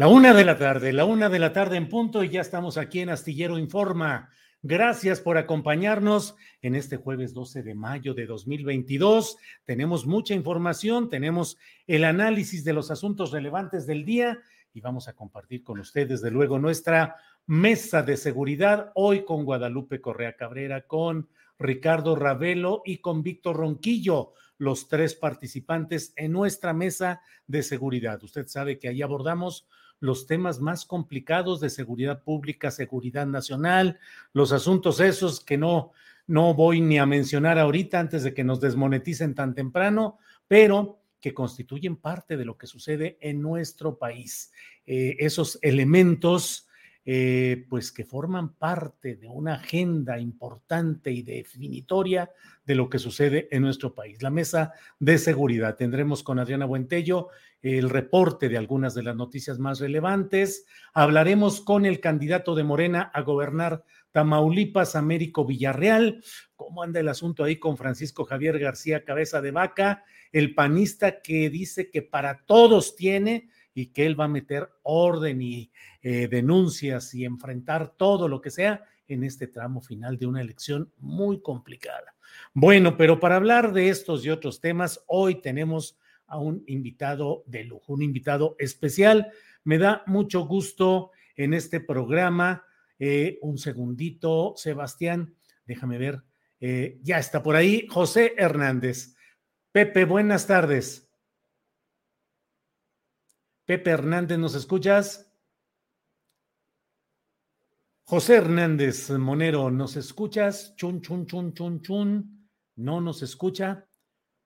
La una de la tarde, la una de la tarde en punto y ya estamos aquí en Astillero Informa. Gracias por acompañarnos en este jueves 12 de mayo de 2022. Tenemos mucha información, tenemos el análisis de los asuntos relevantes del día y vamos a compartir con ustedes, desde luego, nuestra mesa de seguridad hoy con Guadalupe Correa Cabrera, con Ricardo Ravelo y con Víctor Ronquillo, los tres participantes en nuestra mesa de seguridad. Usted sabe que ahí abordamos los temas más complicados de seguridad pública, seguridad nacional, los asuntos esos que no, no voy ni a mencionar ahorita antes de que nos desmoneticen tan temprano, pero que constituyen parte de lo que sucede en nuestro país. Eh, esos elementos, eh, pues que forman parte de una agenda importante y definitoria de lo que sucede en nuestro país. La mesa de seguridad. Tendremos con Adriana Buentello el reporte de algunas de las noticias más relevantes. Hablaremos con el candidato de Morena a gobernar Tamaulipas, Américo Villarreal. ¿Cómo anda el asunto ahí con Francisco Javier García Cabeza de Vaca, el panista que dice que para todos tiene y que él va a meter orden y eh, denuncias y enfrentar todo lo que sea en este tramo final de una elección muy complicada? Bueno, pero para hablar de estos y otros temas, hoy tenemos a un invitado de lujo, un invitado especial. Me da mucho gusto en este programa. Eh, un segundito, Sebastián, déjame ver. Eh, ya está por ahí, José Hernández. Pepe, buenas tardes. Pepe Hernández, ¿nos escuchas? José Hernández Monero, ¿nos escuchas? Chun, chun, chun, chun, chun. ¿No nos escucha?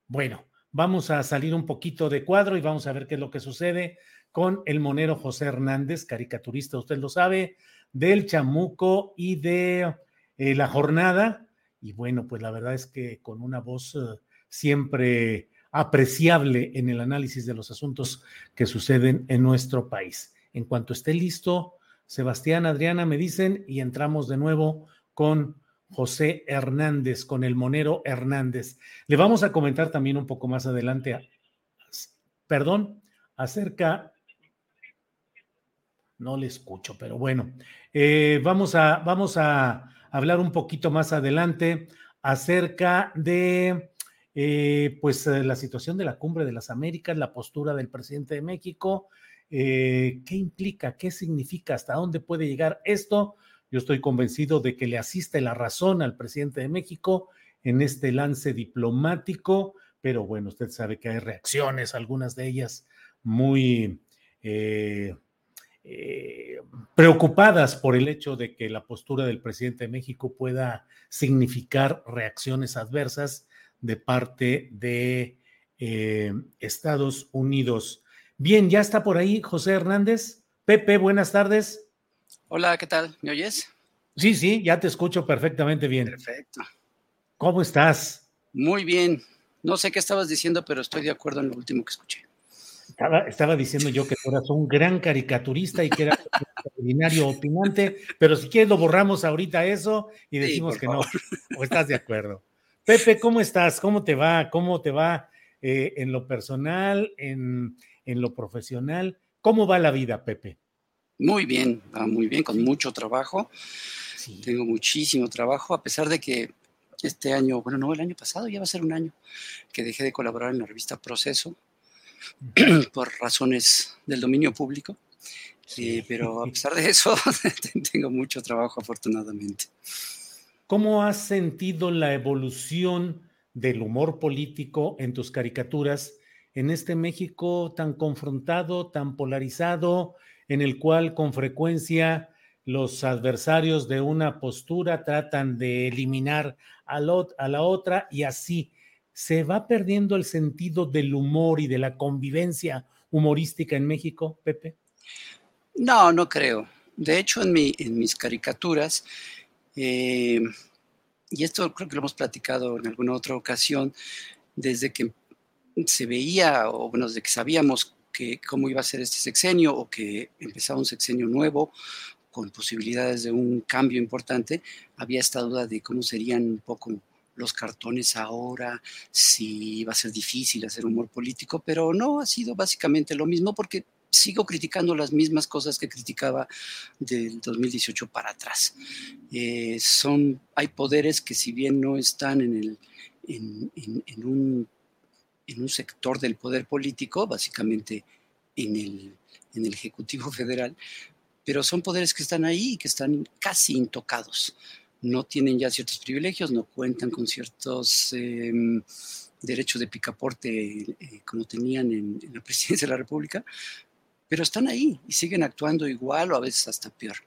Bueno, Vamos a salir un poquito de cuadro y vamos a ver qué es lo que sucede con el monero José Hernández, caricaturista, usted lo sabe, del chamuco y de eh, la jornada. Y bueno, pues la verdad es que con una voz eh, siempre apreciable en el análisis de los asuntos que suceden en nuestro país. En cuanto esté listo, Sebastián, Adriana, me dicen y entramos de nuevo con José Hernández, con el monero Hernández. Le vamos a comentar también un poco más adelante, perdón, acerca, no le escucho, pero bueno, eh, vamos, a, vamos a hablar un poquito más adelante acerca de eh, pues eh, la situación de la cumbre de las Américas, la postura del presidente de México, qué implica, qué significa, hasta dónde puede llegar esto yo estoy convencido de que le asiste la razón al presidente de México en este lance diplomático, pero bueno, usted sabe que hay reacciones, algunas de ellas muy eh, eh, preocupadas por el hecho de que la postura del presidente de México pueda significar reacciones adversas de parte de eh, Estados Unidos. Bien, ya está por ahí José Hernández. Pepe, buenas tardes. Hola, ¿qué tal? ¿Me oyes? Sí, sí, ya te escucho perfectamente bien. Perfecto. ¿Cómo estás? Muy bien. No sé qué estabas diciendo, pero estoy de acuerdo en lo último que escuché. Estaba, diciendo yo que tú eras un gran caricaturista y que eras un extraordinario opinante, pero si quieres lo borramos ahorita eso y decimos que no. ¿O estás de acuerdo? Pepe, ¿cómo estás? ¿Cómo te va? ¿Cómo te va eh, en lo personal, en, en lo profesional? ¿Cómo va la vida, Pepe? Muy bien, va muy bien, con mucho trabajo. Tengo muchísimo trabajo, a pesar de que este año, bueno, no, el año pasado, ya va a ser un año, que dejé de colaborar en la revista Proceso por razones del dominio público. Sí. pero a pesar de eso, tengo mucho trabajo, afortunadamente. ¿Cómo has sentido la evolución del humor político en tus caricaturas en este México tan confrontado, tan polarizado, en el cual con frecuencia los adversarios de una postura tratan de eliminar a, la otra y así se va perdiendo el sentido del humor y de la convivencia humorística en México, Pepe? No, no creo. De hecho, en, en mis caricaturas, eh, y esto creo que lo hemos platicado en alguna otra ocasión, desde que se veía, o bueno, desde que sabíamos que cómo iba a ser este sexenio o que empezaba un sexenio nuevo con posibilidades de un cambio importante, había esta duda de cómo serían un poco los cartones ahora, si iba a ser difícil hacer humor político, pero no, ha sido básicamente lo mismo porque sigo criticando las mismas cosas que criticaba del 2018 para atrás. Eh, son, hay poderes que si bien no están en, el, en, un, en un sector del poder político, básicamente en el, en el Ejecutivo Federal, pero son poderes que están ahí y que están casi intocados. No tienen ya ciertos privilegios, no cuentan con ciertos em, derechos de picaporte eh, como tenían en, la presidencia de la República, pero están ahí y siguen actuando igual o a veces hasta peor.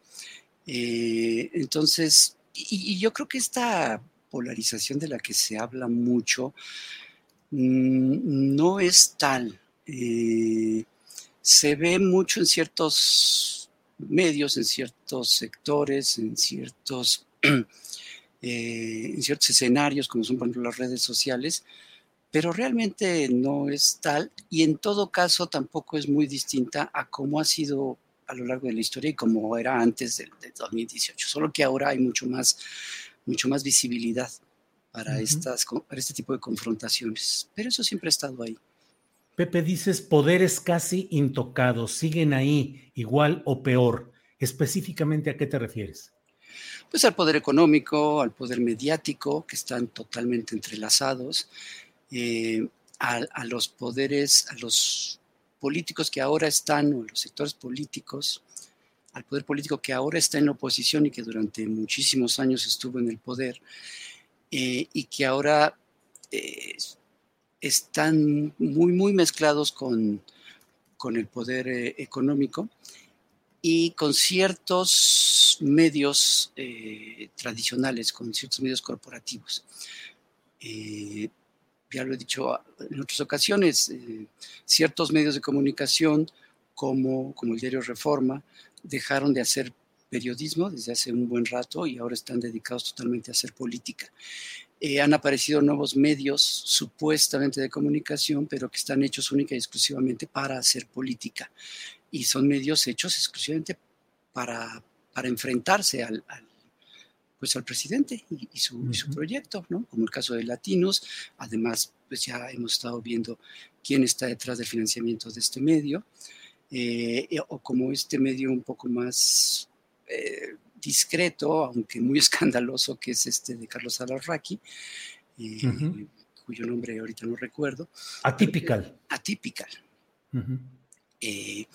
Eh, entonces, y, yo creo que esta polarización de la que se habla mucho mm, no es tal. Eh, se ve mucho en ciertos medios, en ciertos sectores, en ciertos, eh, en ciertos escenarios, como son por ejemplo las redes sociales, pero realmente no es tal y en todo caso tampoco es muy distinta a cómo ha sido a lo largo de la historia y como era antes del, 2018, solo que ahora hay mucho más, mucho más visibilidad para, estas, para este tipo de confrontaciones, pero eso siempre ha estado ahí. Pepe, dices poderes casi intocados, siguen ahí igual o peor. Específicamente, ¿a qué te refieres? Pues al poder económico, al poder mediático, que están totalmente entrelazados, eh, a, los poderes, a los políticos que ahora están, o los sectores políticos, al poder político que ahora está en la oposición y que durante muchísimos años estuvo en el poder, eh, y que ahora eh, están muy, muy mezclados con, con el poder eh, económico y con ciertos medios eh, tradicionales, con ciertos medios corporativos. Eh, ya lo he dicho en otras ocasiones, ciertos medios de comunicación como, como el diario Reforma dejaron de hacer periodismo desde hace un buen rato y ahora están dedicados totalmente a hacer política. Eh, han aparecido nuevos medios supuestamente de comunicación, pero que están hechos única y exclusivamente para hacer política. Y son medios hechos exclusivamente para, para enfrentarse al, pues al presidente y, su, proyecto, ¿no? Como el caso de Latinos. Además, pues ya hemos estado viendo quién está detrás del financiamiento de este medio. Eh, o como este medio un poco más eh, discreto, aunque muy escandaloso, que es este de Carlos Alarraqui, eh, cuyo nombre ahorita no recuerdo. Atypical. Atypical. Eh,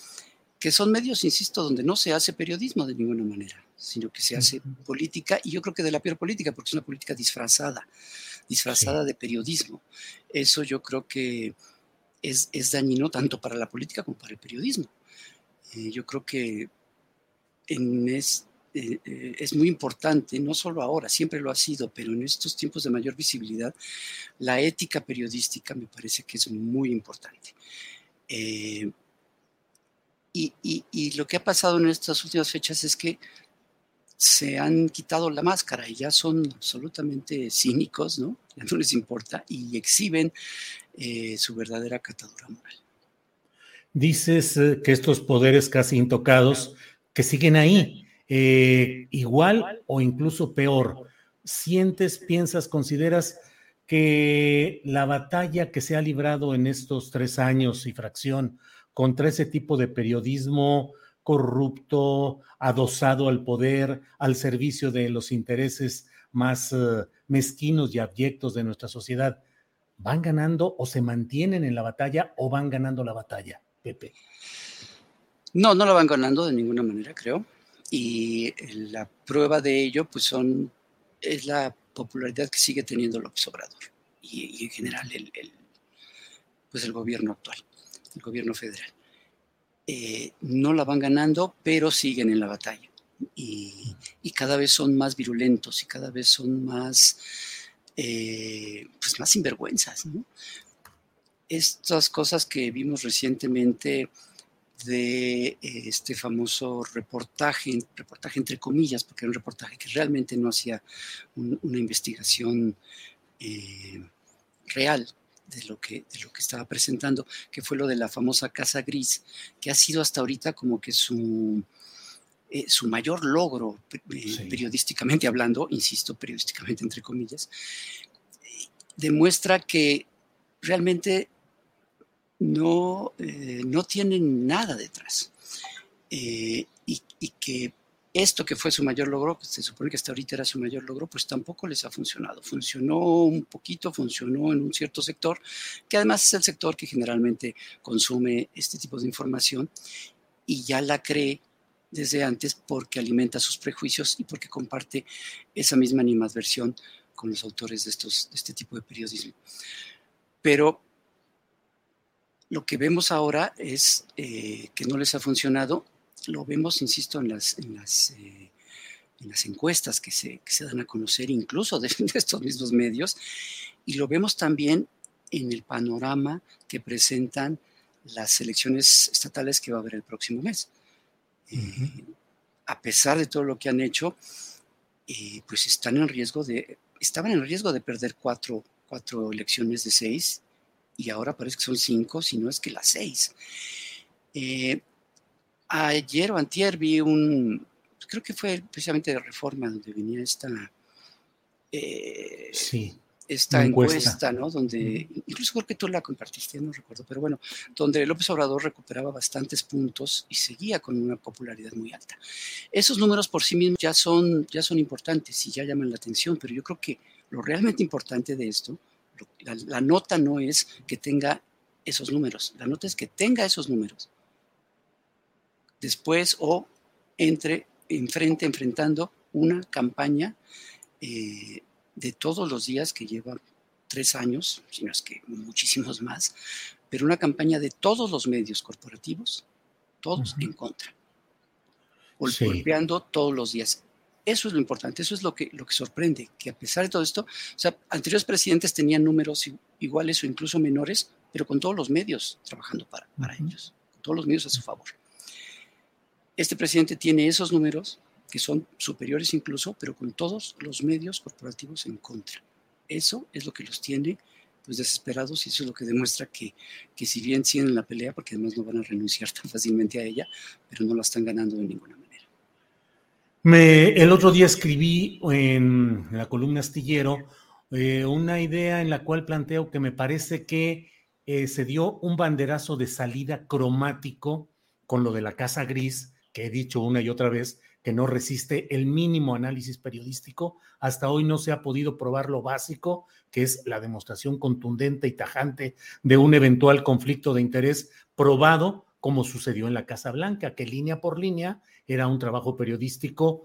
que son medios, insisto, donde no se hace periodismo de ninguna manera, sino que se hace política, y yo creo que de la peor política, porque es una política disfrazada, disfrazada de periodismo. Eso yo creo que es, dañino tanto para la política como para el periodismo. Eh, yo creo que en, este eh, eh, es muy importante, no solo ahora, siempre lo ha sido, pero en estos tiempos de mayor visibilidad, la ética periodística me parece que es muy importante. Eh, y, lo que ha pasado en estas últimas fechas es que se han quitado la máscara y ya son absolutamente cínicos, ¿no? Ya no les importa y exhiben eh, su verdadera catadura moral. Dices eh, que estos poderes casi intocados, que siguen ahí, eh, igual o incluso peor. ¿Sientes, piensas, consideras que la batalla que se ha librado en estos tres años y fracción contra ese tipo de periodismo corrupto, adosado al poder, al servicio de los intereses más uh, mezquinos y abyectos de nuestra sociedad, ¿van ganando o se mantienen en la batalla o van ganando la batalla, Pepe? No, no la van ganando de ninguna manera, creo. Y la prueba de ello, pues son, es la popularidad que sigue teniendo López Obrador y, en general el, pues el gobierno actual, el gobierno federal. Eh, no la van ganando, pero siguen en la batalla. Y, cada vez son más virulentos y cada vez son más, eh, pues más sinvergüenzas. Estas cosas que vimos recientemente de este famoso reportaje, reportaje entre comillas, porque era un reportaje que realmente no hacía un, una investigación eh, real, de lo, que, de lo que estaba presentando, que fue lo de la famosa Casa Gris, que ha sido hasta ahorita como que su, eh, su mayor logro eh, sí. periodísticamente hablando, insisto, periodísticamente entre comillas, demuestra que realmente no, eh, no tienen nada detrás. Y, y, que esto que fue su mayor logro, que se supone que hasta ahorita era su mayor logro, pues tampoco les ha funcionado. Funcionó un poquito, funcionó en un cierto sector, que además es el sector que generalmente consume este tipo de información y ya la cree desde antes porque alimenta sus prejuicios y porque comparte esa misma animadversión con los autores de, estos, este tipo de periodismo. Pero lo que vemos ahora es eh, que no les ha funcionado lo vemos, insisto, en las, en las, eh, en las encuestas que se, que se, dan a conocer, incluso de, de, estos mismos medios, y lo vemos también en el panorama que presentan las elecciones estatales que va a haber el próximo mes. Uh -huh. eh, a pesar de todo lo que han hecho, eh, pues están en riesgo de, estaban en riesgo de perder cuatro, cuatro elecciones de seis, y ahora parece que son cinco, si no es que las seis. Eh, ayer o antier vi un, creo que fue precisamente de Reforma, donde venía esta, eh, sí, esta encuesta. encuesta. ¿no? Donde, incluso creo que tú la compartiste, no recuerdo, pero bueno, donde López Obrador recuperaba bastantes puntos y seguía con una popularidad muy alta. Esos números por sí mismos ya son, ya son importantes y ya llaman la atención, pero yo creo que lo realmente importante de esto, la, la nota no es que tenga esos números, la nota es que tenga esos números después o entre, enfrente, enfrentando una campaña eh, de todos los días que lleva tres años, si no es que muchísimos más, pero una campaña de todos los medios corporativos, todos uh -huh. en contra, golpeando sí. todos los días. Eso es lo importante, eso es lo que, lo que sorprende, que a pesar de todo esto, o sea, anteriores presidentes tenían números iguales o incluso menores, pero con todos los medios trabajando para, para uh -huh. ellos, con todos los medios a su favor. Este presidente tiene esos números, que son superiores incluso, pero con todos los medios corporativos en contra. Eso es lo que los tiene pues desesperados y eso es lo que demuestra que, que si bien siguen la pelea, porque además no van a renunciar tan fácilmente a ella, pero no la están ganando de ninguna manera. Me, el otro día escribí en la columna astillero eh, una idea en la cual planteo que me parece que eh, se dio un banderazo de salida cromático con lo de la Casa Gris, que he dicho una y otra vez que no resiste el mínimo análisis periodístico. Hasta hoy no se ha podido probar lo básico, que es la demostración contundente y tajante de un eventual conflicto de interés probado, como sucedió en la Casa Blanca, que línea por línea era un trabajo periodístico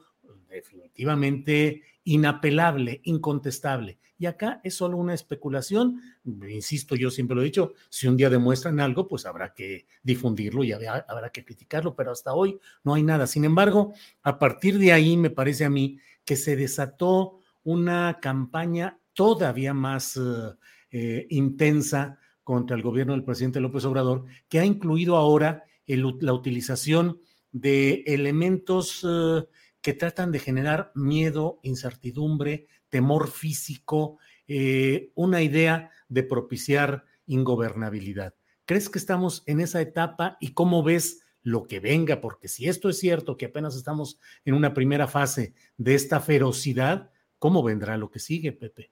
definitivamente inapelable, incontestable. Y acá es solo una especulación. Insisto, yo siempre lo he dicho, si un día demuestran algo, pues habrá que difundirlo y habrá, que criticarlo, pero hasta hoy no hay nada. Sin embargo, a partir de ahí me parece a mí que se desató una campaña todavía más uh, eh, intensa contra el gobierno del presidente López Obrador, que ha incluido ahora la utilización de elementos uh, que tratan de generar miedo, incertidumbre, temor físico, eh, una idea de propiciar ingobernabilidad. ¿Crees que estamos en esa etapa y cómo ves lo que venga? Porque si esto es cierto, que apenas estamos en una primera fase de esta ferocidad, ¿cómo vendrá lo que sigue, Pepe?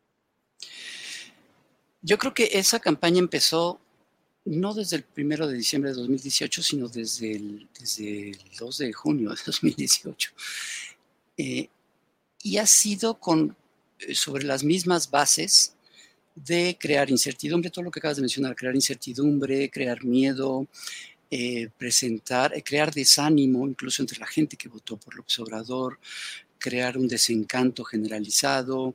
Yo creo que esa campaña empezó no desde el primero de diciembre de 2018, sino desde el, desde el 2 de junio de 2018. Eh, y ha sido con, eh, sobre las mismas bases de crear incertidumbre, todo lo que acabas de mencionar, crear incertidumbre, crear miedo, eh, presentar, crear desánimo incluso entre la gente que votó por López Obrador, crear un desencanto generalizado,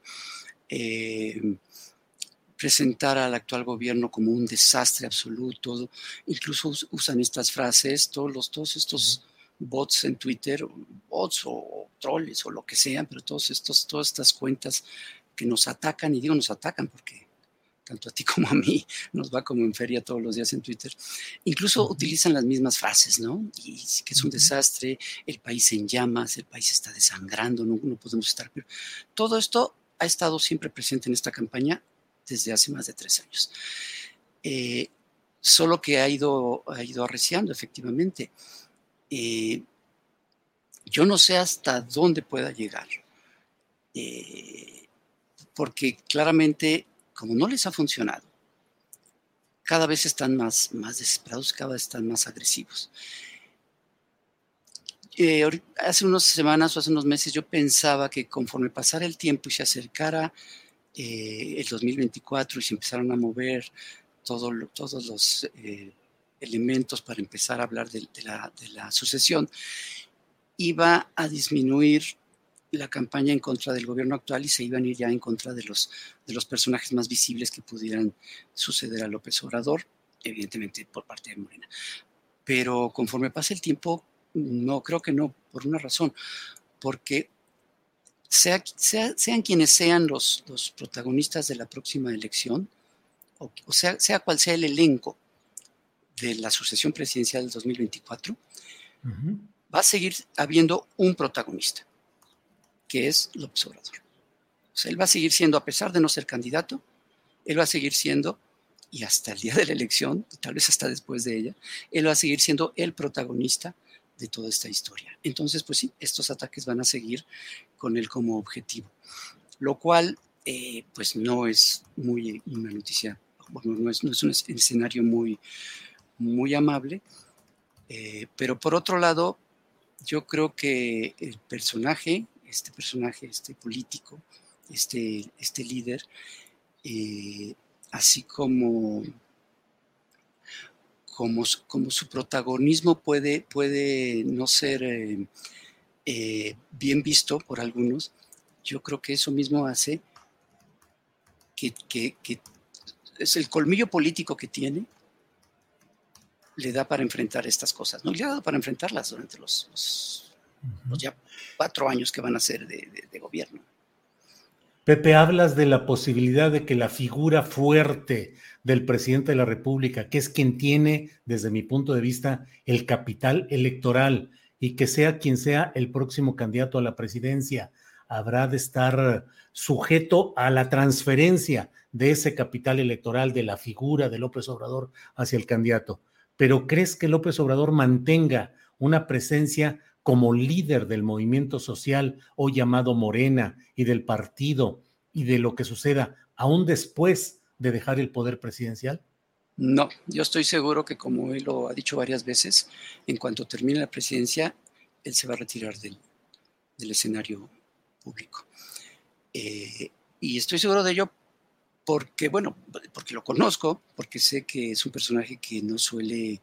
presentar al actual gobierno como un desastre absoluto. Incluso usan estas frases, todos, los, todos estos bots en Twitter, bots o troles o lo que sean, pero todos estos, todas estas cuentas que nos atacan, y digo nos atacan porque tanto a ti como a mí nos va como en feria todos los días en Twitter, incluso utilizan las mismas frases, ¿no? Y que es un desastre, el país en llamas, el país está desangrando, no, no podemos estar. Pero todo esto ha estado siempre presente en esta campaña desde hace más de tres años. Eh, solo que ha ido, ha ido arreciando, efectivamente. Eh, yo no sé hasta dónde pueda llegar, eh, porque claramente, como no les ha funcionado, cada vez están más, más desesperados, cada vez están más agresivos. hace unas semanas o hace unos meses yo pensaba que conforme pasara el tiempo y se acercara eh, el 2024 y se empezaron a mover todos los eh, elementos para empezar a hablar de, la, sucesión, iba a disminuir la campaña en contra del gobierno actual y se iban a ir ya en contra de los, de los personajes más visibles que pudieran suceder a López Obrador, evidentemente por parte de Morena. Pero conforme pasa el tiempo, no, creo que no, por una razón, porque sean quienes sean los, los, protagonistas de la próxima elección, o, sea, sea cual sea el elenco de la sucesión presidencial del 2024, va a seguir habiendo un protagonista, que es López Obrador. O sea, él va a seguir siendo, a pesar de no ser candidato, él va a seguir siendo, y hasta el día de la elección, tal vez hasta después de ella, él va a seguir siendo el protagonista de toda esta historia. Entonces, pues sí, estos ataques van a seguir con él como objetivo, lo cual, eh, pues no es muy una noticia, bueno, no es, un escenario muy, muy amable, eh, pero por otro lado, yo creo que el personaje, este personaje, este político, este, este líder, eh, así como como, su protagonismo puede, puede no ser eh, bien visto por algunos, yo creo que eso mismo hace que, es el colmillo político que tiene, le da para enfrentar estas cosas, ¿no? Le ha dado para enfrentarlas durante los, ya cuatro años que van a ser de gobierno. Pepe, hablas de la posibilidad de que la figura fuerte del presidente de la República, que es quien tiene, desde mi punto de vista, el capital electoral y que sea quien sea el próximo candidato a la presidencia, habrá de estar sujeto a la transferencia de ese capital electoral de la figura de López Obrador hacia el candidato. Pero ¿crees que López Obrador mantenga una presencia como líder del movimiento social hoy llamado Morena y del partido y de lo que suceda aún después de dejar el poder presidencial? No, yo estoy seguro que como él lo ha dicho varias veces, en cuanto termine la presidencia, él se va a retirar del, escenario público. Eh, y estoy seguro de ello porque, bueno, porque lo conozco, porque sé que es un personaje que no suele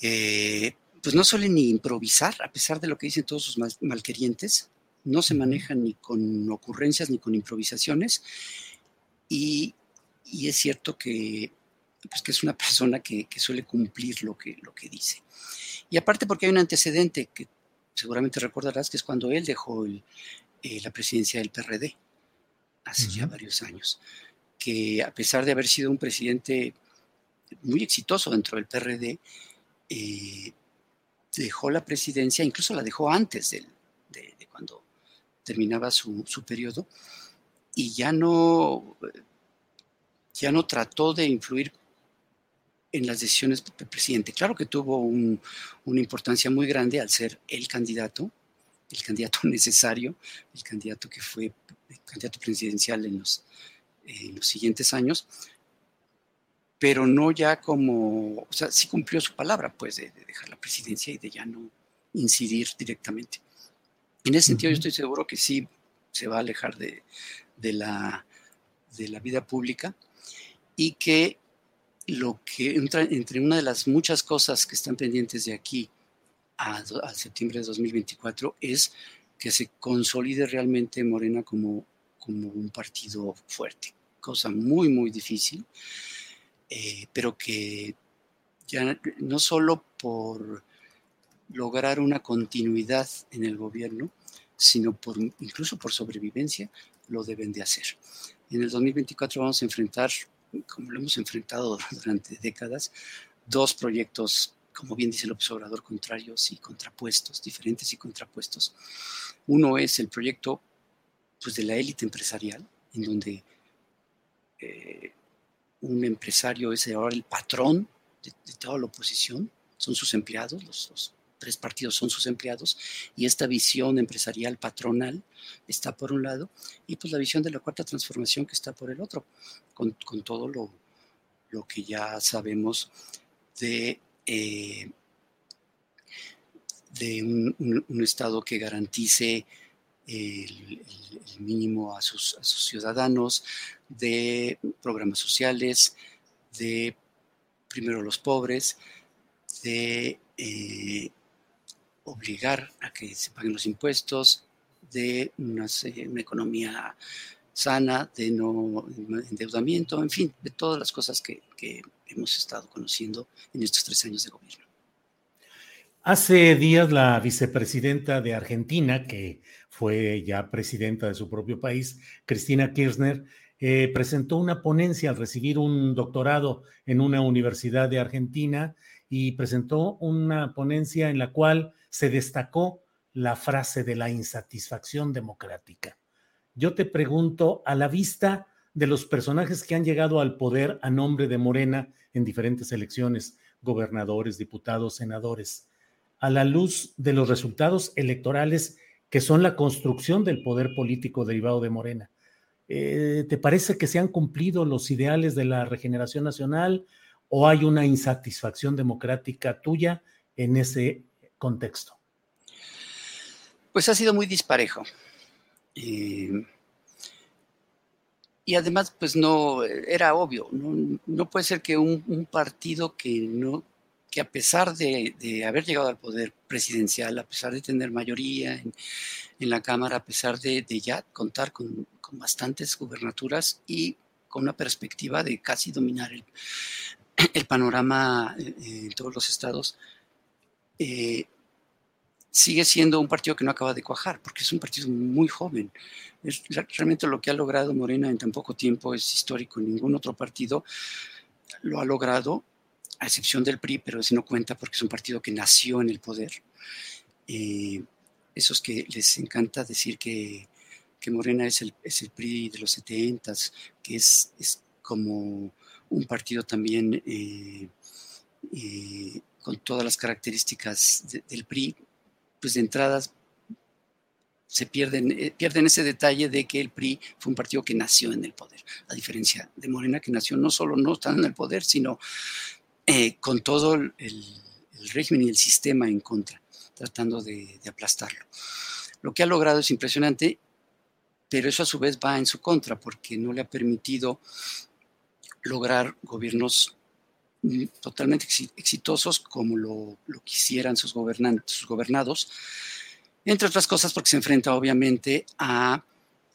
eh, pues no suele ni improvisar, a pesar de lo que dicen todos sus malquerientes, no se manejan ni con ocurrencias ni con improvisaciones, y, es cierto que, pues que es una persona que, suele cumplir lo que, lo que dice. Y aparte porque hay un antecedente que seguramente recordarás, que es cuando él dejó eh, la presidencia del PRD, hace ya varios años, que a pesar de haber sido un presidente muy exitoso dentro del PRD, eh, dejó la presidencia, incluso la dejó antes del, de, cuando terminaba su, su, periodo y ya no, ya no trató de influir en las decisiones del presidente. Claro que tuvo una importancia muy grande al ser el candidato, el candidato necesario, el candidato que fue el candidato presidencial en los, en los siguientes años, pero no ya como, o sea, sí cumplió su palabra, pues, de, dejar la presidencia y de ya no incidir directamente. En ese sentido, yo estoy seguro que sí se va a alejar de, de, la, de la vida pública y que lo que entra entre una de las muchas cosas que están pendientes de aquí a, a, septiembre de 2024 es que se consolide realmente Morena como, como un partido fuerte, cosa muy, muy difícil, eh, pero que ya no solo por lograr una continuidad en el gobierno, sino por, incluso por sobrevivencia, lo deben de hacer. En el 2024 vamos a enfrentar como lo hemos enfrentado durante décadas, dos proyectos, como bien dice el observador, contrarios y contrapuestos, diferentes y contrapuestos. Uno es el proyecto pues, de la élite empresarial, en donde eh, un empresario es ahora el patrón de, toda la oposición, son sus empleados, los tres partidos son sus empleados, y esta visión empresarial patronal está por un lado, y pues la visión de la cuarta transformación que está por el otro, con, todo lo, lo, que ya sabemos de, eh, de un, Estado que garantice el, mínimo a sus, ciudadanos, de programas sociales, de primero los pobres, de eh, obligar a que se paguen los impuestos, de una, economía sana, de no endeudamiento, en fin, de todas las cosas que, hemos estado conociendo en estos tres años de gobierno. Hace días la vicepresidenta de Argentina, que fue ya presidenta de su propio país, Cristina Kirchner, eh, presentó una ponencia al recibir un doctorado en una universidad de Argentina y presentó una ponencia en la cual se destacó la frase de la insatisfacción democrática. Yo te pregunto, a la vista de los personajes que han llegado al poder a nombre de Morena en diferentes elecciones, gobernadores, diputados, senadores, a la luz de los resultados electorales que son la construcción del poder político derivado de Morena, eh, ¿te parece que se han cumplido los ideales de la regeneración nacional o hay una insatisfacción democrática tuya en ese contexto? Pues ha sido muy disparejo. Y además, pues no, era obvio, no, puede ser que un, partido que no, que a pesar de, haber llegado al poder presidencial, a pesar de tener mayoría en, la Cámara, a pesar de, ya contar con, bastantes gubernaturas y con una perspectiva de casi dominar el, panorama eh, en todos los estados, eh, sigue siendo un partido que no acaba de cuajar, porque es un partido muy joven. Es, realmente lo que ha logrado Morena en tan poco tiempo es histórico. Ningún otro partido lo ha logrado, a excepción del PRI, pero ese no cuenta porque es un partido que nació en el poder. Eh, esos que les encanta decir que, que Morena es el, es el, PRI de los 70, que es, es como un partido también eh, eh, con todas las características del PRI, pues de entradas se pierden, eh, pierden ese detalle de que el PRI fue un partido que nació en el poder, a diferencia de Morena, que nació no solo no estando en el poder, sino eh, con todo el, régimen y el sistema en contra, tratando de, aplastarlo. Lo que ha logrado es impresionante, pero eso a su vez va en su contra, porque no le ha permitido lograr gobiernos totalmente exitosos como lo, quisieran sus, sus gobernados, entre otras cosas porque se enfrenta obviamente a,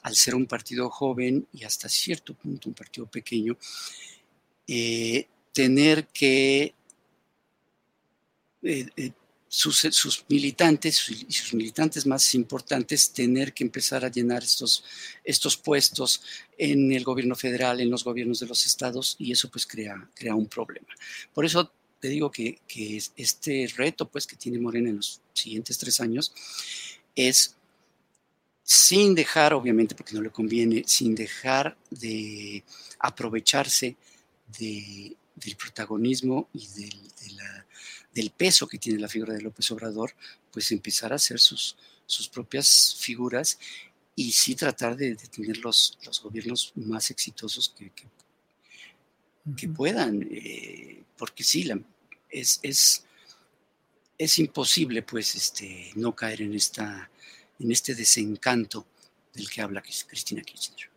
al ser un partido joven y hasta cierto punto un partido pequeño, eh, tener que eh, eh, sus, militantes y sus militantes más importantes tener que empezar a llenar estos, estos puestos en el gobierno federal, en los gobiernos de los estados, y eso pues crea, crea un problema. Por eso te digo que, que este reto pues que tiene Morena en los siguientes tres años es sin dejar, obviamente, porque no le conviene, sin dejar de aprovecharse del protagonismo y del, peso que tiene la figura de López Obrador, pues empezar a hacer sus, sus propias figuras y sí tratar de, tener los, los, gobiernos más exitosos que, que, puedan, eh, porque sí, la, es, es, es, imposible pues este, no caer en, esta, en este desencanto del que habla Cristina Kirchner.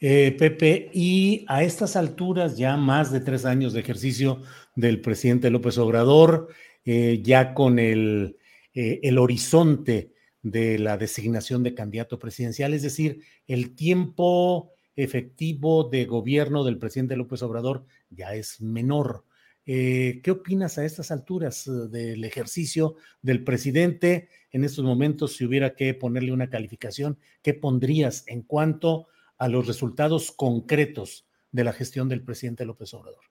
Eh, Pepe, y a estas alturas, ya más de tres años de ejercicio del presidente López Obrador, eh, ya con el, el horizonte de la designación de candidato presidencial, es decir, el tiempo efectivo de gobierno del presidente López Obrador ya es menor. Eh, ¿Qué opinas a estas alturas eh, del ejercicio del presidente en estos momentos? Si hubiera que ponerle una calificación, ¿qué pondrías en cuanto a los resultados concretos de la gestión del presidente López Obrador?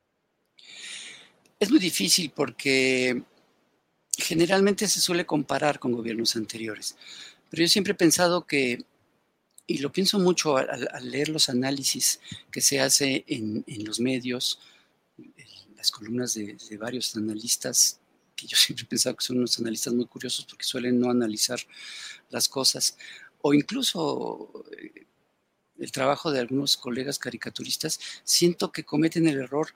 Es muy difícil porque generalmente se suele comparar con gobiernos anteriores, pero yo siempre he pensado que, y lo pienso mucho al, leer los análisis que se hace en, los medios, las columnas de, varios analistas, que yo siempre he pensado que son unos analistas muy curiosos porque suelen no analizar las cosas, o incluso eh, el trabajo de algunos colegas caricaturistas, siento que cometen el error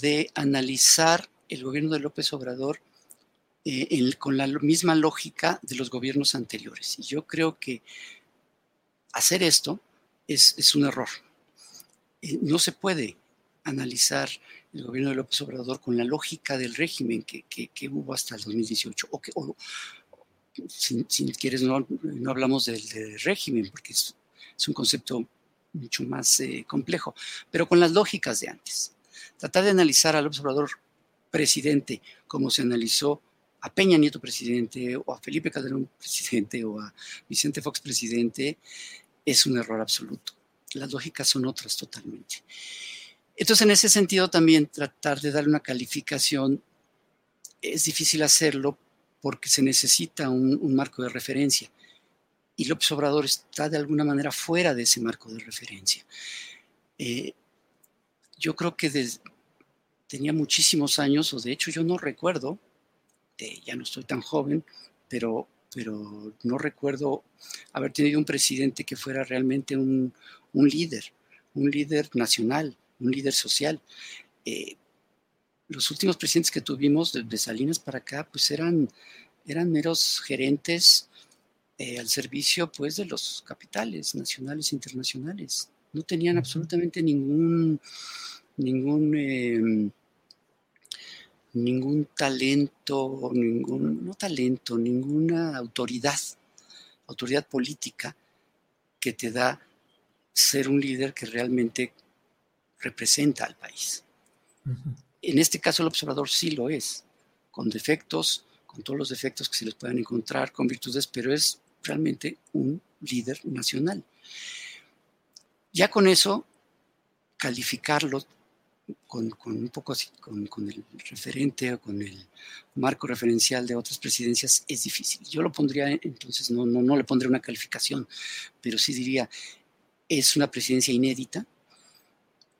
de analizar el gobierno de López Obrador eh, con la misma lógica de los gobiernos anteriores. Y yo creo que hacer esto es, un error. Eh, no se puede analizar el gobierno de López Obrador con la lógica del régimen que, hubo hasta el 2018. O que, si, quieres, no, hablamos del, régimen, porque es, un concepto mucho más eh, complejo, pero con las lógicas de antes. Tratar de analizar al Obrador presidente como se analizó a Peña Nieto presidente o a Felipe Calderón presidente o a Vicente Fox presidente es un error absoluto. Las lógicas son otras totalmente. Entonces, en ese sentido, también tratar de darle una calificación es difícil hacerlo porque se necesita un, marco de referencia. Y López Obrador está de alguna manera fuera de ese marco de referencia. Eh, yo creo que tenía muchísimos años, o de hecho yo no recuerdo este, ya no estoy tan joven, pero, pero no recuerdo haber tenido un presidente que fuera realmente un, líder, un líder nacional, un líder social. Eh, los últimos presidentes que tuvimos de, Salinas para acá, pues eran, eran meros gerentes eh, al servicio pues de los capitales nacionales e internacionales. No tenían absolutamente ningún, ningún em, ningún talento, ningún, no talento, ninguna autoridad, autoridad política que te da ser un líder que realmente representa al país. En este caso el observador sí lo es, con defectos, con todos los defectos que se les puedan encontrar, con virtudes, pero es realmente un líder nacional. Ya con eso, calificarlo con, un poco con, el referente o con el marco referencial de otras presidencias es difícil. Yo lo pondría, entonces no, no, no le pondría una calificación, pero sí diría, es una presidencia inédita,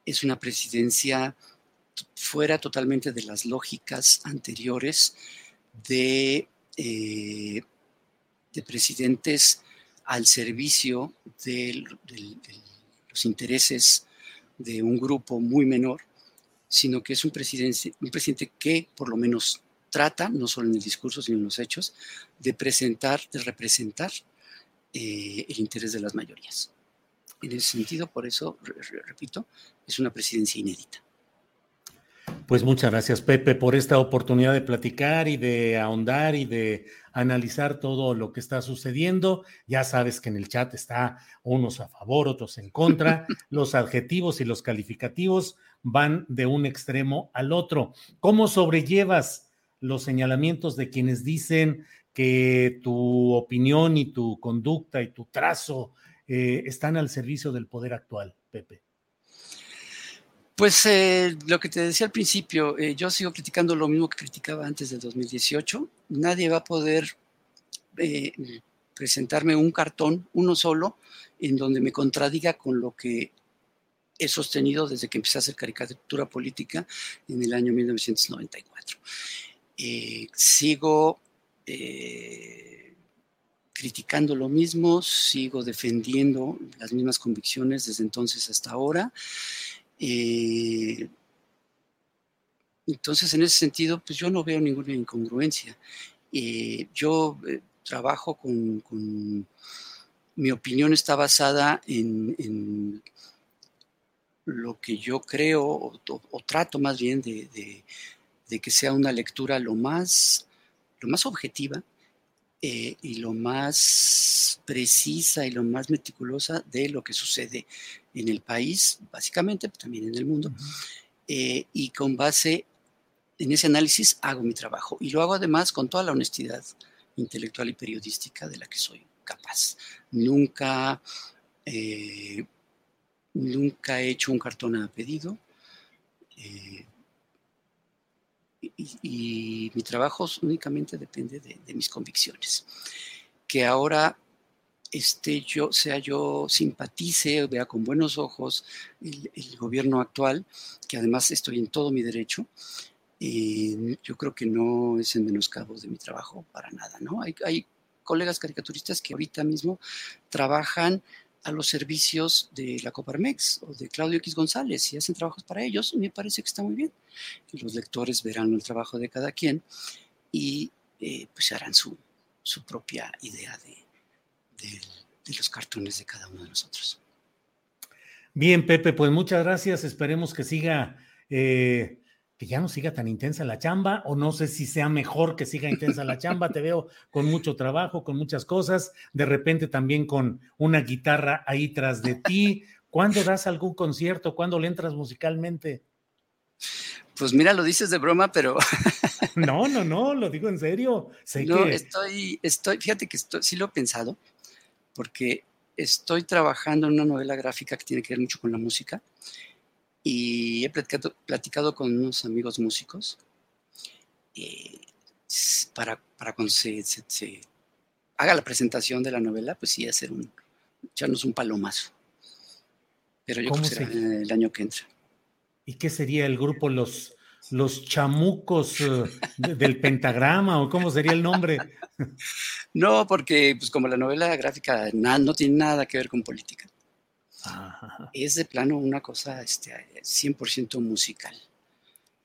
es una presidencia fuera totalmente de las lógicas anteriores de, eh, de presidentes al servicio de los intereses de un grupo muy menor sino que es un presidente, un presidente que por lo menos trata, no solo en el discurso, sino en los hechos, de presentar, de representar eh, el interés de las mayorías. En ese sentido, por eso, repito, es una presidencia inédita. Pues muchas gracias, Pepe, por esta oportunidad de platicar y de ahondar y de analizar todo lo que está sucediendo. Ya sabes que en el chat está unos a favor, otros en contra. Los adjetivos y los calificativos van de un extremo al otro. ¿Cómo sobrellevas los señalamientos de quienes dicen que tu opinión y tu conducta y tu trazo eh, están al servicio del poder actual, Pepe? Pues eh, lo que te decía al principio, eh, yo sigo criticando lo mismo que criticaba antes del 2018. Nadie va a poder presentarme un cartón, uno solo, en donde me contradiga con lo que he sostenido desde que empecé a hacer caricatura política en el año 1994. Eh, sigo eh, criticando lo mismo, sigo defendiendo las mismas convicciones desde entonces hasta ahora. Eh, entonces, en ese sentido, pues yo no veo ninguna incongruencia. yo trabajo con, Mi opinión está basada en, lo que yo creo, o, trato más bien de, que sea una lectura lo más, lo más objetiva eh, y lo más precisa y lo más meticulosa de lo que sucede en el país, básicamente, pero también en el mundo. Eh, y con base en ese análisis hago mi trabajo. Y lo hago además con toda la honestidad intelectual y periodística de la que soy capaz. Nunca, eh, nunca he hecho un cartón a pedido. Eh, y, mi trabajo únicamente depende de, mis convicciones. Que ahora esté yo, sea yo simpatice, vea con buenos ojos el, gobierno actual, que además estoy en todo mi derecho, y yo creo que no es en menoscabo de mi trabajo para nada, ¿no? Hay, hay colegas caricaturistas que ahorita mismo trabajan a los servicios de la Coparmex o de Claudio X González y hacen trabajos para ellos, me parece que está muy bien. Los lectores verán el trabajo de cada quien y eh, pues harán su, su propia idea de, de, los cartones de cada uno de nosotros. Bien, Pepe, pues muchas gracias. Esperemos que siga eh, que ya no siga tan intensa la chamba, o no sé si sea mejor que siga intensa la chamba, te veo con mucho trabajo, con muchas cosas, de repente también con una guitarra ahí tras de ti. ¿Cuándo das algún concierto? ¿Cuándo le entras musicalmente? Pues mira, lo dices de broma, pero... no, no, no, lo digo en serio. no, estoy, estoy, fíjate que sí lo he pensado, porque estoy trabajando en una novela gráfica que tiene que ver mucho con la música y he platicado, con unos amigos músicos eh, para, para cuando se, haga la presentación de la novela, pues sí, hacer un, echarnos un palomazo. Pero yo creo que será el año que entra. ¿Y qué sería el grupo Los, los Chamucos eh, del Pentagrama o cómo sería el nombre? No, porque pues como la novela gráfica no tiene nada que ver con política. Es de plano una cosa este, 100% musical.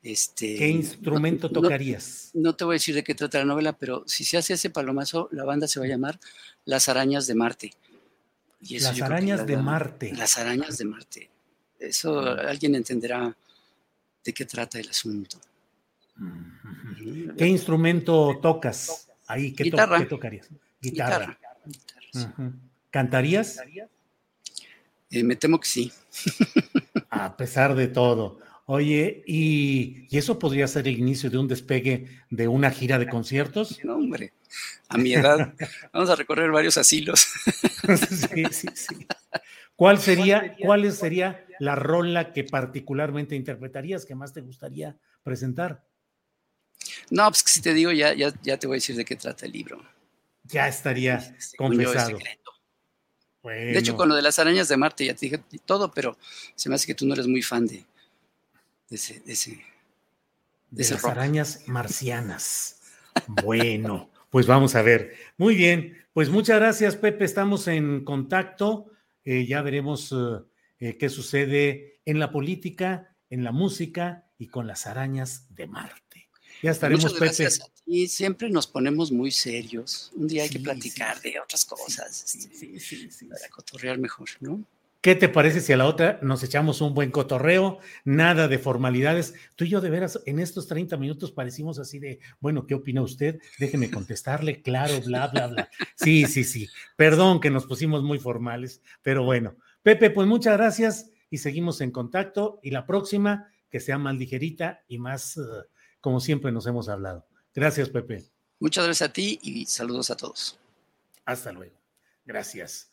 Este, ¿Qué instrumento tocarías? No, te voy a decir de qué trata la novela, pero si se hace ese palomazo, la banda se va a llamar Las Arañas de Marte. las Arañas de Marte. Las Arañas de Marte. Eso alguien entenderá de qué trata el asunto. ¿Qué instrumento tocas ahí? ¿Qué, Guitarra. tocarías? Guitarra. ¿Cantarías? Eh, me temo que sí. A pesar de todo. Oye, ¿y, eso podría ser el inicio de un despegue de una gira de conciertos? No, hombre, a mi edad vamos a recorrer varios asilos. sí, sí, sí. ¿Cuál sería, ¿Cuál sería la rola que particularmente interpretarías, que más te gustaría presentar? No, pues que si te digo, ya, ya, ya te voy a decir de qué trata el libro. Ya estaría confesado. De hecho, con lo de las arañas de Marte ya te dije todo, pero se me hace que tú no eres muy fan de, ese. De, ese, de, las arañas marcianas. bueno, pues vamos a ver. Muy bien, pues muchas gracias, Pepe. Estamos en contacto. Eh, ya veremos eh, eh, qué sucede en la política, en la música y con las arañas de Marte. Ya estaremos, Pepe. Y siempre nos ponemos muy serios. Un día hay que platicar de otras cosas. Este, para cotorrear mejor, ¿no? ¿Qué te parece si a la otra nos echamos un buen cotorreo? Nada de formalidades. Tú y yo de veras en estos 30 minutos parecimos así de, bueno, ¿qué opina usted? Déjeme contestarle, claro, bla, bla, bla. Sí, sí, sí. Perdón que nos pusimos muy formales, pero bueno. Pepe, pues muchas gracias y seguimos en contacto y la próxima que sea más ligerita y más, eh, como siempre nos hemos hablado. Gracias, Pepe. Muchas gracias a ti y saludos a todos. Hasta luego. Gracias.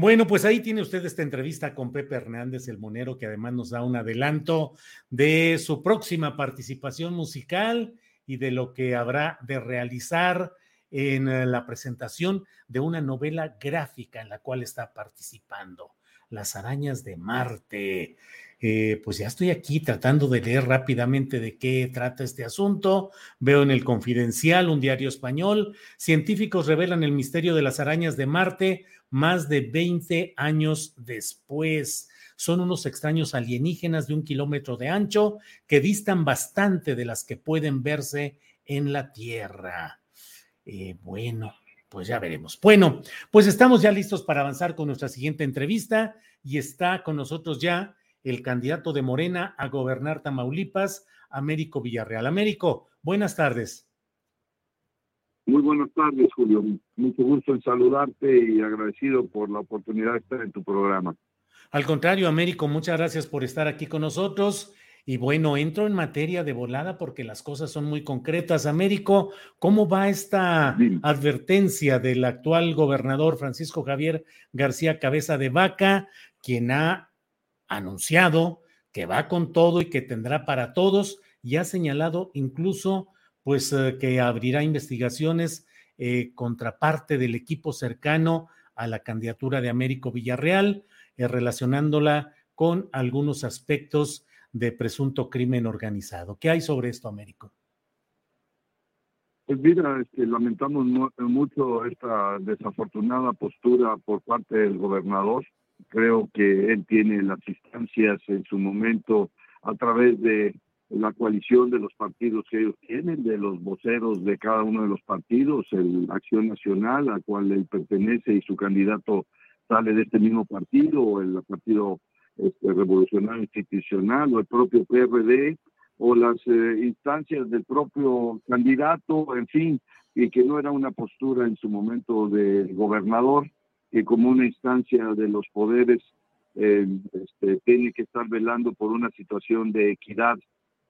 Bueno, pues ahí tiene usted esta entrevista con Pepe Hernández, el monero, que además nos da un adelanto de su próxima participación musical y de lo que habrá de realizar en eh, la presentación de una novela gráfica en la cual está participando, Las arañas de Marte. Eh, pues ya estoy aquí tratando de leer rápidamente de qué trata este asunto. Veo en el Confidencial, un diario español, científicos revelan el misterio de las arañas de Marte más de 20 años después. Son unos extraños alienígenas de un kilómetro de ancho que distan bastante de las que pueden verse en la Tierra. Eh, bueno, pues ya veremos. Bueno, pues estamos ya listos para avanzar con nuestra siguiente entrevista y está con nosotros ya el candidato de Morena a gobernar Tamaulipas, Américo Villarreal. Américo, buenas tardes. Muy buenas tardes, Julio. Mucho gusto en saludarte y agradecido por la oportunidad de estar en tu programa. Al contrario, Américo, muchas gracias por estar aquí con nosotros. Y bueno, entro en materia de volada porque las cosas son muy concretas. Américo, ¿cómo va esta advertencia del actual gobernador Francisco Javier García Cabeza de Vaca, quien ha anunciado que va con todo y que tendrá para todos y ha señalado incluso pues eh, que abrirá investigaciones eh, contra parte del equipo cercano a la candidatura de Américo Villarreal, eh, relacionándola con algunos aspectos de presunto crimen organizado. ¿Qué hay sobre esto, Américo? Pues mira, este, lamentamos mucho esta desafortunada postura por parte del gobernador. Creo que él tiene las instancias en su momento a través de la coalición de los partidos que ellos tienen, de los voceros de cada uno de los partidos, el Acción Nacional, al cual él pertenece y su candidato sale de este mismo partido, el Partido este, revolucionario institucional o el propio PRD o las eh, instancias del propio candidato, en fin, y que no era una postura en su momento del gobernador, que como una instancia de los poderes eh, este, tiene que estar velando por una situación de equidad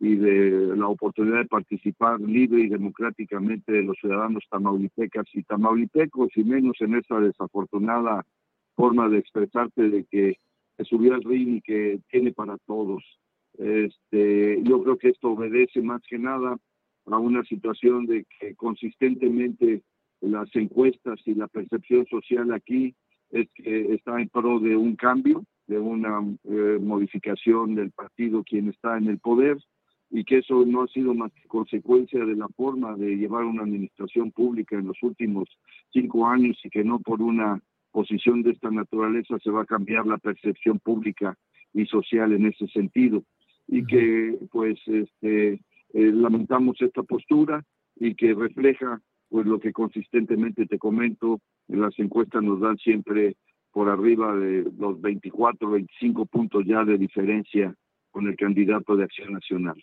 y de la oportunidad de participar libre y democráticamente de los ciudadanos tamaulipecas y tamaulipecos, y menos en esa desafortunada forma de expresarte de que que subió al ring y que tiene para todos. Este, yo creo que esto obedece más que nada a una situación de que consistentemente las encuestas y la percepción social aquí es que está en pro de un cambio, de una eh, modificación del partido quien está en el poder y que eso no ha sido más que consecuencia de la forma de llevar una administración pública en los últimos cinco años y que no por una posición de esta naturaleza se va a cambiar la percepción pública y social en ese sentido y que pues este eh, lamentamos esta postura y que refleja pues lo que consistentemente te comento en las encuestas nos dan siempre por arriba de los 24 25 puntos ya de diferencia con el candidato de Acción Nacional.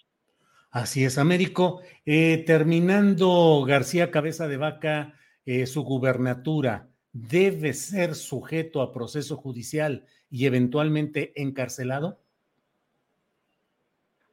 Así es, Américo. Eh, terminando García Cabeza de Vaca eh, su gubernatura, debe ser sujeto a proceso judicial y eventualmente encarcelado?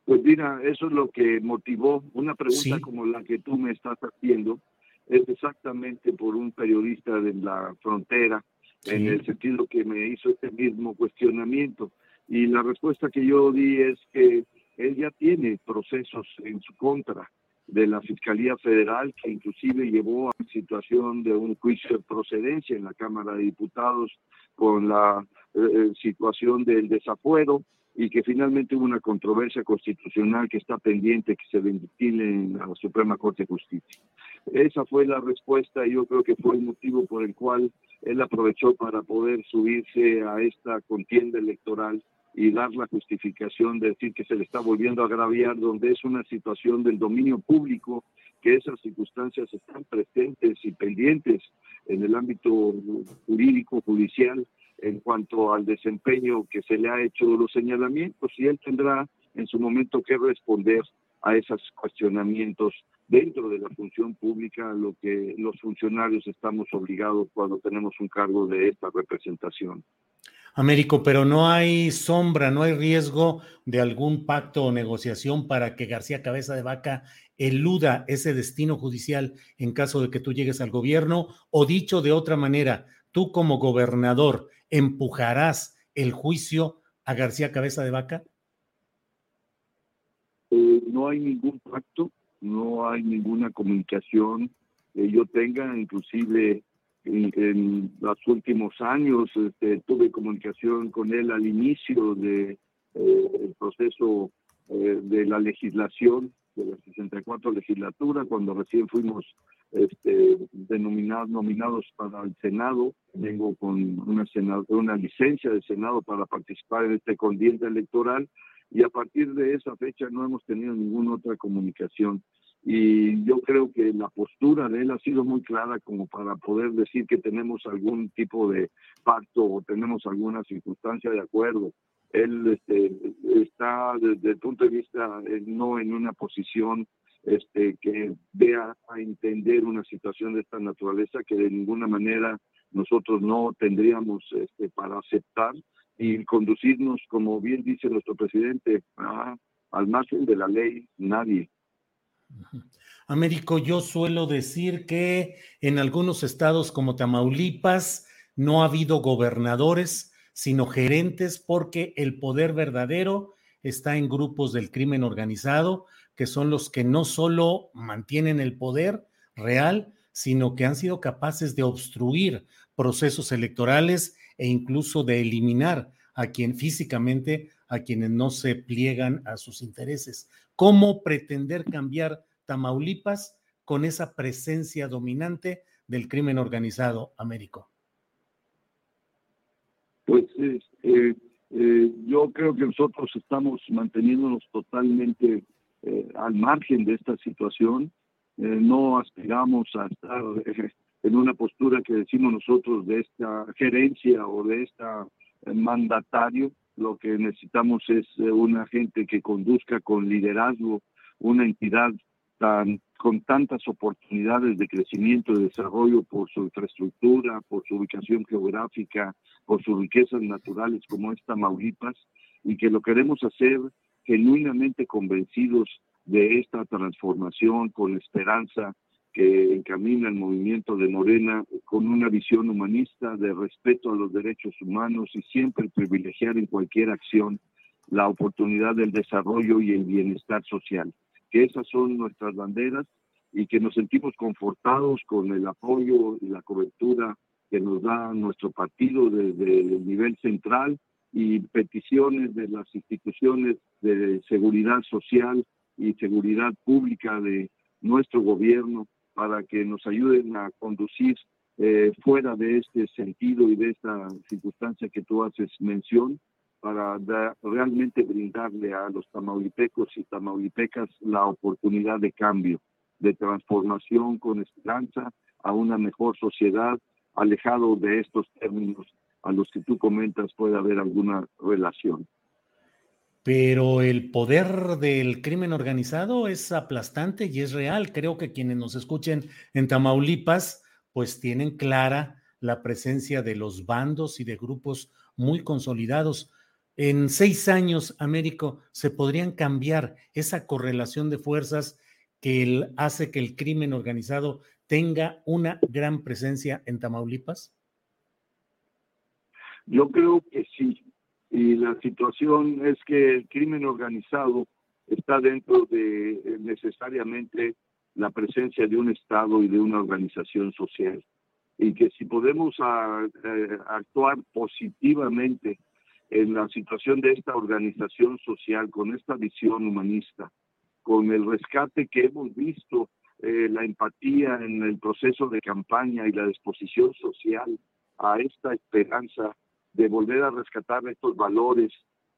Pues mira, eso es lo que motivó una pregunta como la que tú me estás haciendo. Es exactamente por un periodista de la frontera, en el sentido que me hizo este mismo cuestionamiento. Y la respuesta que yo di es que él ya tiene procesos en su contra de la Fiscalía Federal, que inclusive llevó a situación de un juicio de procedencia en la Cámara de Diputados con la eh, eh, situación del desafuero y que finalmente hubo una controversia constitucional que está pendiente que se ventile en la Suprema Corte de Justicia. Esa fue la respuesta y yo creo que fue el motivo por el cual él aprovechó para poder subirse a esta contienda electoral y dar la justificación de decir que se le está volviendo a agraviar, donde es una situación del dominio público, que esas circunstancias están presentes y pendientes en el ámbito jurídico, judicial, en cuanto al desempeño que se le ha hecho los señalamientos, y él tendrá en su momento que responder a esos cuestionamientos dentro de la función pública, lo que los funcionarios estamos obligados cuando tenemos un cargo de esta representación. Américo, pero no hay sombra, no hay riesgo de algún pacto o negociación para que García Cabeza de Vaca eluda ese destino judicial en caso de que tú llegues al gobierno, o dicho de otra manera, tú como gobernador empujarás el juicio a García Cabeza de Vaca? Eh, no hay ningún pacto, no hay ninguna comunicación yo tenga, inclusive en, los últimos años este, tuve comunicación con él al inicio del de, proceso de la legislación de la 64 legislatura, cuando recién fuimos este, denominados, nominados para el Senado. Vengo con una, una licencia de Senado para participar en este condiente electoral y a partir de esa fecha no hemos tenido ninguna otra comunicación. Y yo creo que la postura de él ha sido muy clara como para poder decir que tenemos algún tipo de pacto o tenemos alguna circunstancia de acuerdo él este, está desde el punto de vista eh, no en una posición este, que vea a entender una situación de esta naturaleza que de ninguna manera nosotros no tendríamos este, para aceptar y conducirnos, como bien dice nuestro presidente, al margen de la ley, nadie. Américo, yo suelo decir que en algunos estados como Tamaulipas no ha habido gobernadores sino gerentes porque el poder verdadero está en grupos del crimen organizado, que son los que no solo mantienen el poder real, sino que han sido capaces de obstruir procesos electorales e incluso de eliminar a quien físicamente, a quienes no se pliegan a sus intereses. ¿Cómo pretender cambiar Tamaulipas con esa presencia dominante del crimen organizado, Américo? pues eh, eh, yo creo que nosotros estamos manteniéndonos totalmente eh, al margen de esta situación. no aspiramos a estar en una postura que decimos nosotros de esta gerencia o de esta mandatario. Lo que necesitamos es una gente que conduzca con liderazgo una entidad con tantas oportunidades de crecimiento y desarrollo por su infraestructura, por su ubicación geográfica, por sus riquezas naturales como esta Tamaulipas, y que lo queremos hacer genuinamente convencidos de esta transformación con esperanza que encamina el movimiento de Morena con una visión humanista de respeto a los derechos humanos y siempre privilegiar en cualquier acción la oportunidad del desarrollo y el bienestar social. Que esas son nuestras banderas y que nos sentimos confortados con el apoyo y la cobertura que nos da nuestro partido desde el nivel central y peticiones de las instituciones de seguridad social y seguridad pública de nuestro gobierno para que nos ayuden a conducir eh, fuera de este sentido y de esta circunstancia que tú haces mención para realmente brindarle a los tamaulipecos y tamaulipecas la oportunidad de cambio, de transformación con esperanza a una mejor sociedad, alejado de estos términos a los que tú comentas puede haber alguna relación. Pero el poder del crimen organizado es aplastante y es real. Creo que quienes nos escuchen en Tamaulipas, pues tienen clara la presencia de los bandos y de grupos muy consolidados en seis años, Américo, se podrían cambiar esa correlación de fuerzas que hace que el crimen organizado tenga una gran presencia en Tamaulipas? Yo creo que sí. Y la situación es que el crimen organizado está dentro de eh, necesariamente la presencia de un Estado y de una organización social. Y que si podemos ah, eh, actuar positivamente en la situación de esta organización social, con esta visión humanista, con el rescate que hemos visto, eh, la empatía en el proceso de campaña y la disposición social a esta esperanza de volver a rescatar estos valores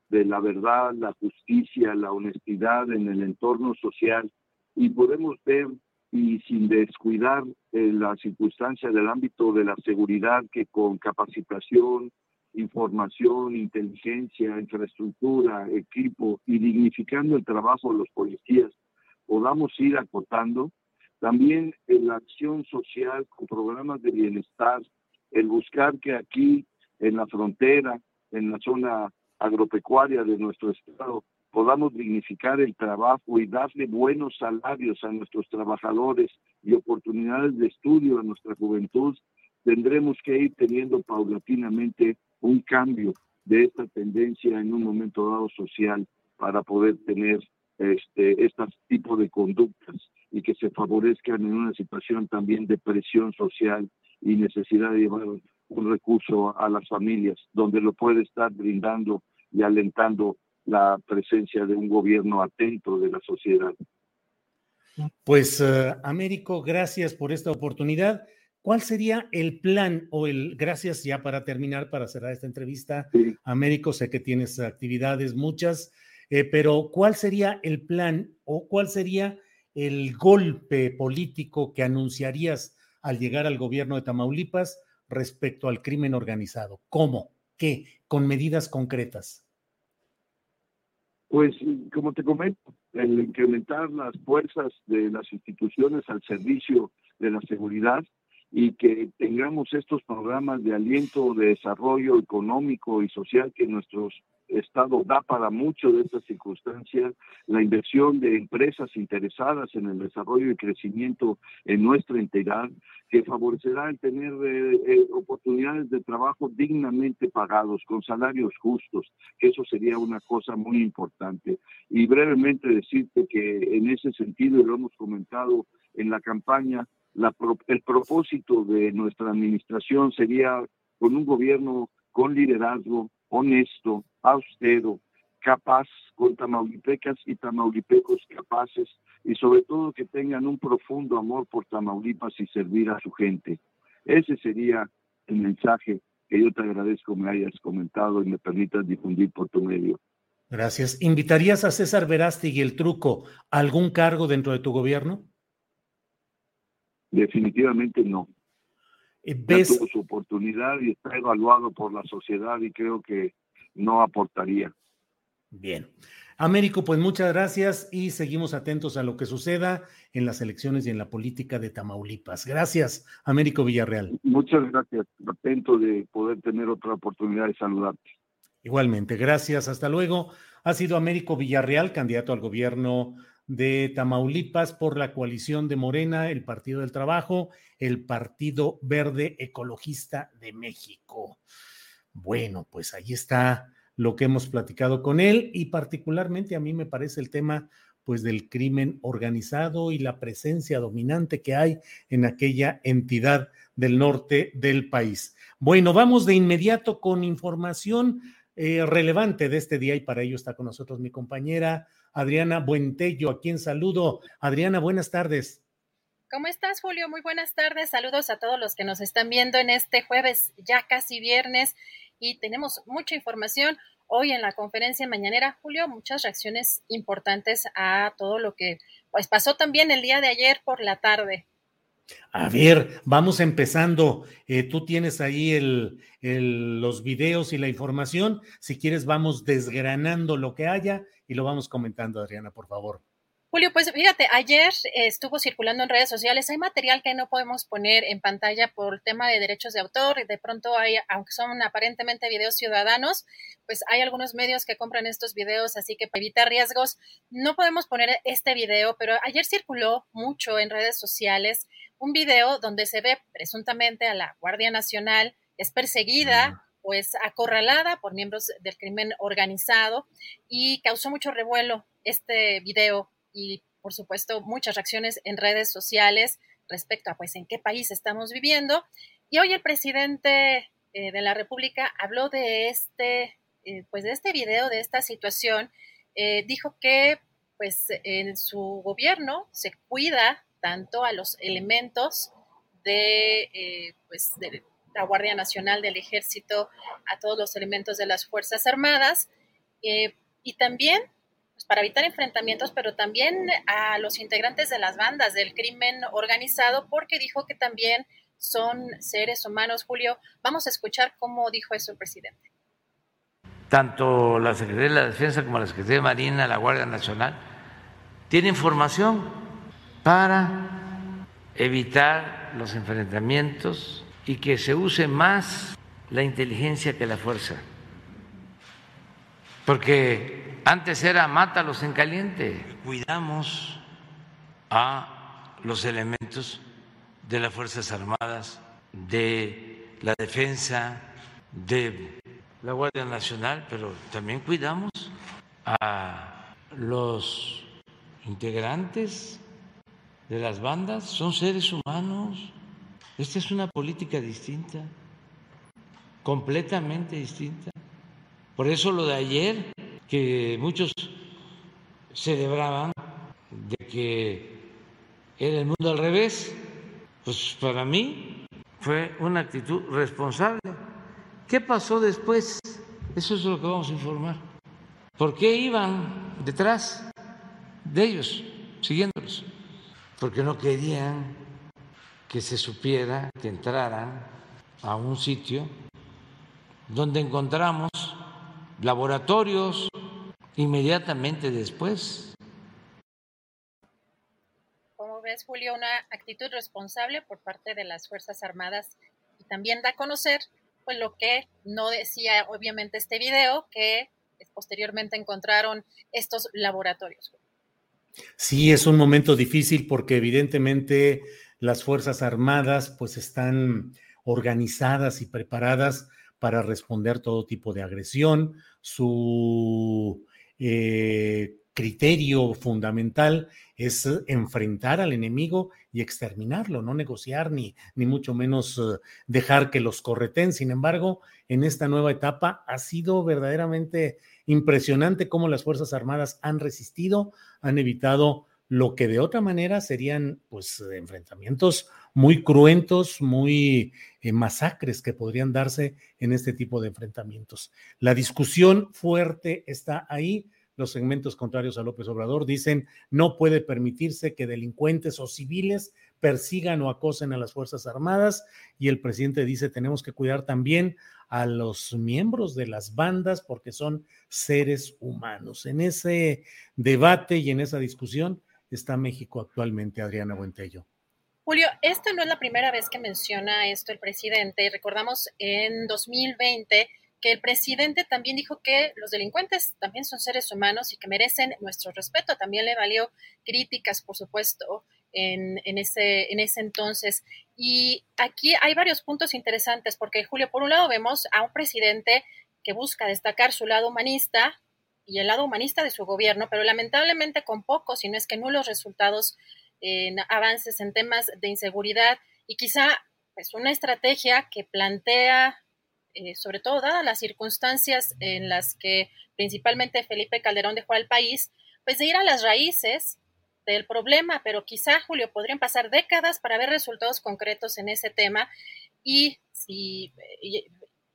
de la verdad, la justicia, la honestidad en el entorno social y podemos ver y sin descuidar eh, la circunstancia del ámbito de la seguridad que con capacitación, información, inteligencia, infraestructura, equipo y dignificando el trabajo de los policías, podamos ir acotando. También en la acción social con programas de bienestar, el buscar que aquí en la frontera, en la zona agropecuaria de nuestro estado, podamos dignificar el trabajo y darle buenos salarios a nuestros trabajadores y oportunidades de estudio a nuestra juventud, tendremos que ir teniendo paulatinamente un cambio de esta tendencia en un momento dado social para poder tener este, este tipo de conductas. y que se favorezcan en una situación también de presión social y necesidad de llevar un recurso a las familias, donde lo puede estar brindando y alentando la presencia de un gobierno atento de la sociedad. Pues, uh, Américo, gracias por esta oportunidad. ¿Cuál sería el plan o el, gracias ya para terminar, para cerrar esta entrevista, sí. Américo, sé que tienes actividades muchas, eh, pero ¿cuál sería el plan o cuál sería el golpe político que anunciarías al llegar al gobierno de Tamaulipas respecto al crimen organizado? ¿Cómo? ¿Qué? Con medidas concretas. Pues, como te comento, el incrementar las fuerzas de las instituciones al servicio de la seguridad y que tengamos estos programas de aliento, de desarrollo económico y social que nuestro Estado da para mucho de estas circunstancias, la inversión de empresas interesadas en el desarrollo y crecimiento en nuestra entidad, que favorecerá el tener eh, eh, oportunidades de trabajo dignamente pagados, con salarios justos, que eso sería una cosa muy importante. Y brevemente decirte que en ese sentido, y lo hemos comentado en la campaña, el propósito de nuestra administración sería con un gobierno con liderazgo, honesto, austero, capaz, con tamaulipecas y tamaulipecos capaces y sobre todo que tengan un profundo amor por Tamaulipas y servir a su gente. Ese sería el mensaje que yo te agradezco me hayas comentado y me permitas difundir por tu medio. Gracias. ¿Invitarías a César Verástig y el truco a algún cargo dentro de tu gobierno? Definitivamente no. ¿Ves? Ya tuvo su oportunidad y está evaluado por la sociedad y creo que no aportaría. Bien. Américo, pues muchas gracias y seguimos atentos a lo que suceda en las elecciones y en la política de Tamaulipas. Gracias, Américo Villarreal. Muchas gracias. Atento de poder tener otra oportunidad de saludarte. Igualmente, gracias. Hasta luego. Ha sido Américo Villarreal, candidato al gobierno de Tamaulipas por la coalición de Morena, el Partido del Trabajo, el Partido Verde Ecologista de México. Bueno, pues ahí está lo que hemos platicado con él y particularmente a mí me parece el tema pues del crimen organizado y la presencia dominante que hay en aquella entidad del norte del país. Bueno, vamos de inmediato con información eh, relevante de este día y para ello está con nosotros mi compañera Adriana Buentello, a quien saludo. Adriana, buenas tardes. ¿Cómo estás, Julio? Muy buenas tardes. Saludos a todos los que nos están viendo en este jueves, ya casi viernes, y tenemos mucha información. Hoy en la conferencia mañanera, Julio, muchas reacciones importantes a todo lo que pues pasó también el día de ayer por la tarde. A ver, vamos empezando. Eh, tú tienes ahí el, el, los videos y la información. Si quieres, vamos desgranando lo que haya y lo vamos comentando, Adriana, por favor. Julio, pues fíjate, ayer estuvo circulando en redes sociales, hay material que no podemos poner en pantalla por tema de derechos de autor, de pronto hay, aunque son aparentemente videos ciudadanos, pues hay algunos medios que compran estos videos, así que para evitar riesgos, no podemos poner este video, pero ayer circuló mucho en redes sociales un video donde se ve presuntamente a la Guardia Nacional, es perseguida pues acorralada por miembros del crimen organizado y causó mucho revuelo este video y por supuesto muchas reacciones en redes sociales respecto a pues en qué país estamos viviendo. Y hoy el presidente eh, de la República habló de este eh, pues de este video de esta situación. Eh, dijo que pues en su gobierno se cuida tanto a los elementos de pues de la Guardia Nacional, del Ejército, a todos los elementos de las Fuerzas Armadas eh, y también pues, para evitar enfrentamientos, pero también a los integrantes de las bandas del crimen organizado, porque dijo que también son seres humanos. Julio, vamos a escuchar cómo dijo eso el presidente. Tanto la Secretaría de la Defensa como la Secretaría de Marina, la Guardia Nacional, tienen formación para evitar los enfrentamientos y que se use más la inteligencia que la fuerza. Porque antes era mátalos en caliente. Cuidamos a los elementos de las Fuerzas Armadas, de la defensa, de la Guardia Nacional, pero también cuidamos a los integrantes de las bandas son seres humanos. Esta es una política distinta, completamente distinta. Por eso lo de ayer, que muchos celebraban de que era el mundo al revés, pues para mí fue una actitud responsable. ¿Qué pasó después? Eso es lo que vamos a informar. ¿Por qué iban detrás de ellos, siguiéndolos? Porque no querían que se supiera que entraran a un sitio donde encontramos laboratorios inmediatamente después. Como ves, Julio, una actitud responsable por parte de las Fuerzas Armadas y también da a conocer pues lo que no decía obviamente este video, que posteriormente encontraron estos laboratorios. Sí, es un momento difícil porque evidentemente las Fuerzas Armadas pues están organizadas y preparadas para responder todo tipo de agresión. Su eh, criterio fundamental es enfrentar al enemigo y exterminarlo, no negociar ni, ni mucho menos eh, dejar que los correten. Sin embargo, en esta nueva etapa ha sido verdaderamente impresionante cómo las Fuerzas Armadas han resistido, han evitado lo que de otra manera serían pues enfrentamientos muy cruentos, muy eh, masacres que podrían darse en este tipo de enfrentamientos. La discusión fuerte está ahí. Los segmentos contrarios a López Obrador dicen no puede permitirse que delincuentes o civiles persigan o acosen a las Fuerzas Armadas y el presidente dice tenemos que cuidar también a los miembros de las bandas porque son seres humanos. En ese debate y en esa discusión está México actualmente, Adriana Buentello. Julio, esta no es la primera vez que menciona esto el presidente. Recordamos en 2020 que el presidente también dijo que los delincuentes también son seres humanos y que merecen nuestro respeto. También le valió críticas, por supuesto, en, ese entonces. Y aquí hay varios puntos interesantes, porque Julio, por un lado vemos a un presidente que busca destacar su lado humanista y el lado humanista de su gobierno, pero lamentablemente con pocos, si no es que nulos resultados en avances en temas de inseguridad y quizá pues una estrategia que plantea, eh, sobre todo dadas las circunstancias en las que principalmente Felipe Calderón dejó al país, pues de ir a las raíces del problema, pero quizá, Julio, podrían pasar décadas para ver resultados concretos en ese tema. Y si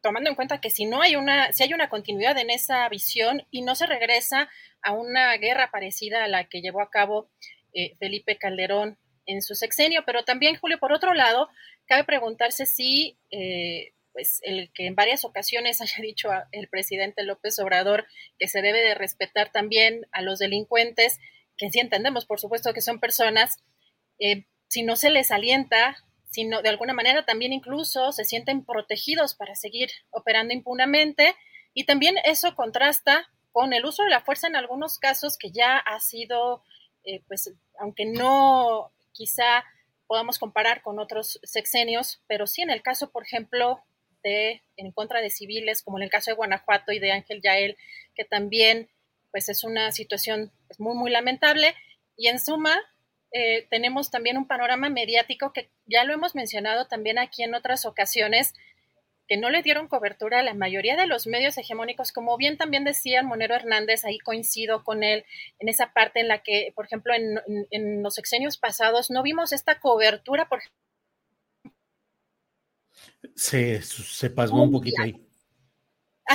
tomando en cuenta que si no hay una, si hay una continuidad en esa visión y no se regresa a una guerra parecida a la que llevó a cabo eh, Felipe Calderón en su sexenio, pero también, Julio, por otro lado, cabe preguntarse si eh, pues el que en varias ocasiones haya dicho el presidente López Obrador que se debe de respetar también a los delincuentes, que sí entendemos, por supuesto, que son personas, eh, si no se les alienta sino de alguna manera también incluso se sienten protegidos para seguir operando impunamente y también eso contrasta con el uso de la fuerza en algunos casos que ya ha sido, eh, pues, aunque no quizá podamos comparar con otros sexenios, pero sí en el caso, por ejemplo, de en contra de civiles, como en el caso de Guanajuato y de Ángel Yael, que también pues es una situación pues, muy, muy lamentable. Y en suma, eh, tenemos también un panorama mediático que ya lo hemos mencionado también aquí en otras ocasiones, que no le dieron cobertura a la mayoría de los medios hegemónicos, como bien también decía Monero Hernández, ahí coincido con él en esa parte en la que, por ejemplo, en, los sexenios pasados no vimos esta cobertura, por se, se pasmó un poquito ahí.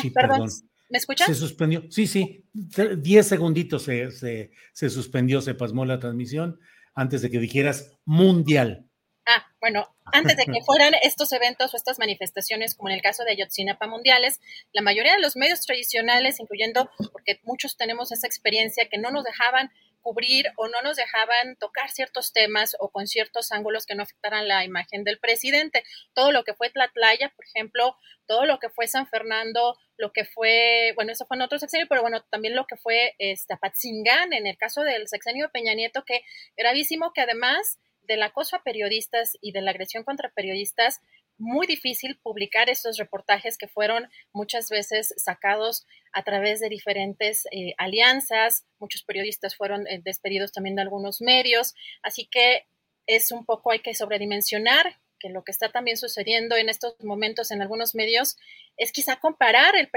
sí, perdón. ¿Me escuchas? Se suspendió. Sí, sí. Diez segunditos se, se, se suspendió, se pasmó la transmisión antes de que dijeras mundial. Ah, bueno, antes de que fueran estos eventos o estas manifestaciones, como en el caso de Ayotzinapa Mundiales, la mayoría de los medios tradicionales, incluyendo, porque muchos tenemos esa experiencia, que no nos dejaban cubrir o no nos dejaban tocar ciertos temas o con ciertos ángulos que no afectaran la imagen del presidente. Todo lo que fue Tlatlaya, por ejemplo, todo lo que fue San Fernando, lo que fue, bueno, eso fue en otro sexenio, pero bueno, también lo que fue este, Apatzingán, en el caso del sexenio de Peña Nieto, que gravísimo que además del acoso a periodistas y de la agresión contra periodistas, muy difícil publicar estos reportajes que fueron muchas veces sacados a través de diferentes eh, alianzas. Muchos periodistas fueron eh, despedidos también de algunos medios. Así que es un poco, hay que sobredimensionar que lo que está también sucediendo en estos momentos en algunos medios es quizá comparar el,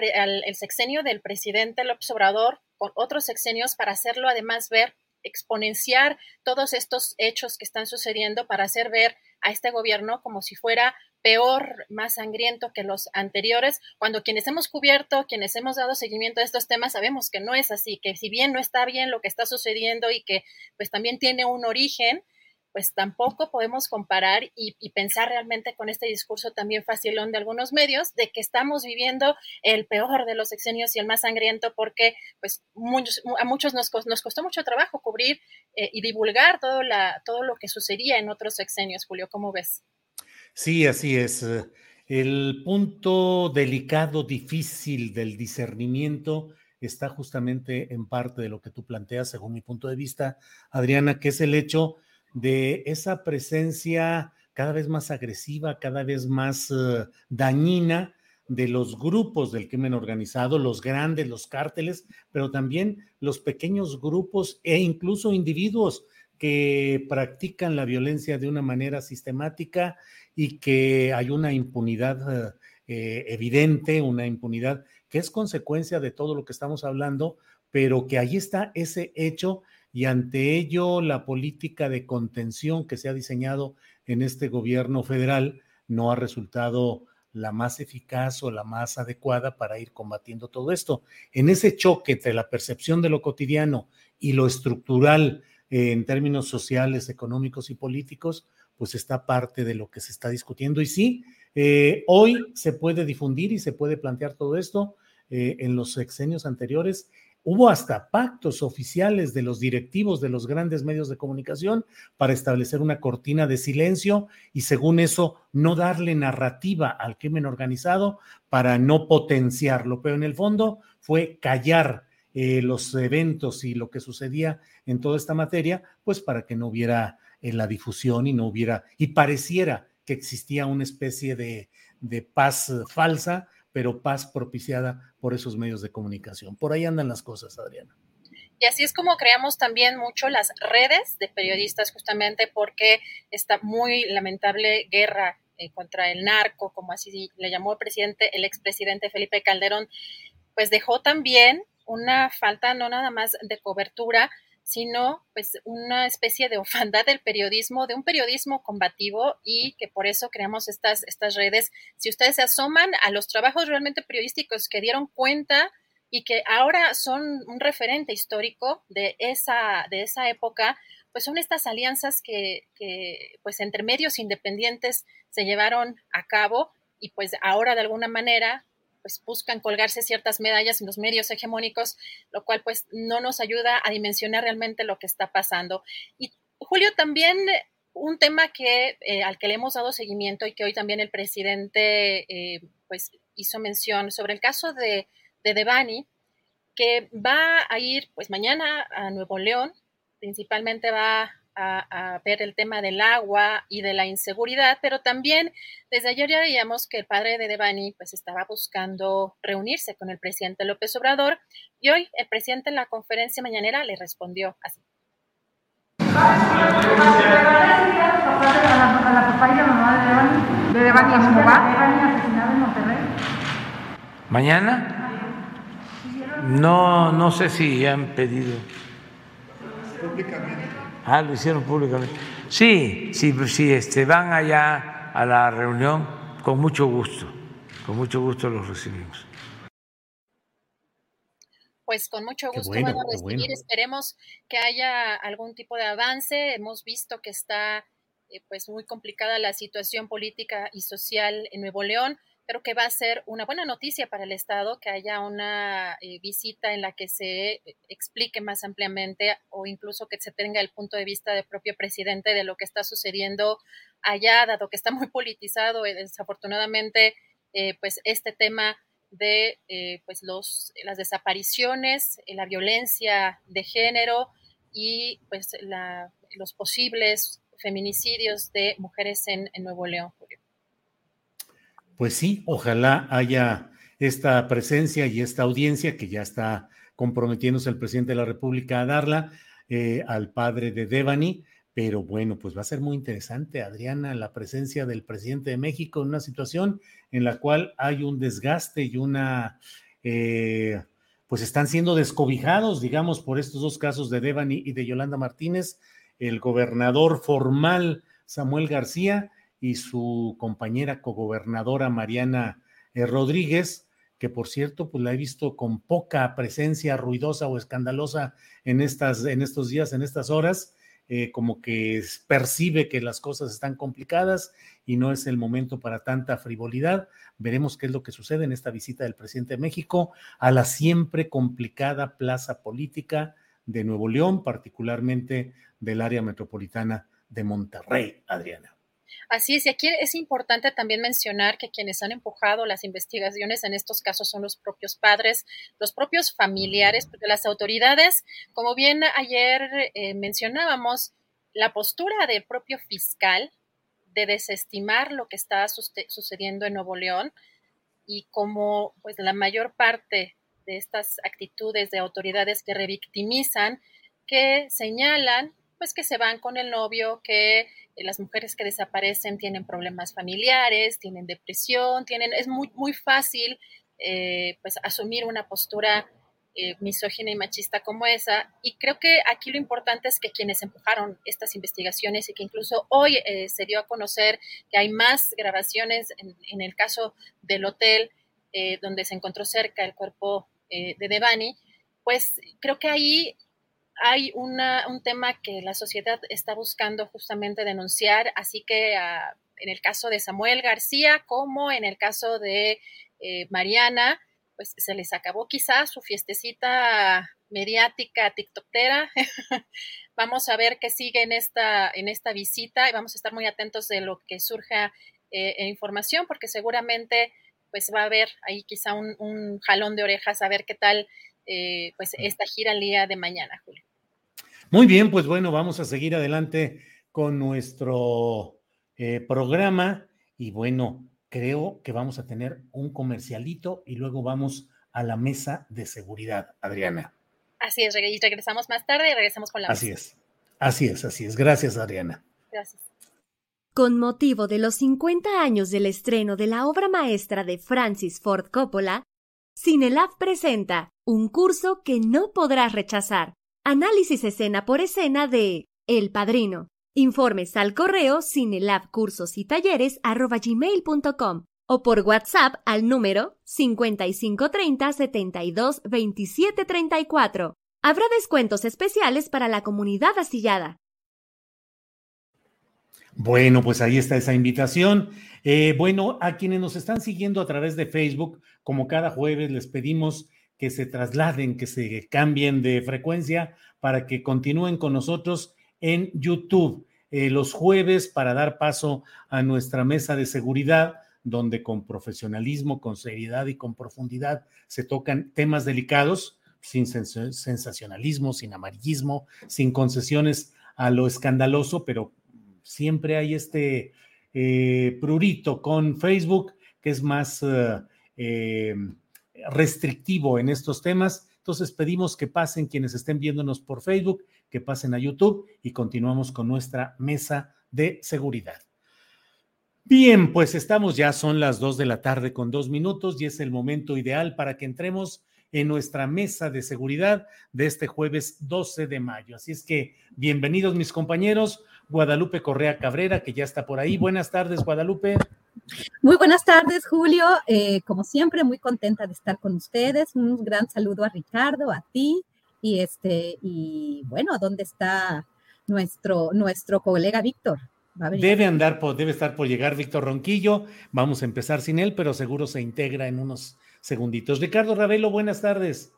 el sexenio del presidente López Obrador con otros sexenios para hacerlo además ver exponenciar todos estos hechos que están sucediendo para hacer ver a este gobierno como si fuera peor, más sangriento que los anteriores, cuando quienes hemos cubierto, quienes hemos dado seguimiento a estos temas, sabemos que no es así, que si bien no está bien lo que está sucediendo y que pues también tiene un origen, pues tampoco podemos comparar y, pensar realmente con este discurso también facilón de algunos medios de que estamos viviendo el peor de los sexenios y el más sangriento porque pues a muchos nos, nos, costó mucho trabajo cubrir eh, y divulgar todo, la, todo lo que sucedía en otros sexenios. Julio, ¿cómo ves? Sí, así es. El punto delicado, difícil del discernimiento está justamente en parte de lo que tú planteas, según mi punto de vista, Adriana, que es el hecho de esa presencia cada vez más agresiva, cada vez más eh, dañina de los grupos del crimen organizado, los grandes, los cárteles, pero también los pequeños grupos e incluso individuos que practican la violencia de una manera sistemática y que hay una impunidad eh, evidente, una impunidad que es consecuencia de todo lo que estamos hablando, pero que ahí está ese hecho y ante ello la política de contención que se ha diseñado en este gobierno federal no ha resultado la más eficaz o la más adecuada para ir combatiendo todo esto. En ese choque entre la percepción de lo cotidiano y lo estructural eh, en términos sociales, económicos y políticos, pues está parte de lo que se está discutiendo. Y sí, eh, hoy se puede difundir y se puede plantear todo esto. Eh, en los sexenios anteriores Hubo hasta pactos oficiales de los directivos de los grandes medios de comunicación para establecer una cortina de silencio y según eso no darle narrativa al crimen organizado para no potenciarlo. Pero en el fondo fue callar eh, los eventos y lo que sucedía en toda esta materia, pues para que no hubiera eh, la difusión y no hubiera, y pareciera que existía una especie de, de paz falsa pero paz propiciada por esos medios de comunicación. Por ahí andan las cosas, Adriana. Y así es como creamos también mucho las redes de periodistas, justamente porque esta muy lamentable guerra eh, contra el narco, como así le llamó el presidente, el expresidente Felipe Calderón, pues dejó también una falta no nada más de cobertura, sino pues una especie de ofandad del periodismo, de un periodismo combativo y que por eso creamos estas, estas redes. Si ustedes se asoman a los trabajos realmente periodísticos que dieron cuenta y que ahora son un referente histórico de esa, de esa época, pues son estas alianzas que, que pues entre medios independientes se llevaron a cabo y pues ahora de alguna manera pues buscan colgarse ciertas medallas en los medios hegemónicos, lo cual pues no nos ayuda a dimensionar realmente lo que está pasando. Y Julio, también un tema que eh, al que le hemos dado seguimiento y que hoy también el presidente eh, pues hizo mención sobre el caso de, de Devani, que va a ir pues mañana a Nuevo León, principalmente va a, ver el tema del agua y de la inseguridad, pero también desde ayer ya veíamos que el padre de Devani pues estaba buscando reunirse con el presidente López Obrador y hoy el presidente en la conferencia mañanera le respondió así. ¿Mañana? No, no sé si han pedido. Públicamente. Ah, lo hicieron públicamente. Sí, sí, sí, este, van allá a la reunión con mucho gusto, con mucho gusto los recibimos. Pues con mucho gusto van a recibir. Esperemos que haya algún tipo de avance. Hemos visto que está eh, pues muy complicada la situación política y social en Nuevo León creo que va a ser una buena noticia para el Estado que haya una eh, visita en la que se explique más ampliamente o incluso que se tenga el punto de vista del propio presidente de lo que está sucediendo allá, dado que está muy politizado y desafortunadamente eh, pues este tema de eh, pues los, las desapariciones, la violencia de género y pues los posibles feminicidios de mujeres en, en Nuevo León, Julio. Pues sí, ojalá haya esta presencia y esta audiencia que ya está comprometiéndose el presidente de la República a darla eh, al padre de Devani. Pero bueno, pues va a ser muy interesante, Adriana, la presencia del presidente de México en una situación en la cual hay un desgaste y una, eh, pues están siendo descobijados, digamos, por estos dos casos de Devani y de Yolanda Martínez, el gobernador formal Samuel García y su compañera cogobernadora Mariana eh, Rodríguez, que por cierto, pues la he visto con poca presencia ruidosa o escandalosa en, estas, en estos días, en estas horas, eh, como que percibe que las cosas están complicadas y no es el momento para tanta frivolidad. Veremos qué es lo que sucede en esta visita del presidente de México a la siempre complicada plaza política de Nuevo León, particularmente del área metropolitana de Monterrey, Adriana. Así es, y aquí es importante también mencionar que quienes han empujado las investigaciones en estos casos son los propios padres, los propios familiares de las autoridades. Como bien ayer eh, mencionábamos, la postura del propio fiscal de desestimar lo que está sucediendo en Nuevo León y como pues la mayor parte de estas actitudes de autoridades que revictimizan, que señalan pues que se van con el novio, que eh, las mujeres que desaparecen tienen problemas familiares, tienen depresión, tienen, es muy, muy fácil eh, pues asumir una postura eh, misógina y machista como esa. Y creo que aquí lo importante es que quienes empujaron estas investigaciones y que incluso hoy se dio a conocer que hay más grabaciones en, en el caso del hotel donde se encontró cerca el cuerpo de Devani, pues creo que ahí hay una, un tema que la sociedad está buscando justamente denunciar, así que ah, en el caso de Samuel García como en el caso de eh, Mariana, pues se les acabó quizás su fiestecita mediática, tiktokera. vamos a ver qué sigue en esta, en esta visita y vamos a estar muy atentos de lo que surja eh, en información, porque seguramente pues va a haber ahí quizá un, un jalón de orejas a ver qué tal eh, pues esta gira el día de mañana, Julio. Muy bien, pues bueno, vamos a seguir adelante con nuestro eh, programa y bueno, creo que vamos a tener un comercialito y luego vamos a la mesa de seguridad, Adriana. Así es, y regresamos más tarde y regresamos con la Así es, así es, así es. Gracias, Adriana. Gracias. Con motivo de los 50 años del estreno de la obra maestra de Francis Ford Coppola, Cinelab presenta un curso que no podrás rechazar Análisis escena por escena de El Padrino. Informes al correo cinelabcursos y talleres gmail.com o por WhatsApp al número 5530 72 27 34. Habrá descuentos especiales para la comunidad asillada. Bueno, pues ahí está esa invitación. Eh, bueno, a quienes nos están siguiendo a través de Facebook, como cada jueves, les pedimos que se trasladen, que se cambien de frecuencia para que continúen con nosotros en YouTube eh, los jueves para dar paso a nuestra mesa de seguridad, donde con profesionalismo, con seriedad y con profundidad se tocan temas delicados, sin sensacionalismo, sin amarillismo, sin concesiones a lo escandaloso, pero siempre hay este eh, prurito con Facebook que es más... Eh, restrictivo en estos temas. Entonces pedimos que pasen quienes estén viéndonos por Facebook, que pasen a YouTube y continuamos con nuestra mesa de seguridad. Bien, pues estamos ya, son las dos de la tarde con dos minutos y es el momento ideal para que entremos en nuestra mesa de seguridad de este jueves 12 de mayo. Así es que bienvenidos mis compañeros, Guadalupe Correa Cabrera, que ya está por ahí. Buenas tardes, Guadalupe. Muy buenas tardes, Julio. Eh, como siempre, muy contenta de estar con ustedes. Un gran saludo a Ricardo, a ti y este y bueno, ¿dónde está nuestro nuestro colega Víctor? Debe andar, por, debe estar por llegar Víctor Ronquillo. Vamos a empezar sin él, pero seguro se integra en unos segunditos. Ricardo Ravelo, buenas tardes.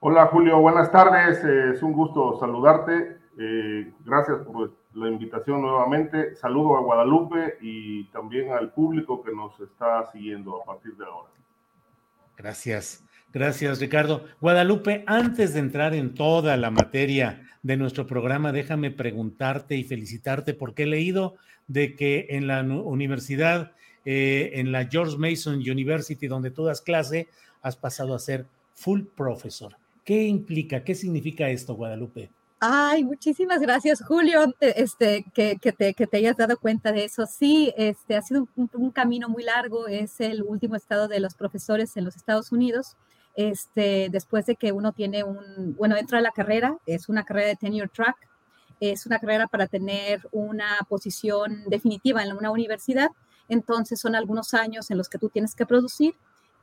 Hola Julio, buenas tardes. Eh, es un gusto saludarte. Eh, gracias por la invitación nuevamente. Saludo a Guadalupe y también al público que nos está siguiendo a partir de ahora. Gracias, gracias Ricardo. Guadalupe, antes de entrar en toda la materia de nuestro programa, déjame preguntarte y felicitarte porque he leído de que en la universidad eh, en la George Mason University, donde tú das clase, has pasado a ser full professor. ¿Qué implica, qué significa esto, Guadalupe? Ay, muchísimas gracias, Julio, este, que, te, que te hayas dado cuenta de eso. Sí, este, ha sido un, camino muy largo, es el último estado de los profesores en los Estados Unidos. Este, después de que uno tiene un, bueno, entra a la carrera, es una carrera de tenure track, es una carrera para tener una posición definitiva en una universidad, entonces son algunos años en los que tú tienes que producir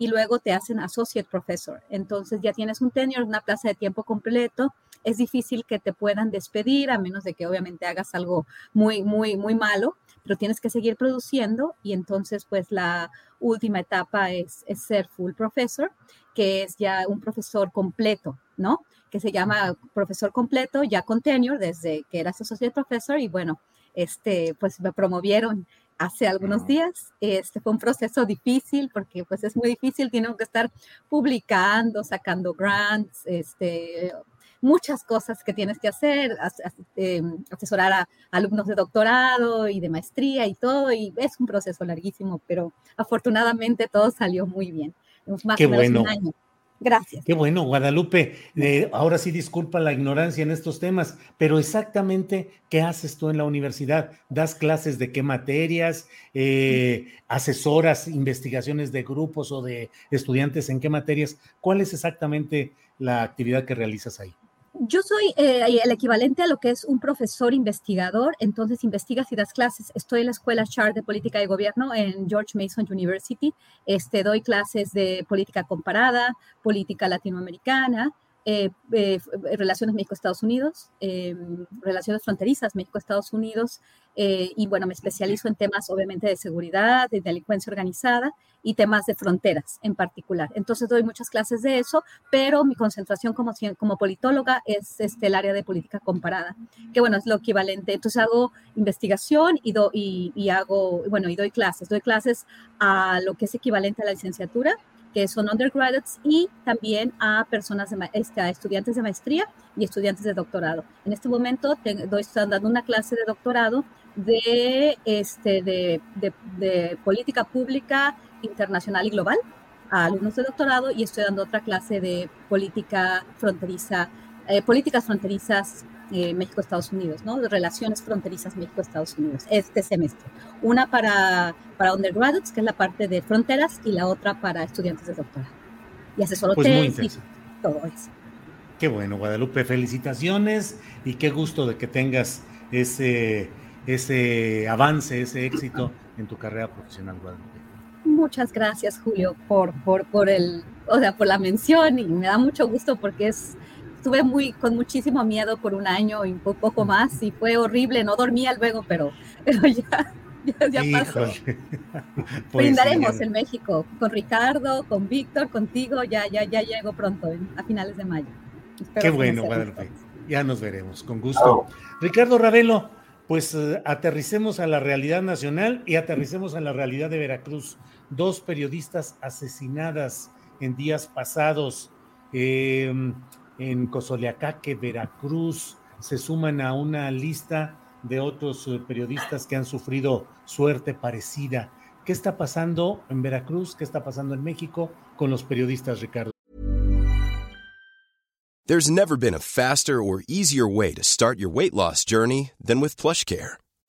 y luego te hacen associate professor. Entonces ya tienes un tenure, una plaza de tiempo completo. Es difícil que te puedan despedir a menos de que obviamente hagas algo muy, muy, muy malo, pero tienes que seguir produciendo y entonces pues la última etapa es, ser full professor, que es ya un profesor completo, ¿no? Que se llama profesor completo ya con tenure desde que eras associate professor y bueno, este, pues me promovieron hace algunos días. Este fue un proceso difícil porque pues es muy difícil, tienen que estar publicando, sacando grants, este, muchas cosas que tienes que hacer, em, asesorar a alumnos de doctorado y de maestría y todo, y es un proceso larguísimo, pero afortunadamente todo salió muy bien. Más Qué bueno. Gracias. Qué bueno, Guadalupe. Ahora sí disculpa la ignorancia en estos temas, pero exactamente qué haces tú en la universidad? ¿Das clases de qué materias? Eh, ¿Asesoras investigaciones de grupos o de estudiantes en qué materias? ¿Cuál es exactamente la actividad que realizas ahí? Yo soy eh, el equivalente a lo que es un profesor investigador, entonces investigas y das clases. Estoy en la escuela Char de Política y Gobierno en George Mason University. Este, doy clases de política comparada, política latinoamericana, eh, eh, relaciones México-Estados Unidos, em, relaciones fronterizas México-Estados Unidos, eh, y bueno, me especializo en temas obviamente de seguridad, de delincuencia organizada y temas de fronteras en particular. Entonces doy muchas clases de eso, pero mi concentración como, como politóloga es este, el área de política comparada, que bueno, es lo equivalente. Entonces hago investigación y, do, y, y hago, bueno, y doy clases. Doy clases a lo que es equivalente a la licenciatura, que son undergraduates, y también a personas, de, este, a estudiantes de maestría y estudiantes de doctorado. En este momento estoy dando una clase de doctorado de, este, de, de, política pública internacional y global a alumnos de doctorado y estoy dando otra clase de política fronteriza, eh, políticas fronterizas eh, México-Estados Unidos, ¿no? Relaciones fronterizas México-Estados Unidos, este semestre. Una para, para undergraduates, que es la parte de fronteras, y la otra para estudiantes de doctorado. Y asesoro pues y todo eso. Qué bueno, Guadalupe, felicitaciones y qué gusto de que tengas ese, ese avance, ese éxito en tu carrera profesional, Guadalupe. Muchas gracias, Julio, por, por, por, el, o sea, por la mención y me da mucho gusto porque es, estuve muy, con muchísimo miedo por un año y un poco más y fue horrible, no dormía luego, pero, pero ya, ya, pasó. pues, Brindaremos en México con Ricardo, con Víctor, contigo, ya, ya, ya llego pronto, a finales de mayo. Qué bueno, Guadalupe. Ya nos veremos, con gusto. Ricardo Ravelo, pues eh, aterricemos a la realidad nacional y aterricemos a la realidad de Veracruz. Dos periodistas asesinadas en días pasados. Eh, en Cozoleacaque, Veracruz, se suman a una lista de otros eh, periodistas que han sufrido suerte parecida. ¿Qué está pasando en Veracruz? ¿Qué está pasando en México con los periodistas, Ricardo? There's never been a faster or easier way to start your weight loss journey than with PlushCare.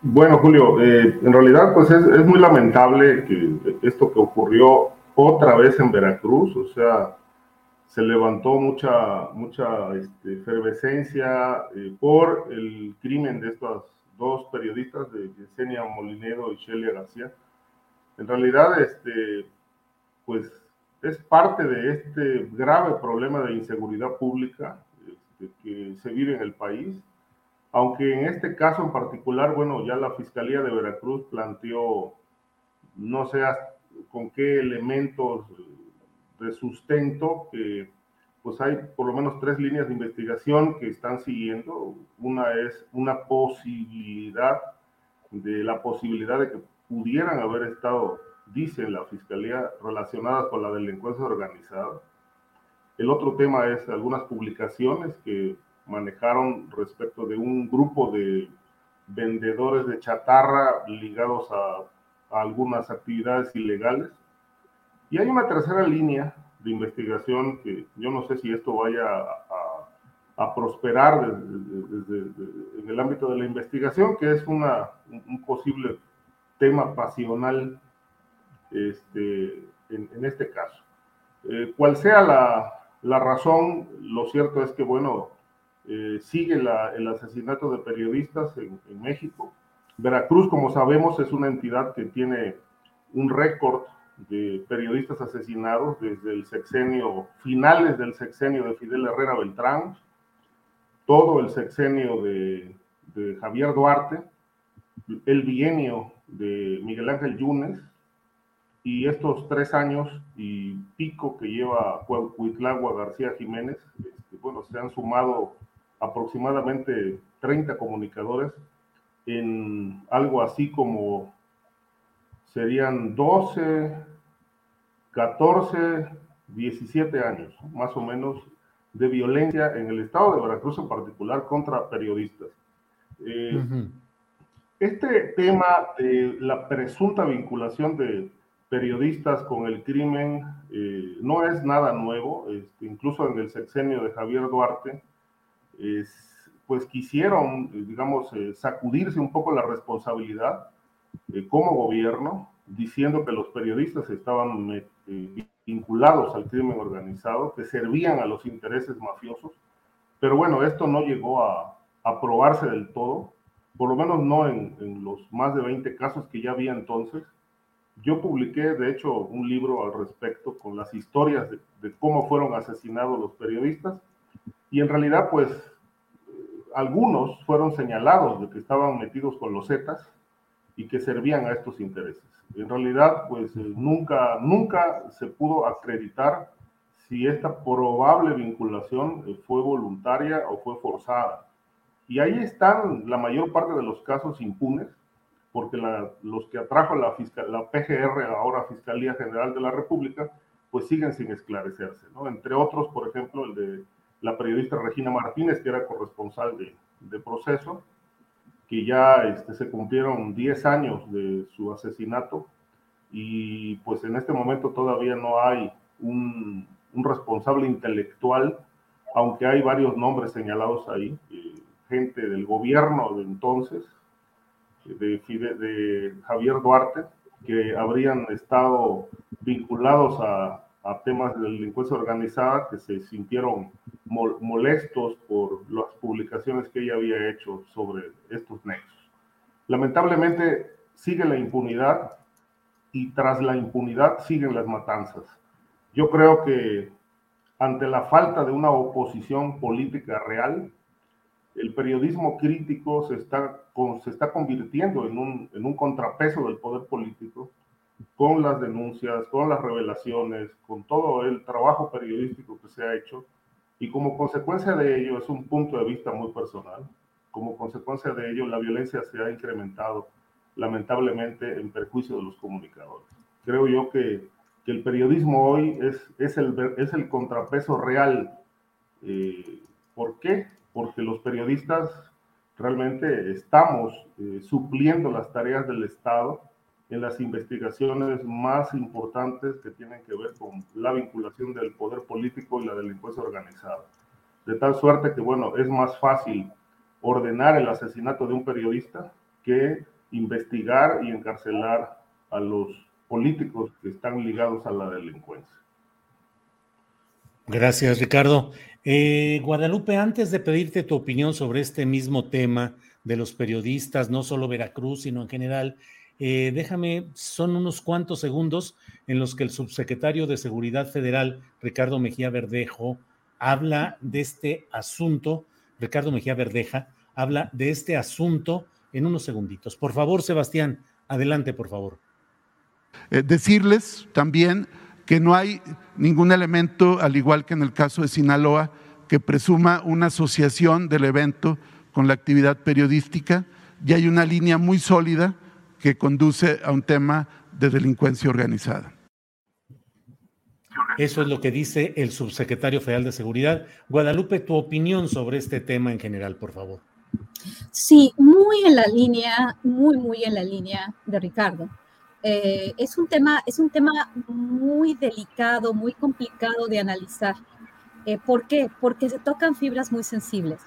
Bueno, Julio, eh, en realidad pues es, muy lamentable que esto que ocurrió otra vez en Veracruz, o sea, se levantó mucha, mucha este, efervescencia eh, por el crimen de estas dos periodistas, de Yesenia Molinero y Shelia García. En realidad, este, pues es parte de este grave problema de inseguridad pública este, que se vive en el país aunque en este caso en particular, bueno, ya la Fiscalía de Veracruz planteó, no sé con qué elementos de sustento, que pues hay por lo menos tres líneas de investigación que están siguiendo. Una es una posibilidad de la posibilidad de que pudieran haber estado, dice la Fiscalía, relacionadas con la delincuencia organizada. El otro tema es algunas publicaciones que manejaron respecto de un grupo de vendedores de chatarra ligados a, algunas actividades ilegales. Y hay una tercera línea de investigación que yo no sé si esto vaya a, prosperar en el ámbito de la investigación, que es un posible tema pasional este, en, este caso. Eh, cual sea la razón, lo cierto es que, bueno, eh, sigue el asesinato de periodistas en, México. Veracruz, como sabemos, es una entidad que tiene un récord de periodistas asesinados desde el sexenio, finales del sexenio de Fidel Herrera Beltrán, todo el sexenio de, Javier Duarte, el bienio de Miguel Ángel Yunes, y estos tres años y pico que lleva Huitlagua García Jiménez, este, bueno, se han sumado aproximadamente 30 comunicadores en algo así como serían 12, 14, 17 años, más o menos, de violencia en el estado de Veracruz en particular contra periodistas. Eh, este tema de la presunta vinculación de periodistas con el crimen eh, no es nada nuevo, este, incluso en el sexenio de Javier Duarte, pues quisieron, digamos, eh, sacudirse un poco la responsabilidad eh, como gobierno, diciendo que los periodistas estaban eh, vinculados al crimen organizado, que servían a los intereses mafiosos. Pero bueno, esto no llegó a aprobarse del todo, por lo menos no en, los más de 20 casos que ya había entonces. Yo publiqué, de hecho, un libro al respecto con las historias de cómo fueron asesinados los periodistas y en realidad, pues, algunos fueron señalados de que estaban metidos con los Zetas y que servían a estos intereses. En realidad, pues, nunca, nunca se pudo acreditar si esta probable vinculación eh, fue voluntaria o fue forzada. Y ahí están la mayor parte de los casos impunes, porque los que atrajo la, fiscal, la PGR, ahora Fiscalía General de la República, pues siguen sin esclarecerse, ¿no? Entre otros, por ejemplo, el de la periodista Regina Martínez, que era corresponsal de, proceso, que ya este, se cumplieron 10 años de su asesinato y pues en este momento todavía no hay un, responsable intelectual, aunque hay varios nombres señalados ahí, eh, gente del gobierno de entonces, de, de Javier Duarte, que habrían estado vinculados a, a temas de delincuencia organizada que se sintieron molestos por las publicaciones que ella había hecho sobre estos nexos. Lamentablemente sigue la impunidad y tras la impunidad siguen las matanzas. Yo creo que ante la falta de una oposición política real, el periodismo crítico se está, se está convirtiendo en un, en un contrapeso del poder político con las denuncias, con las revelaciones, con todo el trabajo periodístico que se ha hecho. Y como consecuencia de ello, es un punto de vista muy personal, como consecuencia de ello, la violencia se ha incrementado lamentablemente en perjuicio de los comunicadores. Creo yo que, que el periodismo hoy es, es, el, es el contrapeso real. Eh, ¿Por qué? Porque los periodistas realmente estamos eh, supliendo las tareas del Estado en las investigaciones más importantes que tienen que ver con la vinculación del poder político y la delincuencia organizada. De tal suerte que, bueno, es más fácil ordenar el asesinato de un periodista que investigar y encarcelar a los políticos que están ligados a la delincuencia. Gracias, Ricardo. Eh, Guadalupe, antes de pedirte tu opinión sobre este mismo tema de los periodistas, no solo Veracruz, sino en general, eh, déjame, son unos cuantos segundos en los que el subsecretario de Seguridad Federal, Ricardo Mejía Verdejo, habla de este asunto, Ricardo Mejía Verdeja, habla de este asunto en unos segunditos. Por favor, Sebastián, adelante, por favor. Eh, decirles también que no hay ningún elemento, al igual que en el caso de Sinaloa, que presuma una asociación del evento con la actividad periodística y hay una línea muy sólida que conduce a un tema de delincuencia organizada. Eso es lo que dice el subsecretario federal de Seguridad. Guadalupe, tu opinión sobre este tema en general, por favor. Sí, muy en la línea, muy, muy en la línea de Ricardo. Eh, es, un tema, es un tema muy delicado, muy complicado de analizar. Eh, ¿Por qué? Porque se tocan fibras muy sensibles.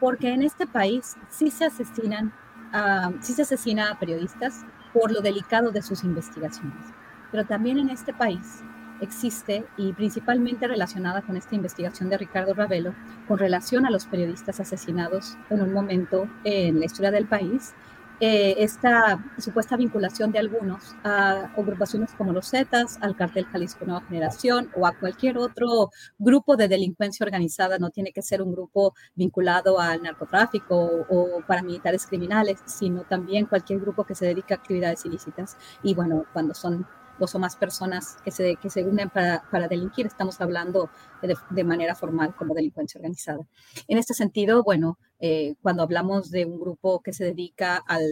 Porque en este país sí se asesinan sí se asesina a periodistas por lo delicado de sus investigaciones. Pero también en este país existe, y principalmente relacionada con esta investigación de Ricardo Ravelo, con relación a los periodistas asesinados en un momento en la historia del país, eh, esta supuesta vinculación de algunos a agrupaciones como los Zetas, al cartel Jalisco Nueva Generación o a cualquier otro grupo de delincuencia organizada, no tiene que ser un grupo vinculado al narcotráfico o, paramilitares criminales, sino también cualquier grupo que se dedica a actividades ilícitas. Y bueno, cuando son dos o más personas que se, que se unen para, para delinquir, estamos hablando de, de, manera formal como delincuencia organizada. En este sentido, bueno, eh, cuando hablamos de un grupo que se dedica al,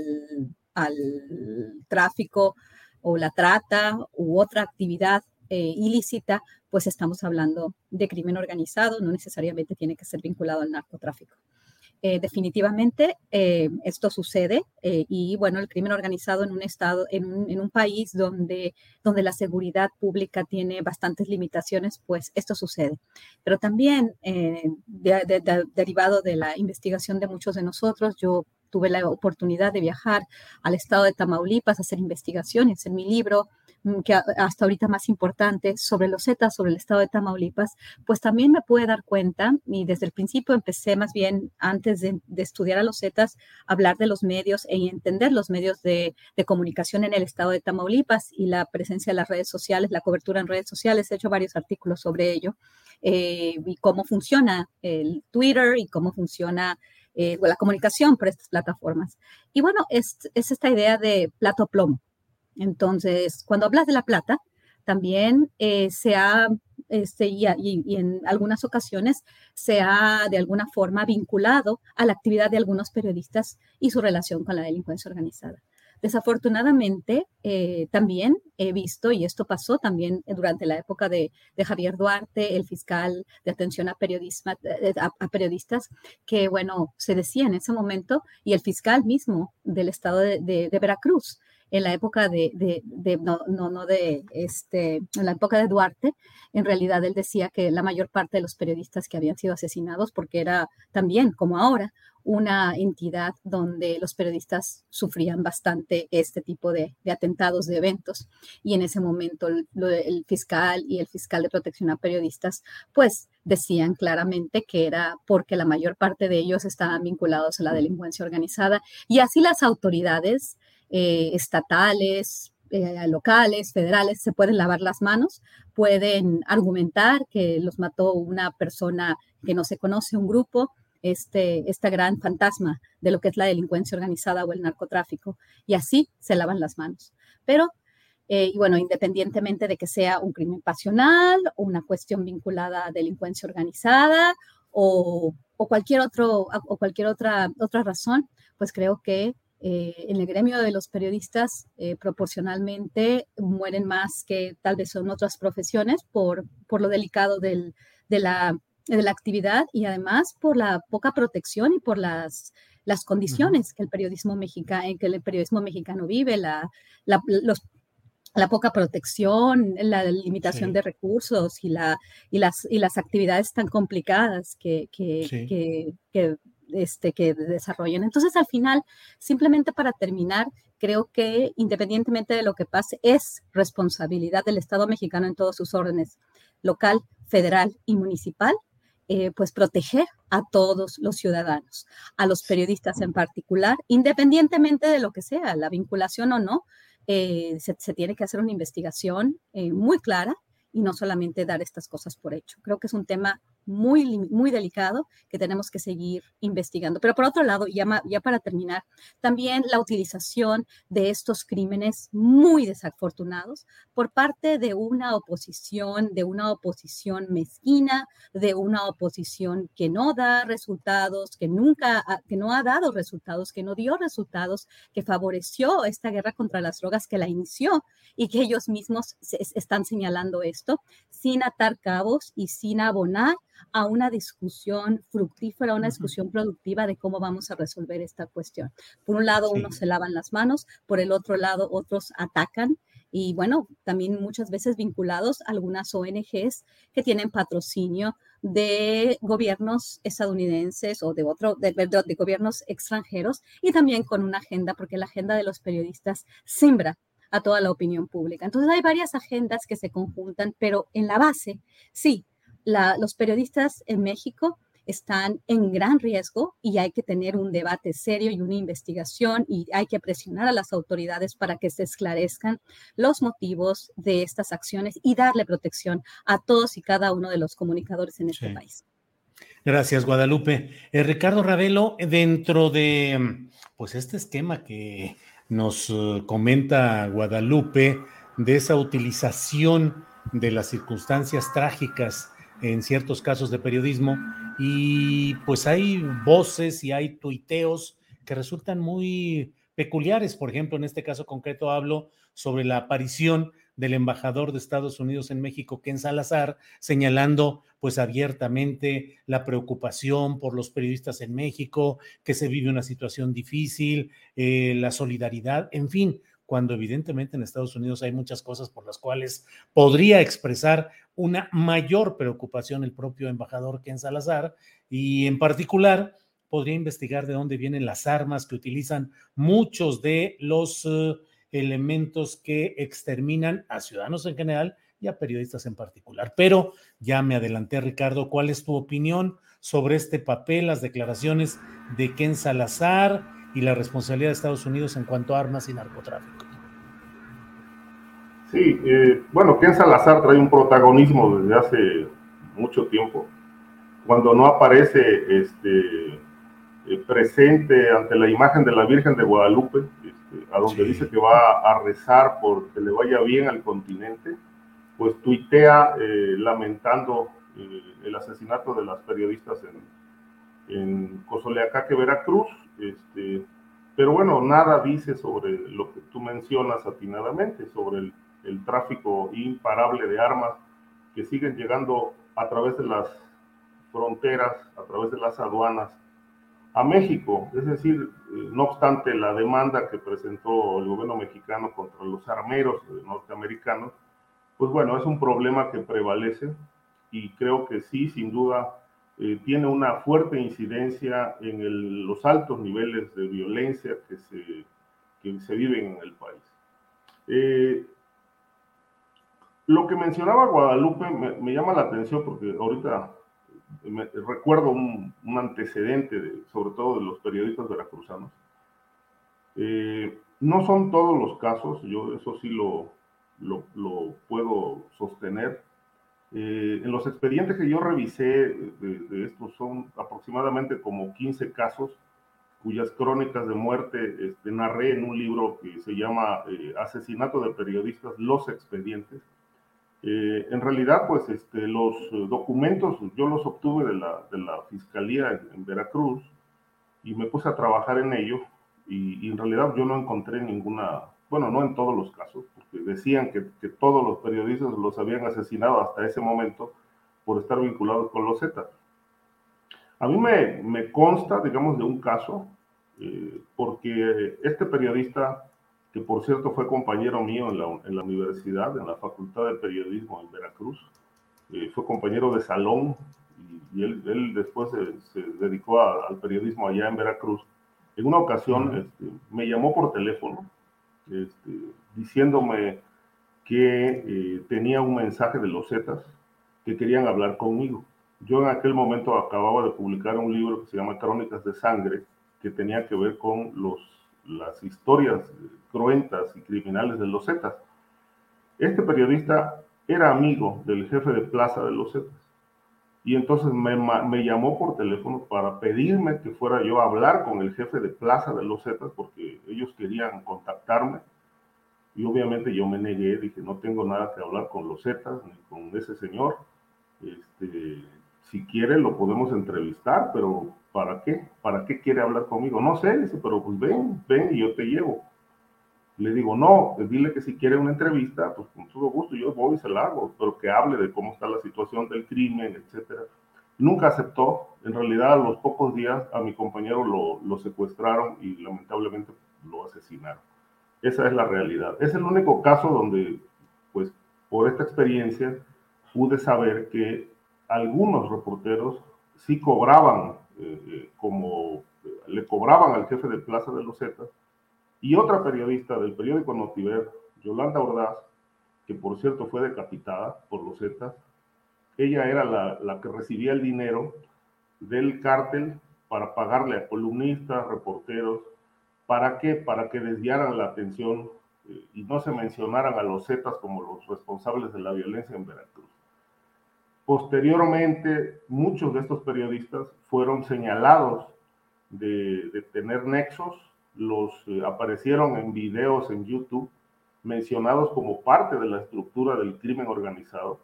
tráfico o la trata u otra actividad eh, ilícita, pues estamos hablando de crimen organizado, no necesariamente tiene que ser vinculado al narcotráfico. Eh, definitivamente eh, esto sucede eh, y bueno, el crimen organizado en un estado, en un, país donde, donde la seguridad pública tiene bastantes limitaciones, pues esto sucede. Pero también derivado de la investigación de muchos de nosotros, yo tuve la oportunidad de viajar al estado de Tamaulipas a hacer investigaciones en mi libro que hasta ahorita más importante sobre los Zetas, sobre el estado de Tamaulipas, pues también me pude dar cuenta, y desde el principio empecé más bien antes de, estudiar a los Zetas, hablar de los medios e entender los medios de, comunicación en el estado de Tamaulipas y la presencia de las redes sociales, la cobertura en redes sociales. He hecho varios artículos sobre ello eh, y cómo funciona el Twitter y cómo funciona eh, la comunicación por estas plataformas. Y bueno, es, es esta idea de plato plomo. Entonces, cuando hablas de la plata, también eh, se ha, este, y, en algunas ocasiones se ha de alguna forma vinculado a la actividad de algunos periodistas y su relación con la delincuencia organizada. Desafortunadamente, eh, también he visto, y esto pasó también durante la época de, Javier Duarte, el fiscal de atención eh, a, periodistas, que, bueno, se decía en ese momento, y el fiscal mismo del estado de Veracruz, en la época de, no, no, de, este, en la época de Duarte, en realidad él decía que la mayor parte de los periodistas que habían sido asesinados, porque era también, como ahora, una entidad donde los periodistas sufrían bastante este tipo de, atentados, de eventos. Y en ese momento el, fiscal y el fiscal de protección a periodistas, pues decían claramente que era porque la mayor parte de ellos estaban vinculados a la delincuencia organizada. Y así las autoridades eh, estatales, eh, locales, federales, se pueden lavar las manos, pueden argumentar que los mató una persona que no se conoce, un grupo, este, esta gran fantasma de lo que es la delincuencia organizada o el narcotráfico, y así se lavan las manos. Pero, eh, y bueno, independientemente de que sea un crimen pasional una cuestión vinculada a delincuencia organizada o, o cualquier, otro, o cualquier otra, otra razón, pues creo que eh, en el gremio de los periodistas eh, proporcionalmente mueren más que tal vez son otras profesiones por, por lo delicado del, de, la, de, la, actividad y además por la poca protección y por las, las condiciones que, el periodismo mexicano, en que el periodismo mexicano vive, la, la, los, la poca protección, la limitación de recursos y, la, y, las, y las actividades tan complicadas que, que, que, que este, que desarrollen. Entonces, al final, simplemente para terminar, creo que independientemente de lo que pase, es responsabilidad del Estado mexicano en todos sus órdenes, local, federal y municipal, eh, pues proteger a todos los ciudadanos, a los periodistas en particular, independientemente de lo que sea, la vinculación o no, eh, se, tiene que hacer una investigación eh, muy clara y no solamente dar estas cosas por hecho. Creo que es un tema muy, muy delicado que tenemos que seguir investigando. Pero por otro lado, ya, ya para terminar, también la utilización de estos crímenes muy desafortunados por parte de una oposición, de una oposición mezquina, de una oposición que no da resultados, que nunca, que no ha dado resultados, que no dio resultados, que favoreció esta guerra contra las drogas, que la inició y que ellos mismos están señalando esto sin atar cabos y sin abonar a una discusión fructífera, una discusión productiva de cómo vamos a resolver esta cuestión. Por un lado, unos se lavan las manos, por el otro lado, otros atacan y bueno, también muchas veces vinculados a algunas ONGs que tienen patrocinio de gobiernos estadounidenses o de, otro, de, de, gobiernos extranjeros y también con una agenda, porque la agenda de los periodistas simbra a toda la opinión pública. Entonces hay varias agendas que se conjuntan, pero en la base, sí, los periodistas en México están en gran riesgo y hay que tener un debate serio y una investigación y hay que presionar a las autoridades para que se esclarezcan los motivos de estas acciones y darle protección a todos y cada uno de los comunicadores en este país. Gracias, Guadalupe. Eh, Ricardo Ravelo, dentro de pues este esquema que nos eh, comenta Guadalupe de esa utilización de las circunstancias trágicas en ciertos casos de periodismo y pues hay voces y hay tuiteos que resultan muy peculiares. Por ejemplo, en este caso concreto hablo sobre la aparición del embajador de Estados Unidos en México, Ken Salazar, señalando pues abiertamente la preocupación por los periodistas en México, que se vive una situación difícil, eh, la solidaridad, en fin, cuando evidentemente en Estados Unidos hay muchas cosas por las cuales podría expresar una mayor preocupación el propio embajador Ken Salazar y en particular podría investigar de dónde vienen las armas que utilizan muchos de los eh, elementos que exterminan a ciudadanos en general y a periodistas en particular. Pero ya me adelanté, Ricardo, ¿cuál es tu opinión sobre este papel, las declaraciones de Ken Salazar y la responsabilidad de Estados Unidos en cuanto a armas y narcotráfico? Sí, eh, bueno, Ken Salazar trae un protagonismo desde hace mucho tiempo. Cuando no aparece este, eh, presente ante la imagen de la Virgen de Guadalupe, este, a donde dice que va a rezar por que le vaya bien al continente, pues tuitea eh, lamentando eh, el asesinato de las periodistas en, en Cozoleacaque, Veracruz. Este, pero bueno, nada dice sobre lo que tú mencionas atinadamente, sobre el, el tráfico imparable de armas que siguen llegando a través de las fronteras, a través de las aduanas a México. Es decir, eh, no obstante la demanda que presentó el gobierno mexicano contra los armeros norteamericanos, pues bueno, es un problema que prevalece y creo que sí, sin duda, eh, tiene una fuerte incidencia en los altos niveles de violencia que se, que se viven en el país. Eh, lo que mencionaba Guadalupe me, llama la atención porque ahorita me, recuerdo un, antecedente, sobre todo de los periodistas veracruzanos. Eh, no son todos los casos, yo eso sí lo, lo, puedo sostener. Eh, en los expedientes que yo revisé de, estos son aproximadamente como 15 casos cuyas crónicas de muerte este, narré en un libro que se llama eh, Asesinato de Periodistas, Los Expedientes. Eh, en realidad, pues este, los documentos yo los obtuve de la, de la Fiscalía en, Veracruz y me puse a trabajar en ello y, y en realidad yo no encontré ninguna bueno, no en todos los casos, porque decían que, todos los periodistas los habían asesinado hasta ese momento por estar vinculados con los Zetas. A mí me, consta, digamos, de un caso, eh, porque este periodista, que por cierto fue compañero mío en la, universidad, en la Facultad de Periodismo en Veracruz, eh, fue compañero de salón y, él, después se, dedicó al periodismo allá en Veracruz, en una ocasión este, me llamó por teléfono este, diciéndome que eh, tenía un mensaje de los Zetas que querían hablar conmigo. Yo en aquel momento acababa de publicar un libro que se llama Crónicas de Sangre, que tenía que ver con los, las historias cruentas y criminales de los Zetas. Este periodista era amigo del jefe de plaza de los Zetas. Y entonces me, me, llamó por teléfono para pedirme que fuera yo a hablar con el jefe de plaza de los Zetas, porque ellos querían contactarme. Y obviamente yo me negué, dije, no tengo nada que hablar con los Zetas ni con ese señor. Este, si quiere lo podemos entrevistar, pero ¿para qué? ¿Para qué quiere hablar conmigo? No sé, dice, pero pues ven, ven y yo te llevo. Le digo, no, pues dile que si quiere una entrevista, pues con todo gusto yo voy y se la hago, pero que hable de cómo está la situación del crimen, etcétera. Nunca aceptó. En realidad, a los pocos días a mi compañero lo, lo secuestraron y lamentablemente lo asesinaron. Esa es la realidad. Es el único caso donde, pues, por esta experiencia, pude saber que algunos reporteros sí cobraban, eh, eh, como le cobraban al jefe de Plaza de los Zetas, y otra periodista del periódico Notiver, Yolanda Ordaz, que por cierto fue decapitada por los Zetas, ella era la, la que recibía el dinero del cártel para pagarle a columnistas, reporteros, ¿para qué? Para que desviaran la atención eh, y no se mencionaran a los Zetas como los responsables de la violencia en Veracruz. Posteriormente, muchos de estos periodistas fueron señalados de, tener nexos, los eh, aparecieron en videos en YouTube mencionados como parte de la estructura del crimen organizado.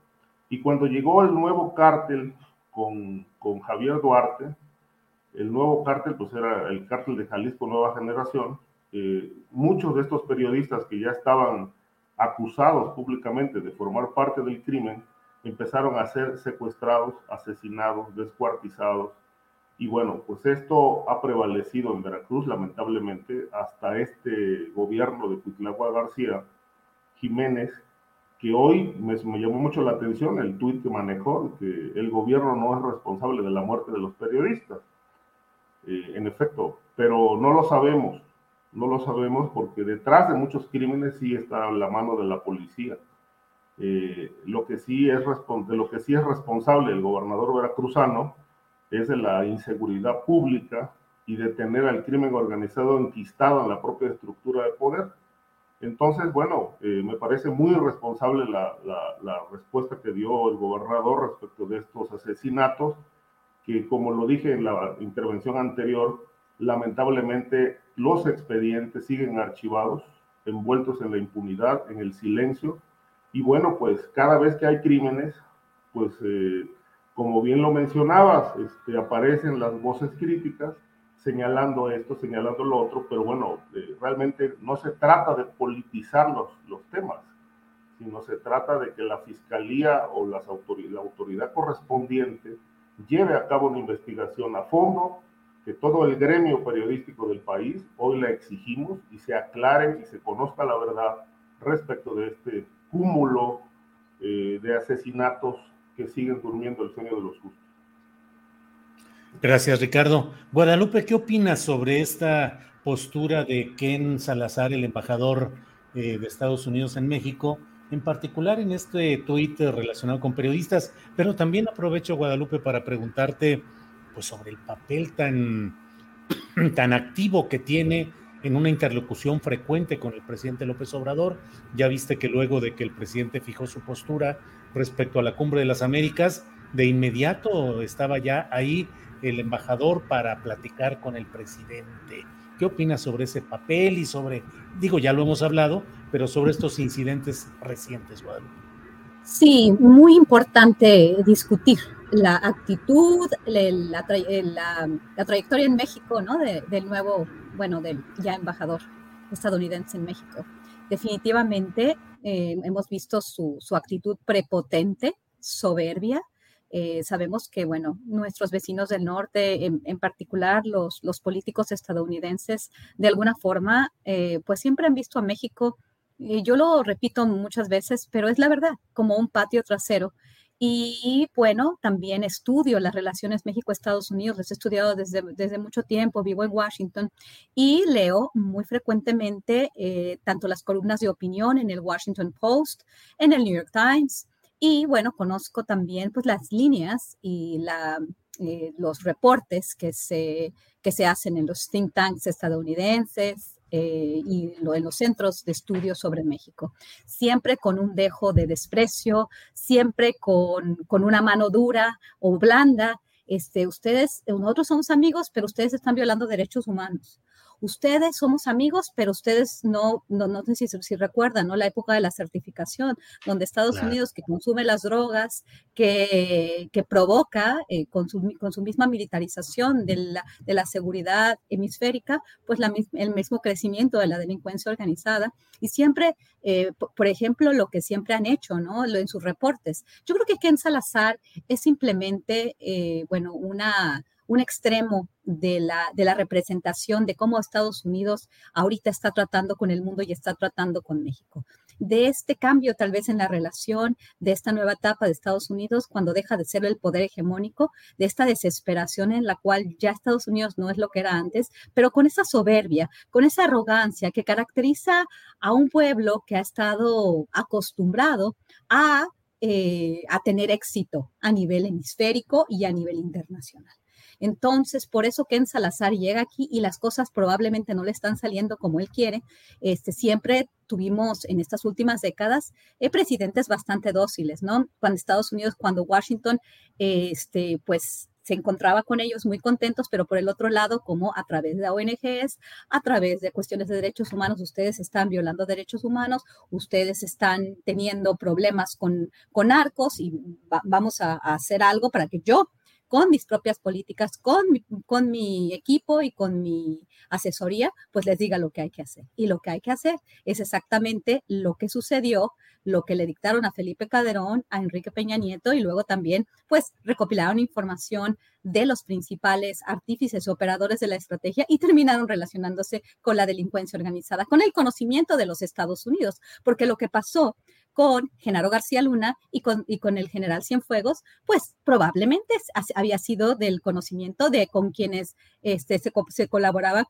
Y cuando llegó el nuevo cártel con, con Javier Duarte, el nuevo cártel pues era el cártel de Jalisco Nueva Generación, eh, muchos de estos periodistas que ya estaban acusados públicamente de formar parte del crimen, empezaron a ser secuestrados, asesinados, descuartizados. Y bueno, pues esto ha prevalecido en Veracruz, lamentablemente, hasta este gobierno de Cuitlagua García Jiménez, que hoy me, llamó mucho la atención el tuit que manejó, que el gobierno no es responsable de la muerte de los periodistas. Eh, en efecto, pero no lo sabemos, no lo sabemos porque detrás de muchos crímenes sí está la mano de la policía. Eh, lo, que sí es de lo que sí es responsable el gobernador veracruzano es de la inseguridad pública y de tener al crimen organizado enquistado en la propia estructura de poder. Entonces, bueno, eh, me parece muy irresponsable la, la, respuesta que dio el gobernador respecto de estos asesinatos, que como lo dije en la intervención anterior, lamentablemente los expedientes siguen archivados, envueltos en la impunidad, en el silencio, y bueno, pues cada vez que hay crímenes, pues eh, como bien lo mencionabas, este, aparecen las voces críticas señalando esto, señalando lo otro, pero bueno, eh, realmente no se trata de politizar los, los temas, sino se trata de que la fiscalía o las la autoridad correspondiente lleve a cabo una investigación a fondo, que todo el gremio periodístico del país hoy la exigimos y se aclare y se conozca la verdad respecto de este cúmulo eh, de asesinatos que siguen durmiendo el sueño de los justos. Gracias, Ricardo. Guadalupe, ¿qué opinas sobre esta postura de Ken Salazar, el embajador eh, de Estados Unidos en México, en particular en este tuit relacionado con periodistas? Pero también aprovecho, Guadalupe, para preguntarte pues, sobre el papel tan, tan activo que tiene en una interlocución frecuente con el presidente López Obrador. Ya viste que luego de que el presidente fijó su postura respecto a la cumbre de las Américas, de inmediato estaba ya ahí el embajador para platicar con el presidente. ¿Qué opinas sobre ese papel y sobre, digo, ya lo hemos hablado, pero sobre estos incidentes recientes, Guadalupe? Sí, muy importante discutir la actitud, la, trayectoria en México, ¿no? del nuevo bueno, del ya embajador estadounidense en México. Definitivamente eh, hemos visto su, actitud prepotente, soberbia. Eh, sabemos que, bueno, nuestros vecinos del norte, en, particular los, los, políticos estadounidenses, de alguna forma, eh, pues siempre han visto a México, y yo lo repito muchas veces, pero es la verdad, como un patio trasero Y bueno, también estudio las relaciones México-Estados Unidos, las he estudiado desde, desde mucho tiempo, vivo en Washington y leo muy frecuentemente eh, tanto las columnas de opinión en el Washington Post, en el New York Times, y bueno, conozco también pues las líneas y la, eh, los reportes que se, que se hacen en los think tanks estadounidenses, eh, y en los centros de estudio sobre México. Siempre con un dejo de desprecio, siempre con, con una mano dura o blanda. Este, ustedes, nosotros somos amigos, pero ustedes están violando derechos humanos ustedes somos amigos, pero ustedes no, no, no sé si, si recuerdan, ¿no? La época de la certificación, donde Estados Unidos, que consume las drogas, que, que provoca eh, con, su, con, su, misma militarización de la, de la seguridad hemisférica, pues la, el mismo crecimiento de la delincuencia organizada. Y siempre, eh, por ejemplo, lo que siempre han hecho, ¿no? Lo, en sus reportes. Yo creo que Ken Salazar es simplemente, eh, bueno, una un extremo de la, de la representación de cómo Estados Unidos ahorita está tratando con el mundo y está tratando con México. De este cambio tal vez en la relación, de esta nueva etapa de Estados Unidos cuando deja de ser el poder hegemónico, de esta desesperación en la cual ya Estados Unidos no es lo que era antes, pero con esa soberbia, con esa arrogancia que caracteriza a un pueblo que ha estado acostumbrado a, eh, a tener éxito a nivel hemisférico y a nivel internacional. Entonces, por eso Ken Salazar llega aquí y las cosas probablemente no le están saliendo como él quiere. Este, siempre tuvimos en estas últimas décadas eh, presidentes bastante dóciles, ¿no? Cuando Estados Unidos, cuando Washington, este, pues se encontraba con ellos muy contentos, pero por el otro lado, como a través de ONGs, a través de cuestiones de derechos humanos, ustedes están violando derechos humanos, ustedes están teniendo problemas con, con narcos y vamos a, hacer algo para que yo con mis propias políticas, con mi, con mi equipo y con mi asesoría, pues les diga lo que hay que hacer. Y lo que hay que hacer es exactamente lo que sucedió, lo que le dictaron a Felipe Calderón, a Enrique Peña Nieto y luego también pues recopilaron información de los principales artífices operadores de la estrategia y terminaron relacionándose con la delincuencia organizada, con el conocimiento de los Estados Unidos, porque lo que pasó con Genaro García Luna y con, y con el general Cienfuegos, pues probablemente había sido del conocimiento de con quienes este, se, se colaboraba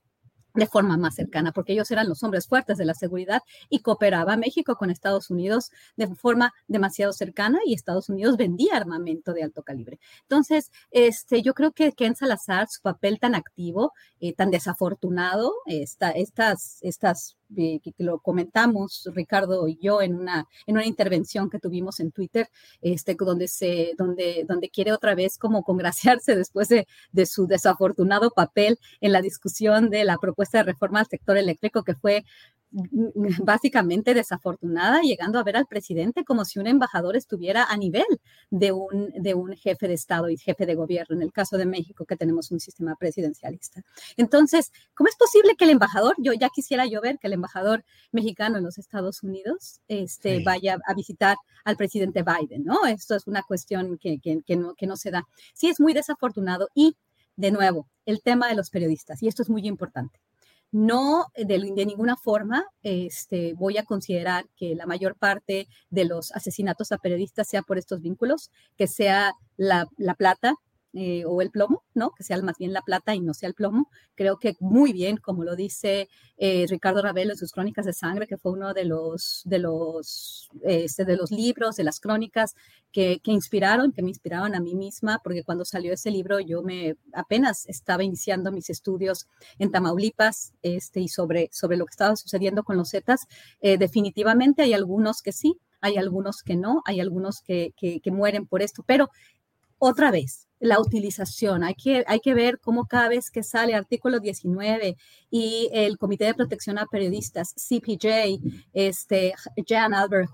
de forma más cercana, porque ellos eran los hombres fuertes de la seguridad y cooperaba México con Estados Unidos de forma demasiado cercana y Estados Unidos vendía armamento de alto calibre. Entonces, este, yo creo que Ken Salazar, su papel tan activo, eh, tan desafortunado, esta, estas, estas que, lo comentamos Ricardo y yo en una, en una intervención que tuvimos en Twitter, este, donde, se, donde, donde quiere otra vez como congraciarse después de, de su desafortunado papel en la discusión de la propuesta de reforma al sector eléctrico que fue básicamente desafortunada, llegando a ver al presidente como si un embajador estuviera a nivel de un, de un jefe de Estado y jefe de gobierno, en el caso de México, que tenemos un sistema presidencialista. Entonces, ¿cómo es posible que el embajador, yo ya quisiera yo ver que el embajador mexicano en los Estados Unidos este, vaya a visitar al presidente Biden, ¿no? Esto es una cuestión que, que, no, que no se da. Sí, es muy desafortunado y, de nuevo, el tema de los periodistas, y esto es muy importante no, de, ninguna forma este, voy a considerar que la mayor parte de los asesinatos a periodistas sea por estos vínculos, que sea la, la plata eh, o el plomo, ¿no? Que sea más bien la plata y no sea el plomo. Creo que muy bien, como lo dice eh, Ricardo Ravelo en sus Crónicas de Sangre, que fue uno de los, de los, este, de los libros, de las crónicas que, que, inspiraron, que me inspiraron a mí misma, porque cuando salió ese libro yo me apenas estaba iniciando mis estudios en Tamaulipas este, y sobre, sobre lo que estaba sucediendo con los Zetas. Eh, definitivamente hay algunos que sí, hay algunos que no, hay algunos que, que, que mueren por esto, pero otra vez, la utilización. Hay que, hay que ver cómo cada vez que sale artículo 19 y el Comité de Protección a Periodistas, CPJ, este, Jan Albert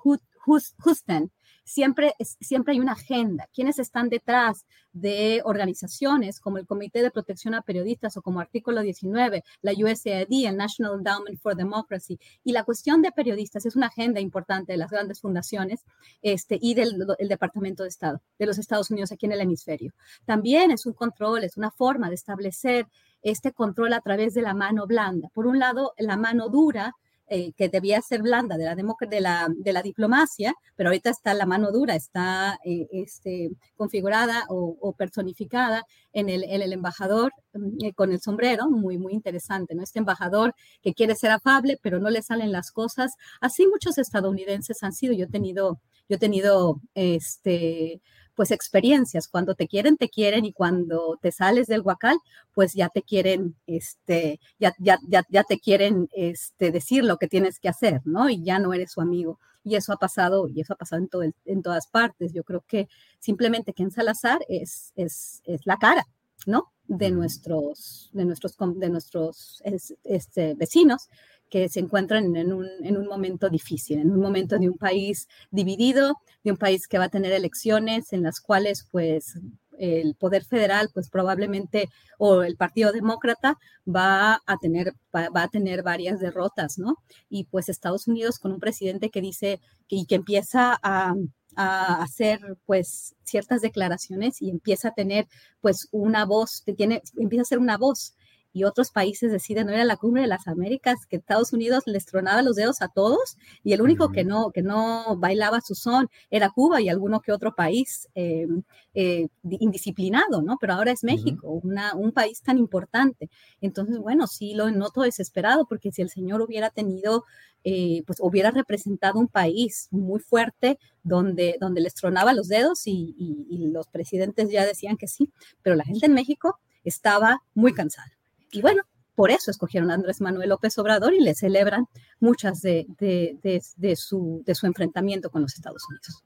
Husten, siempre, siempre hay una agenda. ¿Quiénes están detrás de organizaciones como el Comité de Protección a Periodistas o como Artículo 19, la USAID, el National Endowment for Democracy? Y la cuestión de periodistas es una agenda importante de las grandes fundaciones este, y del Departamento de Estado de los Estados Unidos aquí en el hemisferio. También es un control, es una forma de establecer este control a través de la mano blanda. Por un lado, la mano dura eh, que debía ser blanda de la, de, la, de la diplomacia, pero ahorita está la mano dura, está eh, este, configurada o, personificada en el, el embajador mm, eh, con el sombrero, muy, muy interesante, ¿no? Este embajador que quiere ser afable, pero no le salen las cosas. Así muchos estadounidenses han sido. Yo he tenido, yo he tenido este, pues experiencias. Cuando te quieren, te quieren y cuando te sales del huacal, pues ya te quieren, este, ya, ya, ya, ya te quieren este, decir lo que tienes que hacer, ¿no? Y ya no eres su amigo. Y eso ha pasado, y eso ha pasado en, todo en todas partes. Yo creo que simplemente que en Salazar es, es, es la cara, ¿no? De nuestros, de nuestros, de nuestros este, vecinos que se encuentran en un, en un, momento difícil, en un momento de un país dividido, de un país que va a tener elecciones en las cuales pues el poder federal pues probablemente o el Partido Demócrata va a tener va, a tener varias derrotas, ¿no? Y pues Estados Unidos con un presidente que dice que, y que empieza a, a hacer pues ciertas declaraciones y empieza a tener pues una voz, tiene, empieza a ser una voz y otros países deciden no ir a la cumbre de las Américas, que Estados Unidos les tronaba los dedos a todos y el único que no, que no bailaba su son era Cuba y alguno que otro país eh, eh, indisciplinado, ¿no? Pero ahora es México, una, un país tan importante. Entonces, bueno, sí lo noto desesperado porque si el señor hubiera tenido, eh, pues hubiera representado un país muy fuerte donde, donde les tronaba los dedos y, y los presidentes ya decían que sí, pero la gente en México estaba muy cansada. Y bueno, por eso escogieron a Andrés Manuel López Obrador y le celebran muchas de, de, su, de su enfrentamiento con los Estados Unidos.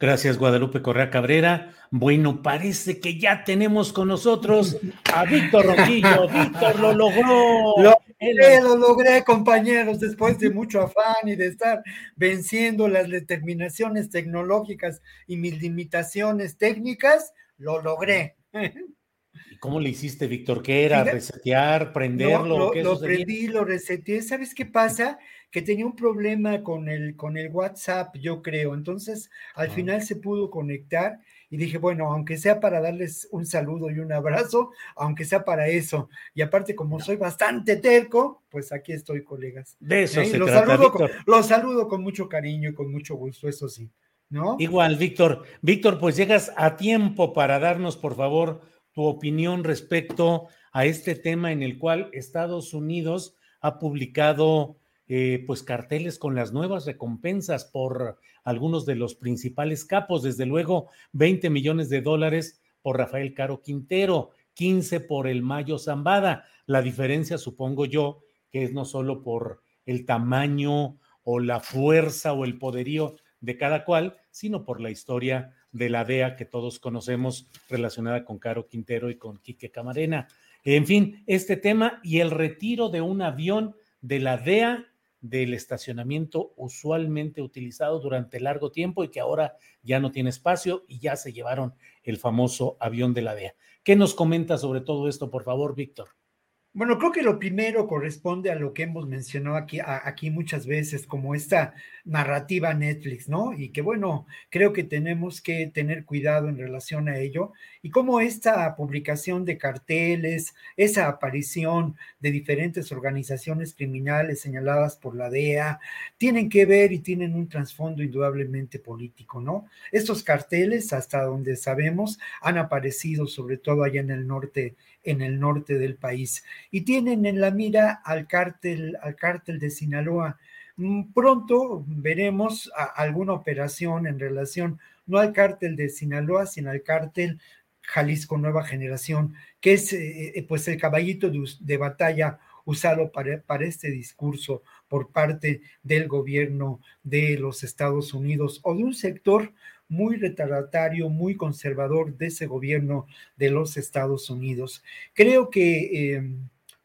Gracias, Guadalupe Correa Cabrera. Bueno, parece que ya tenemos con nosotros a Víctor Roquillo. Víctor lo logró. Lo logré, lo logré, compañeros, después de mucho afán y de estar venciendo las determinaciones tecnológicas y mis limitaciones técnicas, lo logré. ¿Cómo le hiciste, Víctor? ¿Qué era? ¿Resetear? ¿Prenderlo? lo, lo prendí, lo reseteé. ¿Sabes qué pasa? Que tenía un problema con el, con el WhatsApp, yo creo. Entonces, al ah. final se pudo conectar y dije, bueno, aunque sea para darles un saludo y un abrazo, aunque sea para eso. Y aparte, como soy bastante terco, pues aquí estoy, colegas. De eso ¿Eh? se los, trata, saludo con, los saludo con mucho cariño y con mucho gusto, eso sí. ¿No? Igual, Víctor. Víctor, pues llegas a tiempo para darnos, por favor, tu opinión respecto a este tema en el cual Estados Unidos ha publicado eh, pues carteles con las nuevas recompensas por algunos de los principales capos, desde luego 20 millones de dólares por Rafael Caro Quintero, 15 por el Mayo Zambada. La diferencia, supongo yo, que es no solo por el tamaño o la fuerza o el poderío de cada cual, sino por la historia de la DEA que todos conocemos relacionada con Caro Quintero y con Quique Camarena. En fin, este tema y el retiro de un avión de la DEA del estacionamiento usualmente utilizado durante largo tiempo y que ahora ya no tiene espacio y ya se llevaron el famoso avión de la DEA. ¿Qué nos comenta sobre todo esto, por favor, Víctor? Bueno, creo que lo primero corresponde a lo que hemos mencionado aquí, aquí muchas veces, como esta narrativa Netflix, ¿no? Y que bueno, creo que tenemos que tener cuidado en relación a ello. Y como esta publicación de carteles, esa aparición de diferentes organizaciones criminales señaladas por la DEA, tienen que ver y tienen un trasfondo indudablemente político, ¿no? Estos carteles, hasta donde sabemos, han aparecido sobre todo allá en el norte en el norte del país y tienen en la mira al cártel, al cártel de Sinaloa. Mm, pronto veremos alguna operación en relación no al cártel de Sinaloa, sino al cártel Jalisco Nueva Generación, que es eh, eh, pues el caballito de, batalla usado para, para, este discurso por parte del gobierno de los Estados Unidos o de un sector muy retardatario, muy conservador de ese gobierno de los Estados Unidos. Creo que eh,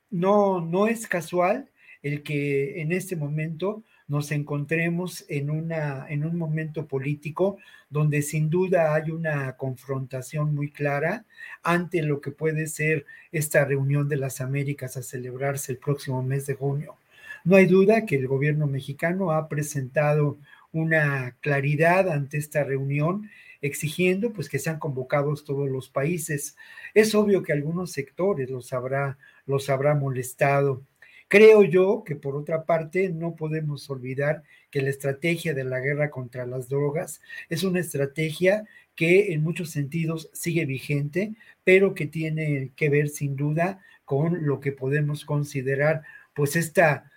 no, no es casual el que en este momento nos encontremos en, una, en un momento político donde sin duda hay una confrontación muy clara ante lo que puede ser esta reunión de las Américas a celebrarse el próximo mes de junio. No hay duda que el gobierno mexicano ha presentado una claridad ante esta reunión, exigiendo pues que sean convocados todos los países. Es obvio que algunos sectores los habrá, los habrá molestado. Creo yo que por otra parte no podemos olvidar que la estrategia de la guerra contra las drogas es una estrategia que en muchos sentidos sigue vigente, pero que tiene que ver sin duda con lo que podemos considerar pues esta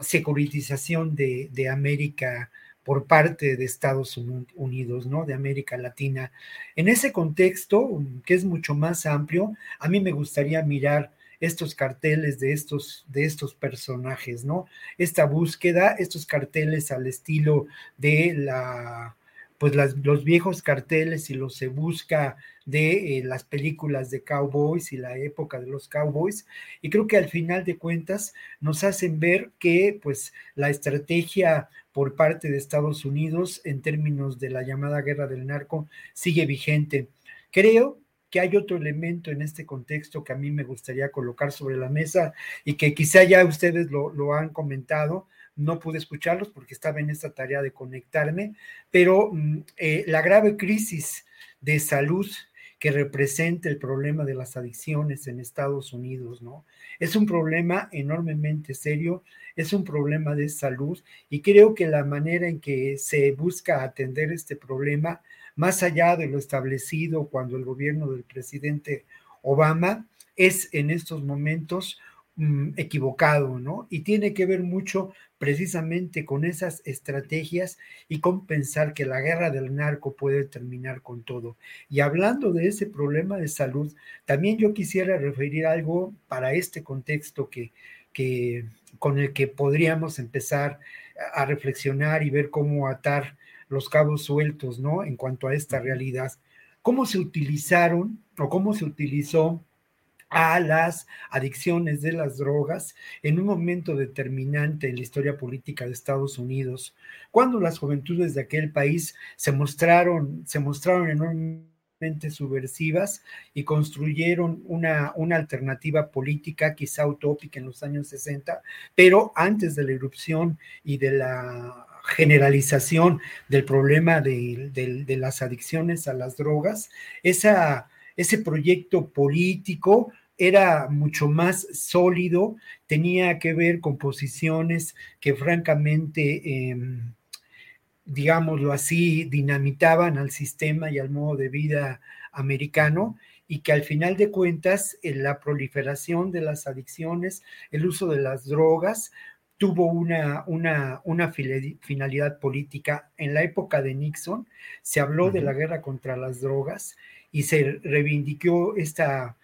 securitización de, de América por parte de Estados Unidos, ¿no? De América Latina. En ese contexto, que es mucho más amplio, a mí me gustaría mirar estos carteles de estos, de estos personajes, ¿no? Esta búsqueda, estos carteles al estilo de la, pues los viejos carteles y los se busca de eh, las películas de cowboys y la época de los cowboys y creo que al final de cuentas nos hacen ver que pues la estrategia por parte de Estados Unidos en términos de la llamada guerra del narco sigue vigente. Creo que hay otro elemento en este contexto que a mí me gustaría colocar sobre la mesa y que quizá ya ustedes lo, lo han comentado, no pude escucharlos porque estaba en esta tarea de conectarme, pero mm, eh, la grave crisis de salud que representa el problema de las adicciones en Estados Unidos, ¿no? Es un problema enormemente serio, es un problema de salud y creo que la manera en que se busca atender este problema, más allá de lo establecido cuando el gobierno del presidente Obama, es en estos momentos mm, equivocado, ¿no? Y tiene que ver mucho precisamente con esas estrategias y con pensar que la guerra del narco puede terminar con todo. Y hablando de ese problema de salud, también yo quisiera referir algo para este contexto que, que con el que podríamos empezar a reflexionar y ver cómo atar los cabos sueltos, ¿no? En cuanto a esta realidad. ¿Cómo se utilizaron o cómo se utilizó a las adicciones de las drogas en un momento determinante en la historia política de Estados Unidos, cuando las juventudes de aquel país se mostraron, se mostraron enormemente subversivas y construyeron una, una alternativa política quizá utópica en los años 60, pero antes de la irrupción y de la generalización del problema de, de las adicciones a las drogas, esa, ese proyecto político era mucho más sólido, tenía que ver con posiciones que francamente, em, digámoslo así, dinamitaban al sistema y al modo de vida americano y que al final de cuentas la proliferación de las adicciones, el uso de las drogas, tuvo una, una, una finalidad política. En la época de Nixon se habló de la guerra contra las drogas y se reivindicó esta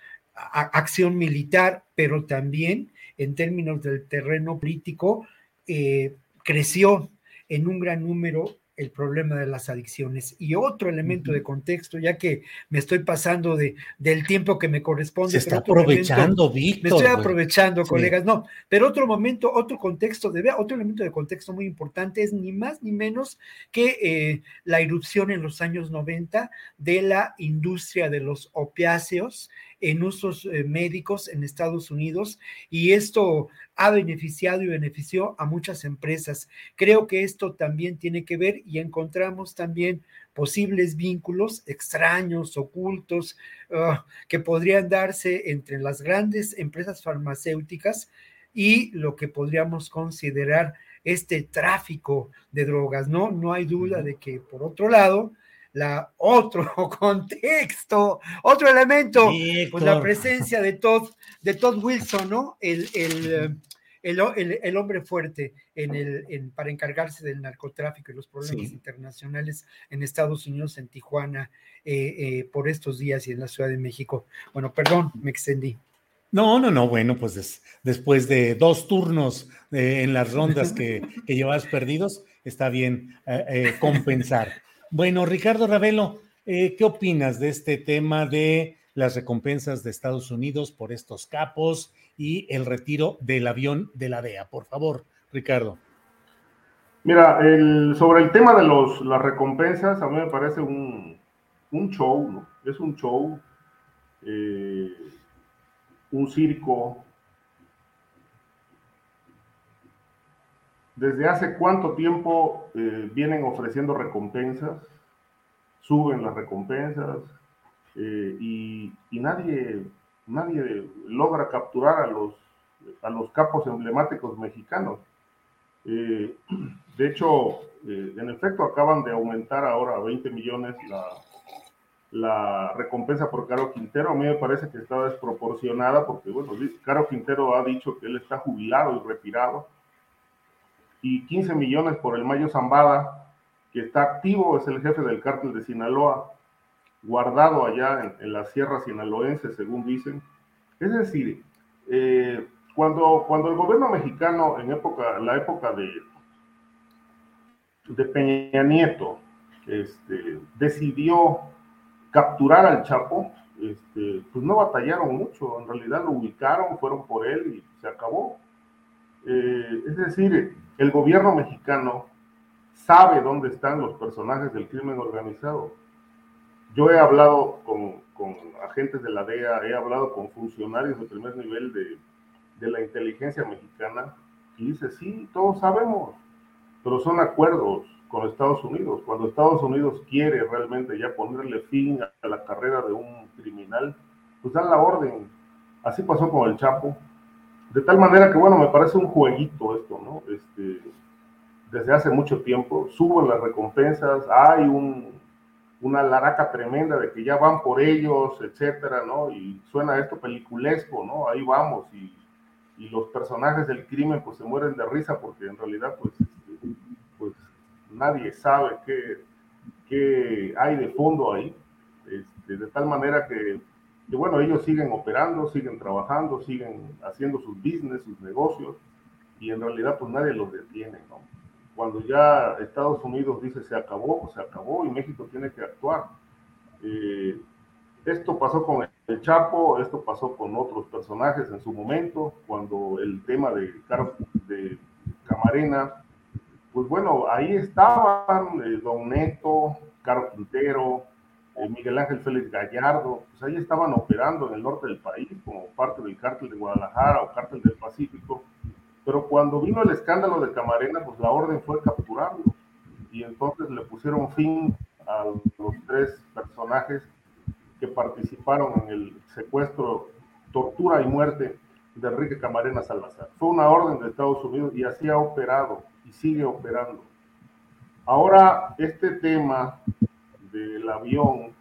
acción militar, pero también en términos del terreno político, eh, creció en un gran número el problema de las adicciones. Y otro elemento de contexto, ya que me estoy pasando de, del tiempo que me corresponde. Se está aprovechando, Víctor. Me estoy aprovechando, colegas. No, pero otro momento, otro contexto, de, otro elemento de contexto muy importante es ni más ni menos que eh, la irrupción en los años 90 de la industria de los opiáceos en usos eh, médicos en Estados Unidos y esto ha beneficiado y benefició a muchas empresas. Creo que esto también tiene que ver y encontramos también posibles vínculos extraños, ocultos, ah, que podrían darse entre las grandes empresas farmacéuticas y lo que podríamos considerar este tráfico de drogas, ¿no? No hay duda de que, por otro lado, la otro contexto, otro elemento, pues la presencia de Todd, de Todd Wilson, ¿no? El, el, el, hombre fuerte en el, para encargarse del narcotráfico y los problemas internacionales en Estados Unidos, en Tijuana, eh, eh, por estos días y en la Ciudad de México. Bueno, perdón, me extendí. No, no, no, bueno, pues después de dos turnos eh, en las rondas que, que llevabas perdidos, está bien compensar. Bueno, Ricardo Ravelo, ¿qué opinas de este tema de las recompensas de Estados Unidos por estos capos y el retiro del avión de la DEA? Por favor, Ricardo. Mira, sobre el tema de los, las recompensas, a mí me parece un, show, ¿no? Es un show, eh, un circo. ¿Desde hace cuánto tiempo eh, vienen ofreciendo recompensas? Suben las recompensas eh, y, nadie, nadie logra capturar a los, a los capos emblemáticos mexicanos. Eh, de hecho, eh, en efecto, acaban de aumentar ahora a 20 millones la, la recompensa por Caro Quintero. A mí me parece que está desproporcionada porque, bueno, Caro Quintero ha dicho que él está jubilado y retirado. Y 15 millones por el Mayo Zambada, que está activo, es el jefe del cártel de Sinaloa, guardado allá en, la sierra sinaloense, según dicen. Es decir, eh, cuando, cuando el gobierno mexicano, en época, la época de, de Peña Nieto, este, decidió capturar al Chapo, este, pues no batallaron mucho, en realidad lo ubicaron, fueron por él y se acabó. Eh, es decir, el gobierno mexicano sabe dónde están los personajes del crimen organizado. Yo he hablado con, con agentes de la DEA, he hablado con funcionarios de primer nivel de, de la inteligencia mexicana y dice, sí, todos sabemos, pero son acuerdos con Estados Unidos. Cuando Estados Unidos quiere realmente ya ponerle fin a la carrera de un criminal, pues dan la orden. Así pasó con el Chapo. De tal manera que, bueno, me parece un jueguito esto, ¿no? Este, desde hace mucho tiempo, suben las recompensas, hay un, una laraca tremenda de que ya van por ellos, etcétera, ¿no? Y suena esto peliculesco, ¿no? Ahí vamos y, y los personajes del crimen pues se mueren de risa porque en realidad pues, pues nadie sabe qué, qué hay de fondo ahí, este, de tal manera que, que, bueno, ellos siguen operando, siguen trabajando, siguen haciendo sus business, sus negocios, y en realidad pues nadie los detiene, ¿no? Cuando ya Estados Unidos dice se acabó, pues se acabó y México tiene que actuar. Eh, esto pasó con el Chapo, esto pasó con otros personajes en su momento, cuando el tema de, de Camarena pues bueno, ahí estaban eh, Don Neto, Caro Quintero, eh, Miguel Ángel Félix Gallardo, pues ahí estaban operando en el norte del país como parte del cártel de Guadalajara o cártel del Pacífico, pero cuando vino el escándalo de Camarena, pues la orden fue capturarlo y entonces le pusieron fin a los tres personajes que participaron en el secuestro, tortura y muerte de Enrique Camarena Salazar. Fue una orden de Estados Unidos y así ha operado y sigue operando. Ahora, este tema del avión,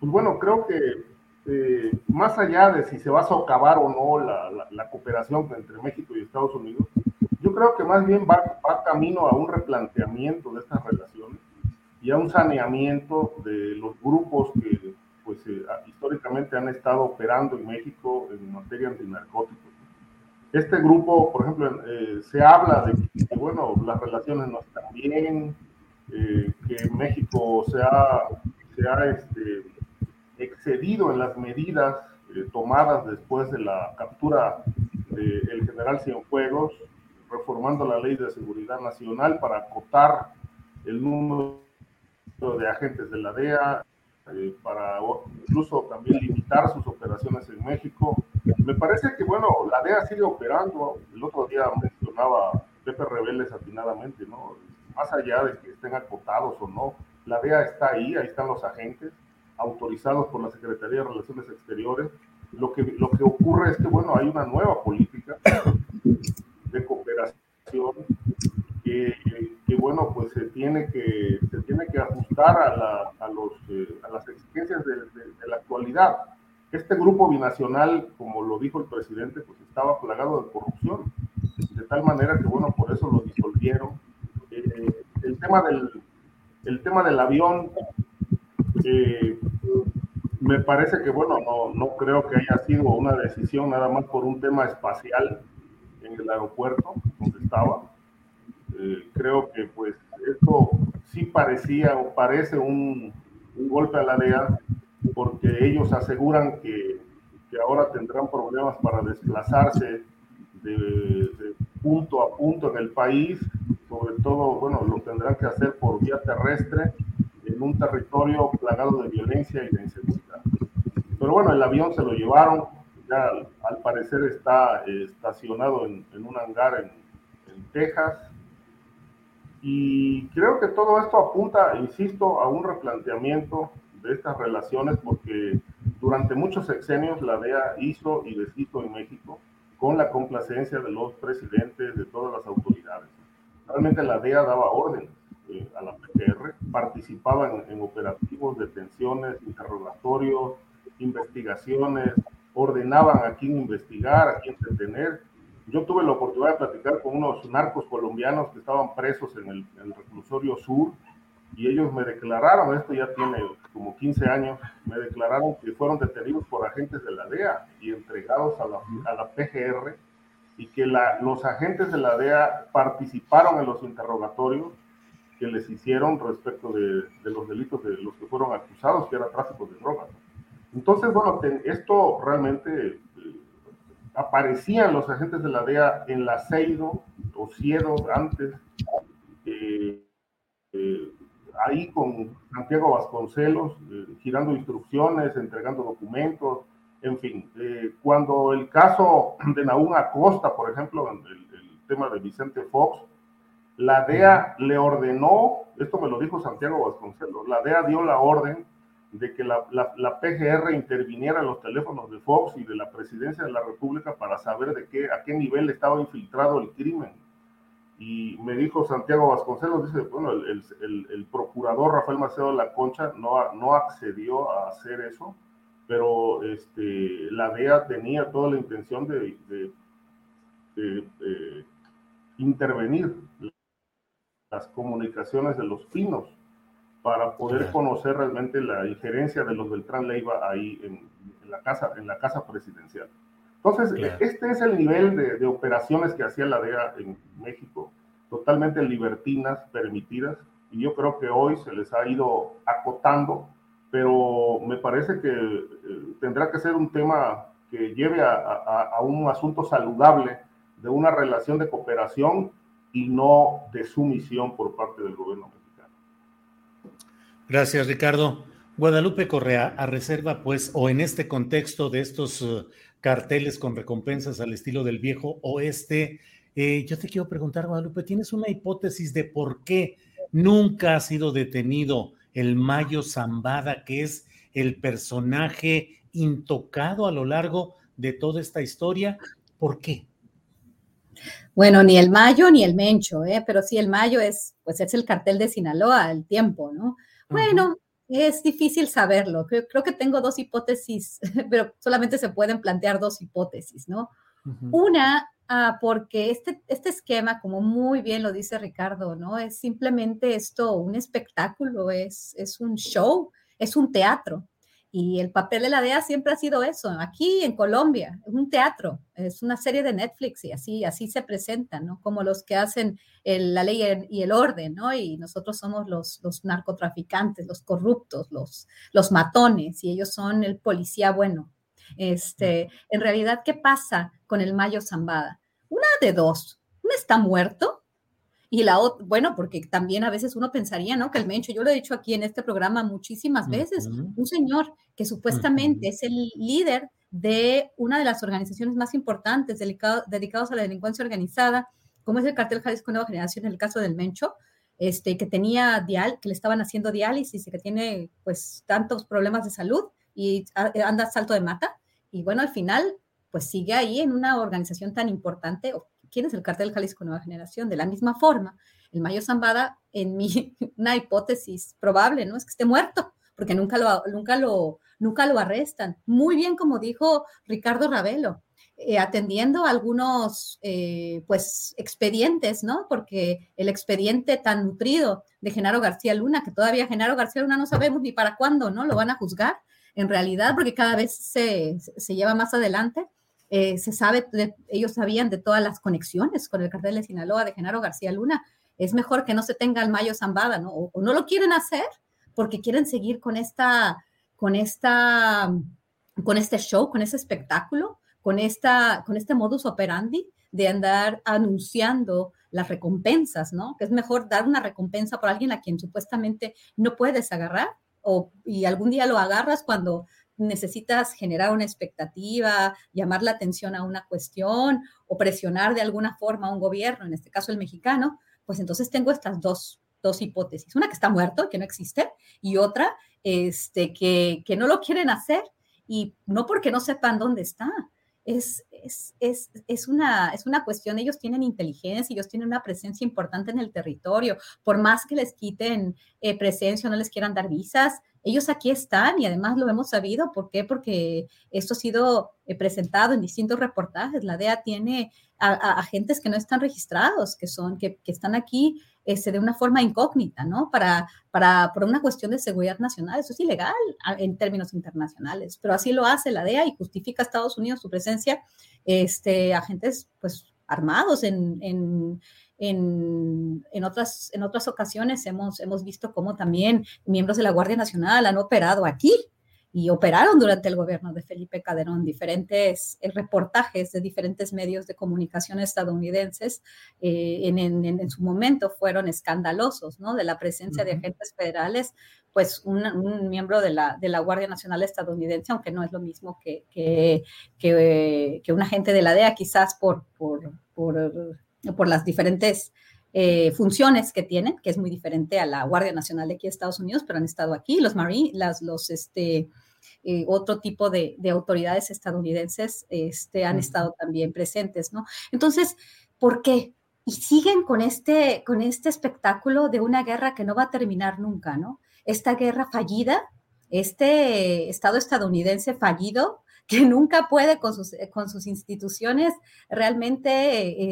pues bueno, creo que eh, más allá de si se va a socavar o no la, la, cooperación entre México y Estados Unidos, yo creo que más bien va, va camino a un replanteamiento de estas relaciones y a un saneamiento de los grupos que pues eh, históricamente han estado operando en México en materia antinarcóticos. Este grupo, por ejemplo, eh, se habla de que, bueno, las relaciones no están bien, eh, que México se ha, se ha este, excedido en las medidas tomadas después de la captura del general Cienfuegos, reformando la ley de seguridad nacional para acotar el número de agentes de la DEA, eh, para incluso también limitar sus operaciones en México. Me parece que, bueno, la DEA sigue operando. El otro día mencionaba Pepe Rebeles atinadamente, ¿no? Más allá de que estén acotados o no, la DEA está ahí, ahí están los agentes autorizados por la Secretaría de Relaciones Exteriores. Lo que, lo que ocurre es que, bueno, hay una nueva política de cooperación que, bueno, pues se tiene que, se tiene que ajustar a, la, a, los, eh, a las exigencias de, de, la actualidad. Este grupo binacional, como lo dijo el presidente, pues estaba plagado de corrupción, de tal manera que, bueno, por eso lo disolvieron. Eh, el, tema del, el tema del avión, eh, me parece que, bueno, no, no creo que haya sido una decisión nada más por un tema espacial en el aeropuerto donde estaba. Eh, creo que pues esto sí parecía o parece un, un, golpe a la DEA porque ellos aseguran que, que ahora tendrán problemas para desplazarse de, de, punto a punto en el país, sobre todo, bueno, lo tendrán que hacer por vía terrestre en un territorio plagado de violencia y de inseguridad. Pero bueno, el avión se lo llevaron, ya al parecer está eh, estacionado en, en, un hangar en, en Texas, y creo que todo esto apunta, insisto, a un replanteamiento de estas relaciones porque durante muchos sexenios la DEA hizo y deshizo en México con la complacencia de los presidentes, de todas las autoridades. Realmente la DEA daba orden eh, a la PGR, participaban en, operativos, detenciones, interrogatorios, investigaciones, ordenaban a quién investigar, a quién detener. Yo tuve la oportunidad de platicar con unos narcos colombianos que estaban presos en el, en el reclusorio sur y ellos me declararon, esto ya tiene como 15 años, me declararon que fueron detenidos por agentes de la DEA y entregados a la, a la PGR y que la, los agentes de la DEA participaron en los interrogatorios que les hicieron respecto de, de los delitos de los que fueron acusados, que era tráfico de drogas. Entonces, bueno, esto realmente eh, aparecían los agentes de la DEA en la CEIDO o CIEDO antes, eh, eh, ahí con Santiago Vasconcelos, eh, girando instrucciones, entregando documentos, en fin. Eh, cuando el caso de Naúm Acosta, por ejemplo, el, el, tema de Vicente Fox, la DEA le ordenó, esto me lo dijo Santiago Vasconcelos, la DEA dio la orden de que la, la, la, PGR interviniera en los teléfonos de Fox y de la presidencia de la República para saber de qué, a qué nivel estaba infiltrado el crimen. Y me dijo Santiago Vasconcelos, dice, bueno, el, el, el, procurador Rafael Macedo de la Concha no, no accedió a hacer eso, pero este, la DEA tenía toda la intención de, de, de, de intervenir las comunicaciones de los pinos para poder conocer realmente la injerencia de los Beltrán Leiva ahí en, en la, casa, en la casa presidencial. Entonces, claro. este es el nivel de, de, operaciones que hacía la DEA en México, totalmente libertinas, permitidas, y yo creo que hoy se les ha ido acotando, pero me parece que eh, tendrá que ser un tema que lleve a, a, a, un asunto saludable de una relación de cooperación y no de sumisión por parte del gobierno mexicano. Gracias, Ricardo. Guadalupe Correa, a reserva, pues, o en este contexto de estos uh, carteles con recompensas al estilo del viejo oeste. Eh, yo te quiero preguntar, Guadalupe, ¿tienes una hipótesis de por qué nunca ha sido detenido el Mayo Zambada, que es el personaje intocado a lo largo de toda esta historia? ¿Por qué? Bueno, ni el Mayo ni el Mencho, ¿eh? pero sí el Mayo es, pues es el cartel de Sinaloa, el tiempo, ¿no? Bueno, uh -huh. Es difícil saberlo. Creo, creo, que tengo dos hipótesis, pero solamente se pueden plantear dos hipótesis, ¿no? Uh -huh. Una, uh, porque este, este esquema, como muy bien lo dice Ricardo, ¿no? Es simplemente esto, un espectáculo, es, es un show, es un teatro. Y el papel de la DEA siempre ha sido eso. Aquí en Colombia, un teatro, es una serie de Netflix y así, así se presentan, ¿no? Como los que hacen la ley y el orden, ¿no? Y nosotros somos los, los narcotraficantes, los corruptos, los, los matones, y ellos son el policía bueno. Este, en realidad, ¿qué pasa con el Mayo Zambada? Una de dos. Uno está muerto y la otra, bueno, porque también a veces uno pensaría, ¿no? Que el Mencho, yo lo he dicho aquí en este programa muchísimas veces, uh -huh. un señor que supuestamente uh -huh. es el líder de una de las organizaciones más importantes dedicados a la delincuencia organizada, como es el cartel Jalisco Nueva Generación, en el caso del Mencho, este, que tenía dial, que le estaban haciendo diálisis y que tiene pues tantos problemas de salud y anda salto de mata. Y bueno, al final, pues sigue ahí en una organización tan importante, quién es el cartel Jalisco Nueva Generación. De la misma forma, el Mayo Zambada, en mi, una hipótesis probable, ¿no? Es que esté muerto, porque nunca lo, nunca lo, nunca lo arrestan. Muy bien, como dijo Ricardo Ravelo, eh, atendiendo algunos, eh, pues, expedientes, ¿no? Porque el expediente tan nutrido de Genaro García Luna, que todavía Genaro García Luna no sabemos ni para cuándo, ¿no? Lo van a juzgar, en realidad, porque cada vez se, se lleva más adelante eh, se sabe, de, ellos sabían de todas las conexiones con el cartel de Sinaloa de Genaro García Luna. Es mejor que no se tenga el Mayo Zambada, ¿no? O, o, no lo quieren hacer porque quieren seguir con esta, con esta, con este show, con ese espectáculo, con esta, con este modus operandi de andar anunciando las recompensas, ¿no? Que es mejor dar una recompensa por alguien a quien supuestamente no puedes agarrar o, y algún día lo agarras cuando necesitas generar una expectativa, llamar la atención a una cuestión o presionar de alguna forma a un gobierno, en este caso el mexicano, pues entonces tengo estas dos, dos hipótesis. Una que está muerto, que no existe, y otra este, que, que no lo quieren hacer y no porque no sepan dónde está. Es, es, es, es, una, es una cuestión, ellos tienen inteligencia, ellos tienen una presencia importante en el territorio, por más que les quiten eh, presencia o no les quieran dar visas, ellos aquí están y además lo hemos sabido. ¿Por qué? Porque esto ha sido eh, presentado en distintos reportajes. La DEA tiene agentes que no están registrados, que son, que, que están aquí de una forma incógnita, ¿no? Para, para, por una cuestión de seguridad nacional. Eso es ilegal en términos internacionales, pero así lo hace la DEA y justifica a Estados Unidos su presencia, este, agentes, pues, armados en, en en, en, otras, en otras ocasiones hemos, hemos visto cómo también miembros de la Guardia Nacional han operado aquí y operaron durante el gobierno de Felipe Calderón diferentes eh, reportajes de diferentes medios de comunicación estadounidenses eh, en, en, en, su momento fueron escandalosos, ¿no? De la presencia de agentes federales, pues un, un, miembro de la, de la Guardia Nacional estadounidense, aunque no es lo mismo que, que, que, que un agente de la DEA, quizás por, por, por por las diferentes eh, funciones que tienen, que es muy diferente a la Guardia Nacional de aquí de Estados Unidos, pero han estado aquí, los Marines, las, los, este, eh, otro tipo de, de, autoridades estadounidenses este, han estado también presentes, ¿no? Entonces, ¿por qué? Y siguen con este, con este espectáculo de una guerra que no va a terminar nunca, ¿no? Esta guerra fallida, este Estado estadounidense fallido, que nunca puede con sus, eh, con sus instituciones realmente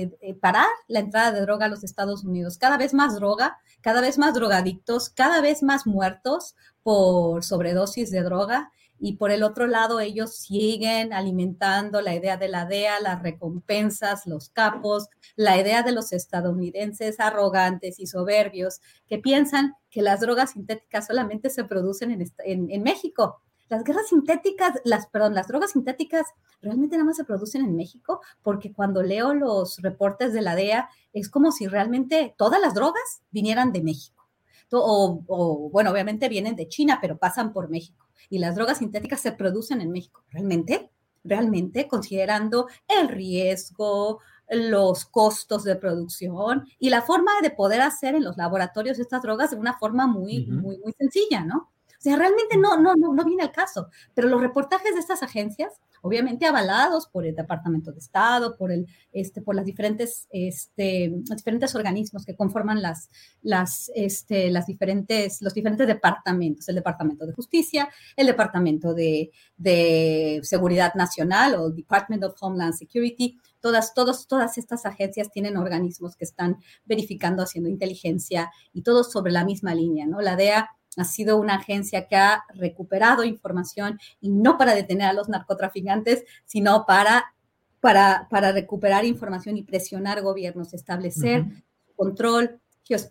eh, eh, parar la entrada de droga a los Estados Unidos. Cada vez más droga, cada vez más drogadictos, cada vez más muertos por sobredosis de droga. Y por el otro lado, ellos siguen alimentando la idea de la DEA, las recompensas, los capos, la idea de los estadounidenses arrogantes y soberbios que piensan que las drogas sintéticas solamente se producen en, en, en México las guerras sintéticas, las, perdón, las drogas sintéticas realmente nada más se producen en México, porque cuando leo los reportes de la DEA, es como si realmente todas las drogas vinieran de México. O, o, bueno, obviamente vienen de China, pero pasan por México. Y las drogas sintéticas se producen en México. ¿Realmente? Realmente, considerando el riesgo, los costos de producción y la forma de poder hacer en los laboratorios estas drogas de una forma muy, uh -huh. muy, muy sencilla, ¿no? O sea, realmente no, no, no, no viene al caso. Pero los reportajes de estas agencias, obviamente avalados por el Departamento de Estado, por, el, este, por las diferentes, este, los diferentes organismos que conforman las, las, este, las diferentes, los diferentes departamentos, el Departamento de Justicia, el Departamento de, de Seguridad Nacional o Department of Homeland Security, todas, todos, todas estas agencias tienen organismos que están verificando, haciendo inteligencia y todos sobre la misma línea, ¿no? La DEA ha sido una agencia que ha recuperado información y no para detener a los narcotraficantes, sino para, para, para recuperar información y presionar gobiernos, establecer uh -huh. control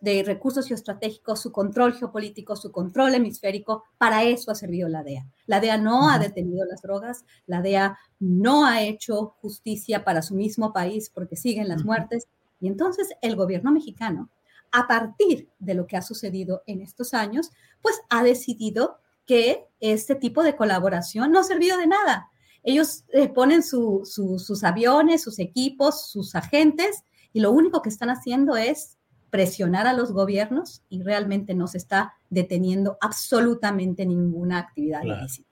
de recursos geoestratégicos, su control geopolítico, su control hemisférico. Para eso ha servido la DEA. La DEA no uh -huh. ha detenido las drogas, la DEA no ha hecho justicia para su mismo país porque siguen las uh -huh. muertes. Y entonces el gobierno mexicano a partir de lo que ha sucedido en estos años, pues ha decidido que este tipo de colaboración no ha servido de nada. Ellos eh, ponen su, su, sus aviones, sus equipos, sus agentes, y lo único que están haciendo es presionar a los gobiernos y realmente no se está deteniendo absolutamente ninguna actividad claro. ilícita.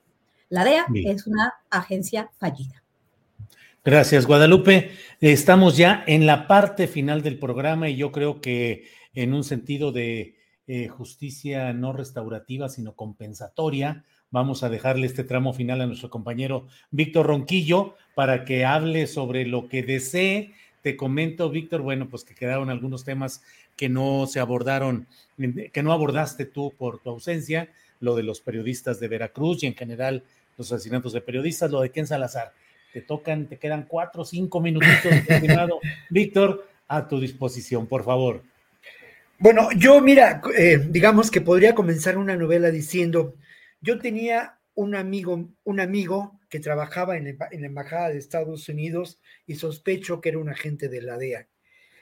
La DEA Bien. es una agencia fallida. Gracias, Guadalupe. Estamos ya en la parte final del programa y yo creo que en un sentido de eh, justicia no restaurativa, sino compensatoria. Vamos a dejarle este tramo final a nuestro compañero Víctor Ronquillo para que hable sobre lo que desee. Te comento, Víctor, bueno, pues que quedaron algunos temas que no se abordaron, que no abordaste tú por tu ausencia, lo de los periodistas de Veracruz y en general los asesinatos de periodistas, lo de Ken Salazar. Te tocan, te quedan cuatro o cinco minutitos, estimado Víctor, a tu disposición, por favor. Bueno, yo mira, eh, digamos que podría comenzar una novela diciendo, yo tenía un amigo, un amigo que trabajaba en, en, la embajada de Estados Unidos y sospecho que era un agente de la DEA.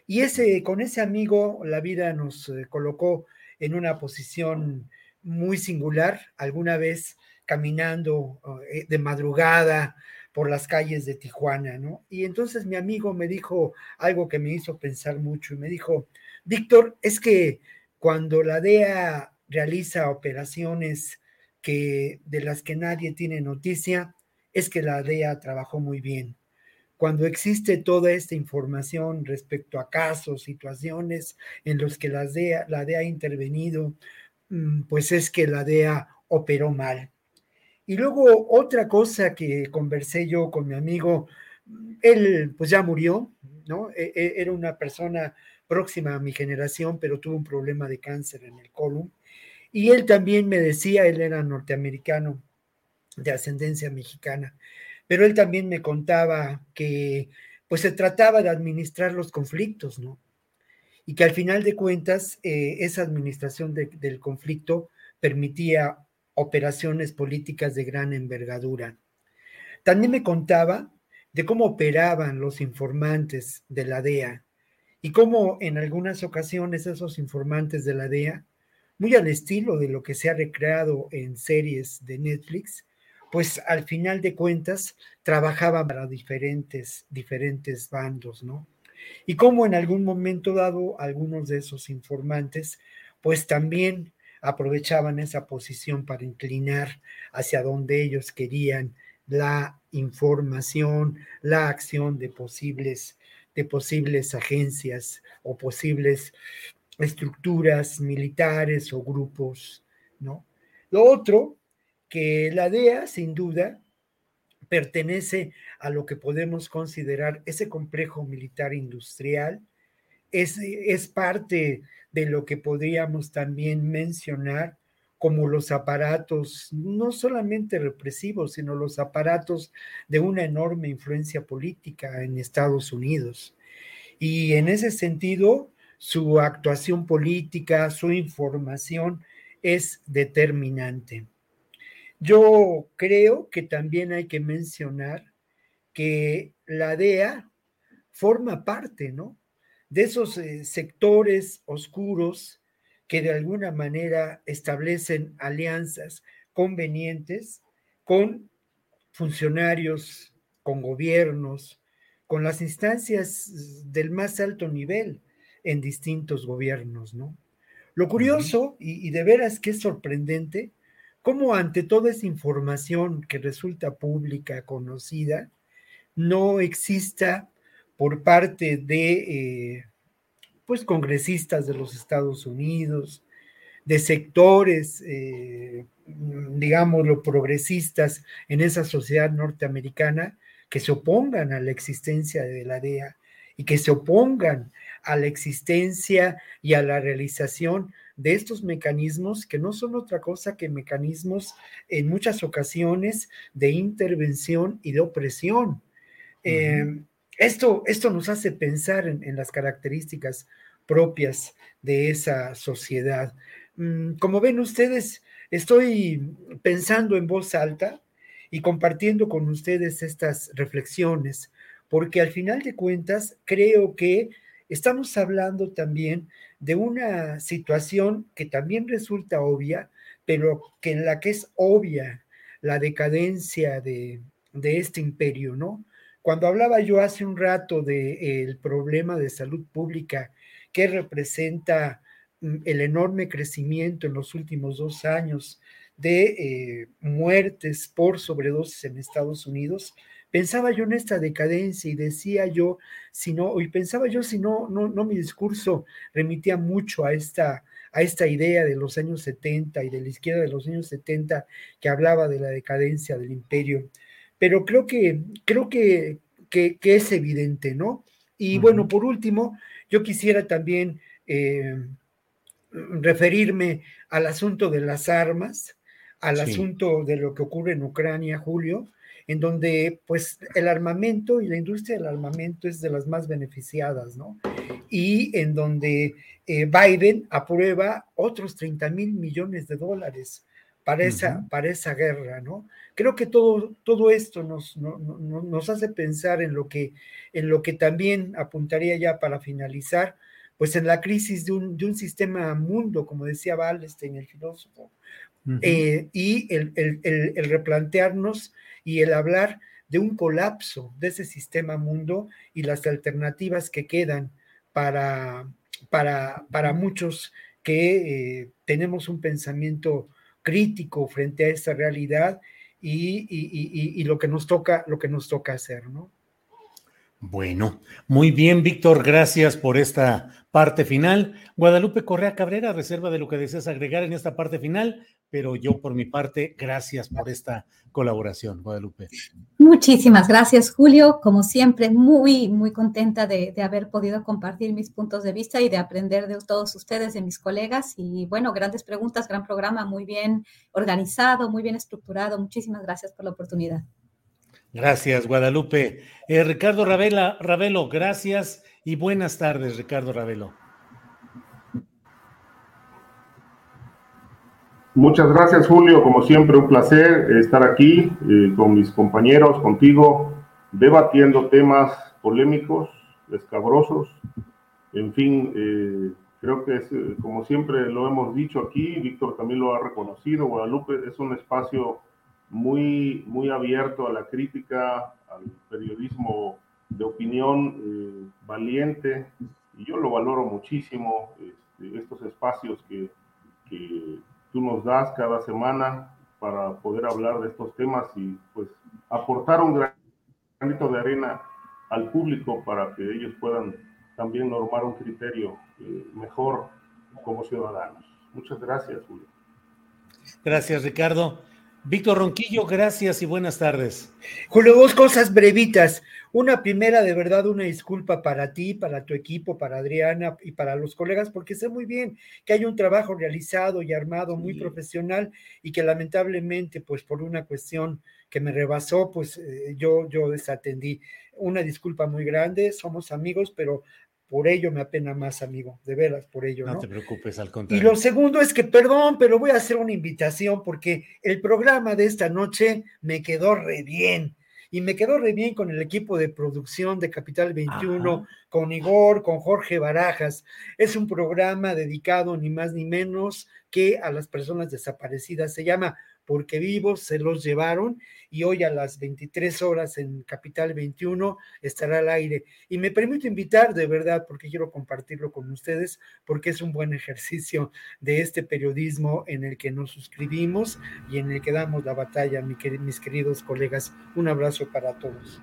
Y ese, con ese amigo la vida nos eh, colocó en una posición muy singular, alguna vez caminando eh, de madrugada por las calles de Tijuana, ¿no? Y entonces mi amigo me dijo algo que me hizo pensar mucho y me dijo, Víctor, es que cuando la DEA realiza operaciones que, de las que nadie tiene noticia, es que la DEA trabajó muy bien. cuando existe toda esta información respecto a casos, situaciones en los que la DEA, la DEA ha intervenido, mm, pues es que la DEA operó mal. Y luego otra cosa que conversé yo con mi amigo, él pues ya murió, ¿no? E, e, era una persona próxima a mi generación, pero tuvo un problema de cáncer en el colon. Y él también me decía, él era norteamericano de ascendencia mexicana, pero él también me contaba que pues se trataba de administrar los conflictos, ¿no? Y que al final de cuentas eh, esa administración del conflicto permitía operaciones políticas de gran envergadura. También me contaba de cómo operaban los informantes de la DEA y cómo en algunas ocasiones esos informantes de la DEA, muy al estilo de lo que se ha recreado en series de Netflix, pues al final de cuentas trabajaban para diferentes, diferentes bandos, ¿no? Y cómo en algún momento dado algunos de esos informantes, pues también aprovechaban esa posición para inclinar hacia donde ellos querían la información, la acción de posibles, de posibles agencias o posibles estructuras militares o grupos, ¿no? Lo otro, que la DEA, sin duda, pertenece a lo que podemos considerar ese complejo militar industrial, es, es parte de lo que podríamos también mencionar como los aparatos, no solamente represivos, sino los aparatos de una enorme influencia política en Estados Unidos. Y en ese sentido, su actuación política, su información es determinante. Yo creo que también hay que mencionar que la DEA forma parte, ¿no? de esos eh, sectores oscuros que de alguna manera establecen alianzas convenientes con funcionarios, con gobiernos, con las instancias del más alto nivel en distintos gobiernos, ¿no? Lo curioso, y, y de veras que es sorprendente, cómo ante toda esa información que resulta pública, conocida, no exista por parte de eh, pues congresistas de los Estados Unidos, de sectores, eh, digámoslo, progresistas en esa sociedad norteamericana que se opongan a la existencia de la DEA y que se opongan a la existencia y a la realización de estos mecanismos que no son otra cosa que mecanismos en muchas ocasiones de intervención y de opresión. Esto, esto nos hace pensar en, las características propias de esa sociedad. Mm, como ven ustedes, estoy pensando en voz alta y compartiendo con ustedes estas reflexiones, porque al final de cuentas creo que estamos hablando también de una situación que también resulta obvia, pero que en la que es obvia la decadencia de, de este imperio, ¿no? Cuando hablaba yo hace un rato del problema de salud pública que representa mm, el enorme crecimiento en los últimos dos años de eh, muertes por sobredosis en Estados Unidos, pensaba yo en esta decadencia y decía yo, si no, y pensaba yo si no, no, no mi discurso remitía mucho a esta, a esta idea de los años 70 y de la izquierda de los años 70 que hablaba de la decadencia del imperio pero creo que, creo que, que, es evidente, ¿no? Y bueno, por último, yo quisiera también eh, referirme al asunto de las armas, al asunto de lo que ocurre en Ucrania, Julio, en donde pues el armamento y la industria del armamento es de las más beneficiadas, ¿no? Y en donde eh, Biden aprueba otros 30 mil millones de dólares para esa, para esa guerra, ¿no? Creo que todo, todo esto nos, nos hace pensar en lo, que, en lo que también apuntaría ya para finalizar, pues en la crisis de un, de un sistema mundo, como decía Wallenstein, el filósofo, eh, y el, el, el, replantearnos y el hablar de un colapso de ese sistema mundo y las alternativas que quedan para, para, para muchos que eh, tenemos un pensamiento crítico frente a esta realidad y, lo que nos toca, lo que nos toca hacer, ¿no? Bueno, muy bien, Víctor, gracias por esta parte final. Guadalupe Correa Cabrera, reserva de lo que deseas agregar en esta parte final, pero yo por mi parte, gracias por esta colaboración, Guadalupe. Muchísimas gracias, Julio. Como siempre, muy, muy contenta de, de, haber podido compartir mis puntos de vista y de aprender de todos ustedes, de mis colegas. Y bueno, grandes preguntas, gran programa, muy bien organizado, muy bien estructurado. Muchísimas gracias por la oportunidad. Gracias, Guadalupe. Eh, Ricardo Ravela, Ravelo, gracias y buenas tardes, Ricardo Ravelo. Muchas gracias, Julio. Como siempre, un placer estar aquí eh, con mis compañeros, contigo, debatiendo temas polémicos, escabrosos. En fin, eh, creo que es, eh, como siempre lo hemos dicho aquí, Víctor también lo ha reconocido, Guadalupe es un espacio muy, muy abierto a la crítica, al periodismo de opinión valiente, y yo lo valoro muchísimo, este, estos espacios que, que tú nos das cada semana para poder hablar de estos temas y pues aportar un granito de arena al público para que ellos puedan también normar un criterio eh, mejor como ciudadanos. Muchas gracias, Julio. Gracias, Ricardo. Víctor Ronquillo, gracias y buenas tardes. Julio, dos cosas brevitas. Una primera, de verdad, una disculpa para ti, para tu equipo, para Adriana y para los colegas, porque sé muy bien que hay un trabajo realizado y armado muy profesional y que lamentablemente, pues por una cuestión que me rebasó, pues eh, yo, yo desatendí. Una disculpa muy grande, somos amigos, pero por ello me apena más, amigo, de veras, por ello. No, no, te preocupes, al contrario. Y lo segundo es que, perdón, pero voy a hacer una invitación porque el programa de esta noche me quedó re bien. Y me quedó re bien con el equipo de producción de Capital 21, Ajá. con Igor, con Jorge Barajas. Es un programa dedicado ni más ni menos que a las personas desaparecidas. Se llama Porque vivos se los llevaron y hoy a las 23 horas en Capital 21 estará al aire. Y me permito invitar de verdad, porque quiero compartirlo con ustedes, porque es un buen ejercicio de este periodismo en el que nos suscribimos y en el que damos la batalla, mis queridos colegas. Un abrazo para todos.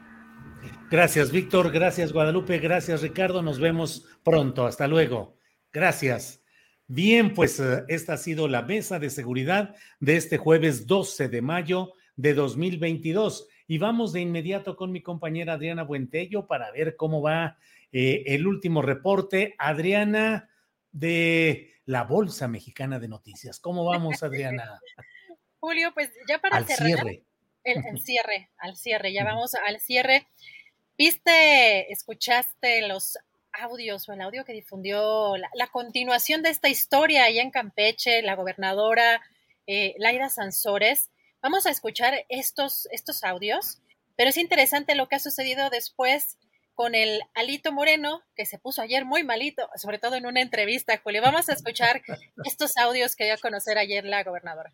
Gracias, Víctor. Gracias, Guadalupe. Gracias, Ricardo. Nos vemos pronto. Hasta luego. Gracias. Bien, pues esta ha sido la mesa de seguridad de este jueves 12 de mayo de 2022. Y vamos de inmediato con mi compañera Adriana Buentello para ver cómo va eh, el último reporte. Adriana de la Bolsa Mexicana de Noticias. ¿Cómo vamos, Adriana? Julio, pues ya para al cerrar. Cierre. El, el cierre, al cierre, ya vamos al cierre. ¿Viste, escuchaste los audios o el audio que difundió la, la continuación de esta historia allá en Campeche, la gobernadora eh, Laida Sansores? Vamos a escuchar estos, estos audios, pero es interesante lo que ha sucedido después con el Alito Moreno, que se puso ayer muy malito, sobre todo en una entrevista, Julio. Vamos a escuchar estos audios que dio a conocer ayer la gobernadora.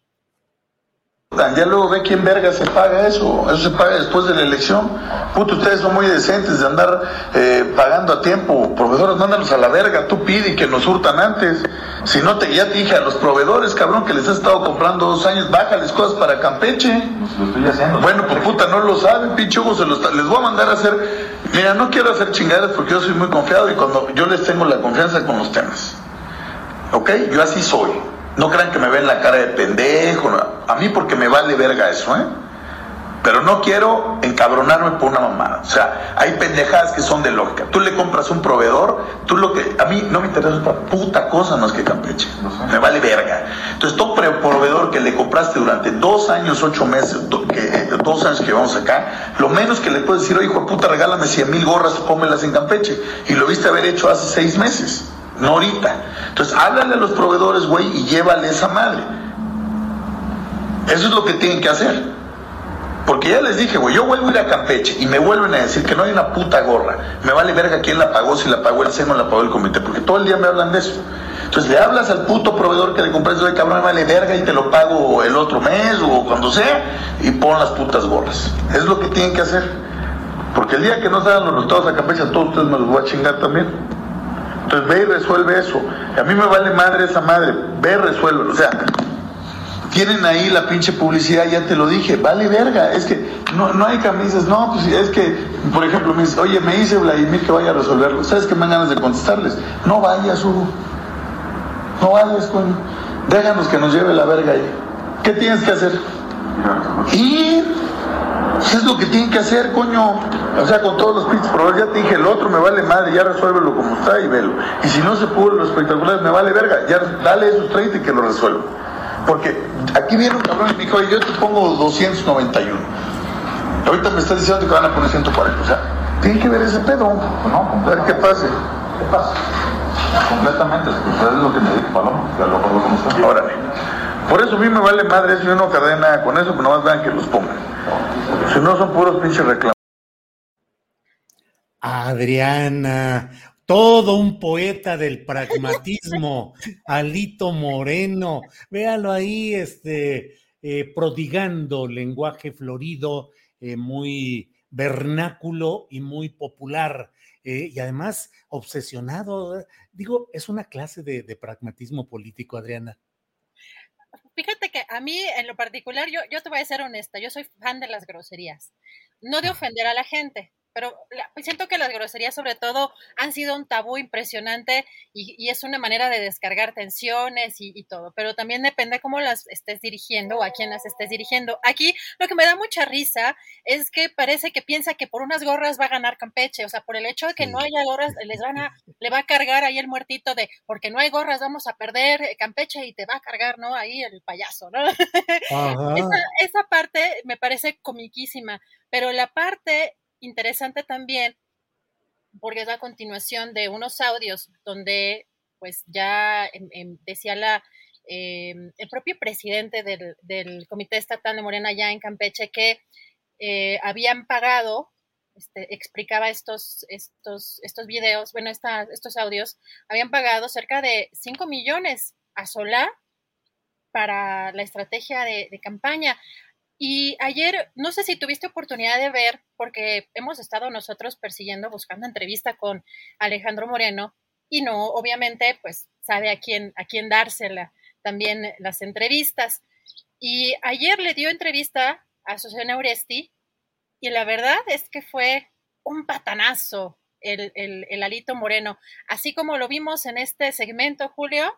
Ya luego ve quién verga se paga eso. Eso se paga después de la elección. Puto, ustedes son muy decentes de andar eh, pagando a tiempo. Proveedores, mándalos a la verga. Tú pide que nos hurtan antes. Si no, te, ya te dije a los proveedores, cabrón, que les has estado comprando dos años, bájales cosas para Campeche. Lo estoy haciendo. Bueno, pues puta, no lo saben, pinche Hugo, se los, les voy a mandar a hacer. Mira, no quiero hacer chingadas porque yo soy muy confiado y cuando yo les tengo la confianza con los temas. ¿Ok? Yo así soy. No crean que me ven la cara de pendejo. A mí porque me vale verga eso, ¿eh? Pero no quiero encabronarme por una mamada. O sea, hay pendejadas que son de lógica. Tú le compras un proveedor, tú lo que... A mí no me interesa otra puta cosa más que Campeche. Me vale verga. Entonces, todo proveedor que le compraste durante dos años, ocho meses, que, dos años que vamos acá, lo menos que le puedes decir, oye, hijo de puta, regálame cien mil gorras, pómelas en Campeche. Y lo viste haber hecho hace seis meses no ahorita. Entonces, háblale a los proveedores, güey, y llévale esa madre. Eso es lo que tienen que hacer. Porque ya les dije, güey, yo vuelvo a ir a Campeche y me vuelven a decir que no hay una puta gorra. Me vale verga quién la pagó, si la pagó el SEMO o la pagó el comité, porque todo el día me hablan de eso. Entonces le hablas al puto proveedor que le compraste, oye, cabrón, me vale verga y te lo pago el otro mes o cuando sea, y pon las putas gorras. Es lo que tienen que hacer. Porque el día que no salgan los resultados a Campeche, a todos ustedes me los voy a chingar también. Entonces ve y resuelve eso. A mí me vale madre esa madre. Ve y resuelve. O sea, tienen ahí la pinche publicidad, ya te lo dije, vale verga, es que no, no hay camisas, no, pues es que, por ejemplo, me dice, oye, me dice Vladimir que vaya a resolverlo, ¿sabes que me dan ganas de contestarles? No vayas, Hugo, no vayas, coño, déjanos que nos lleve la verga ahí. ¿Qué tienes que hacer? Ir. Eso es lo que tienen que hacer, coño. O sea, con todos los pinches problemas, ya te dije, el otro me vale madre, ya resuélvelo como está y velo. Y si no se pudo los espectaculares, me vale verga, ya dale esos 30 y que lo resuelva. Porque aquí viene un cabrón y me dijo, yo te pongo 291. Ahorita me está diciendo que van a poner 140. O sea, tiene que ver ese pedo. No, a ver qué pase. ¿Qué pasa? Completamente, es lo que me dijo Paloma, que lo como está. Órale. Por eso a mí me vale madre eso, yo no cadena con eso, pero nomás vean que los pongan. Si no son puros pinches reclamos. Adriana, todo un poeta del pragmatismo, Alito Moreno, véalo ahí, este, eh, prodigando lenguaje florido, eh, muy vernáculo y muy popular. Eh, y además obsesionado, digo, es una clase de, de pragmatismo político, Adriana. Fíjate que a mí, en lo particular, yo, yo te voy a ser honesta, yo soy fan de las groserías, no de ofender a la gente, pero siento que las groserías sobre todo han sido un tabú impresionante y, es una manera de descargar tensiones y, todo, pero también depende cómo las estés dirigiendo o a quién las estés dirigiendo. Aquí lo que me da mucha risa es que parece que piensa que por unas gorras va a ganar Campeche, o sea, por el hecho de que no haya gorras, les van a, le va a cargar ahí el muertito de porque no hay gorras, vamos a perder Campeche y te va a cargar, ¿no? Ahí el payaso, ¿no? esa, esa parte me parece comiquísima, pero la parte interesante también porque es la continuación de unos audios donde pues ya decía la, em, el propio presidente del, Comité Estatal de Morena ya en Campeche que eh, habían pagado, este, explicaba estos, estos, estos videos, bueno, estos audios, habían pagado cerca de 5 millones a Solá para la estrategia de campaña. Y ayer, no sé si tuviste oportunidad de ver, porque hemos estado nosotros persiguiendo, buscando entrevista con Alejandro Moreno, y no, obviamente, pues sabe a quién, a quién dársela también las entrevistas. Y ayer le dio entrevista a Susana Uresti, y la verdad es que fue un patanazo el, el, el Alito Moreno. Así como lo vimos en este segmento, Julio,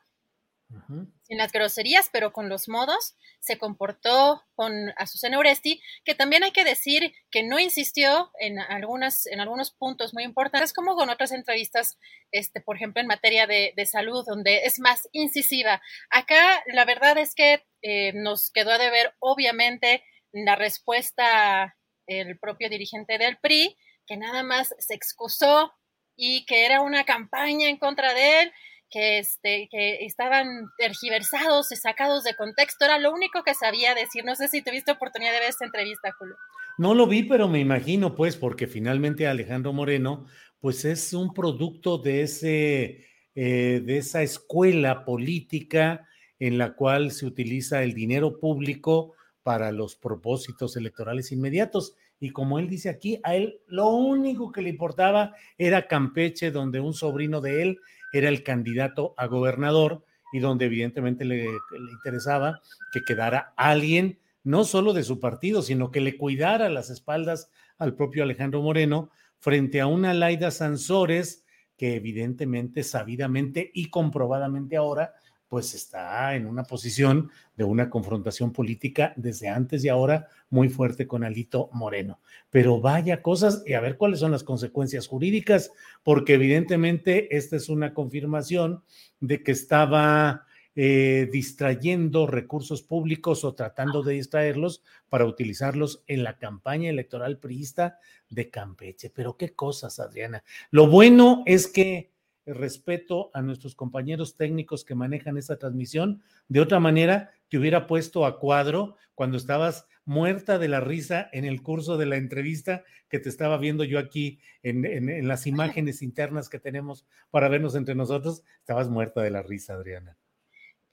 sin las groserías, pero con los modos, se comportó con Azucena Oresti, que también hay que decir que no insistió en, algunas, en algunos puntos muy importantes, como con otras entrevistas, este, por ejemplo, en materia de, salud, donde es más incisiva. Acá la verdad es que eh, nos quedó a deber, obviamente, la respuesta el propio dirigente del PRI, que nada más se excusó y que era una campaña en contra de él que, este, que estaban tergiversados y sacados de contexto. Era lo único que sabía decir. No sé si tuviste oportunidad de ver esta entrevista, Julio. No lo vi, pero me imagino, pues, porque finalmente Alejandro Moreno, pues es un producto de, ese, eh, de esa escuela política en la cual se utiliza el dinero público para los propósitos electorales inmediatos. Y como él dice aquí, a él lo único que le importaba era Campeche, donde un sobrino de él era el candidato a gobernador y donde evidentemente le, interesaba que quedara alguien no solo de su partido, sino que le cuidara las espaldas al propio Alejandro Moreno frente a una Laida Sansores que evidentemente, sabidamente y comprobadamente ahora pues está en una posición de una confrontación política desde antes y ahora muy fuerte con Alito Moreno. Pero vaya cosas y a ver cuáles son las consecuencias jurídicas, porque evidentemente esta es una confirmación de que estaba eh, distrayendo recursos públicos o tratando de distraerlos para utilizarlos en la campaña electoral priista de Campeche. Pero qué cosas, Adriana. Lo bueno es que respeto a nuestros compañeros técnicos que manejan esta transmisión. De otra manera, te hubiera puesto a cuadro cuando estabas muerta de la risa en el curso de la entrevista que te estaba viendo yo aquí en, las imágenes internas que tenemos para vernos entre nosotros. Estabas muerta de la risa, Adriana.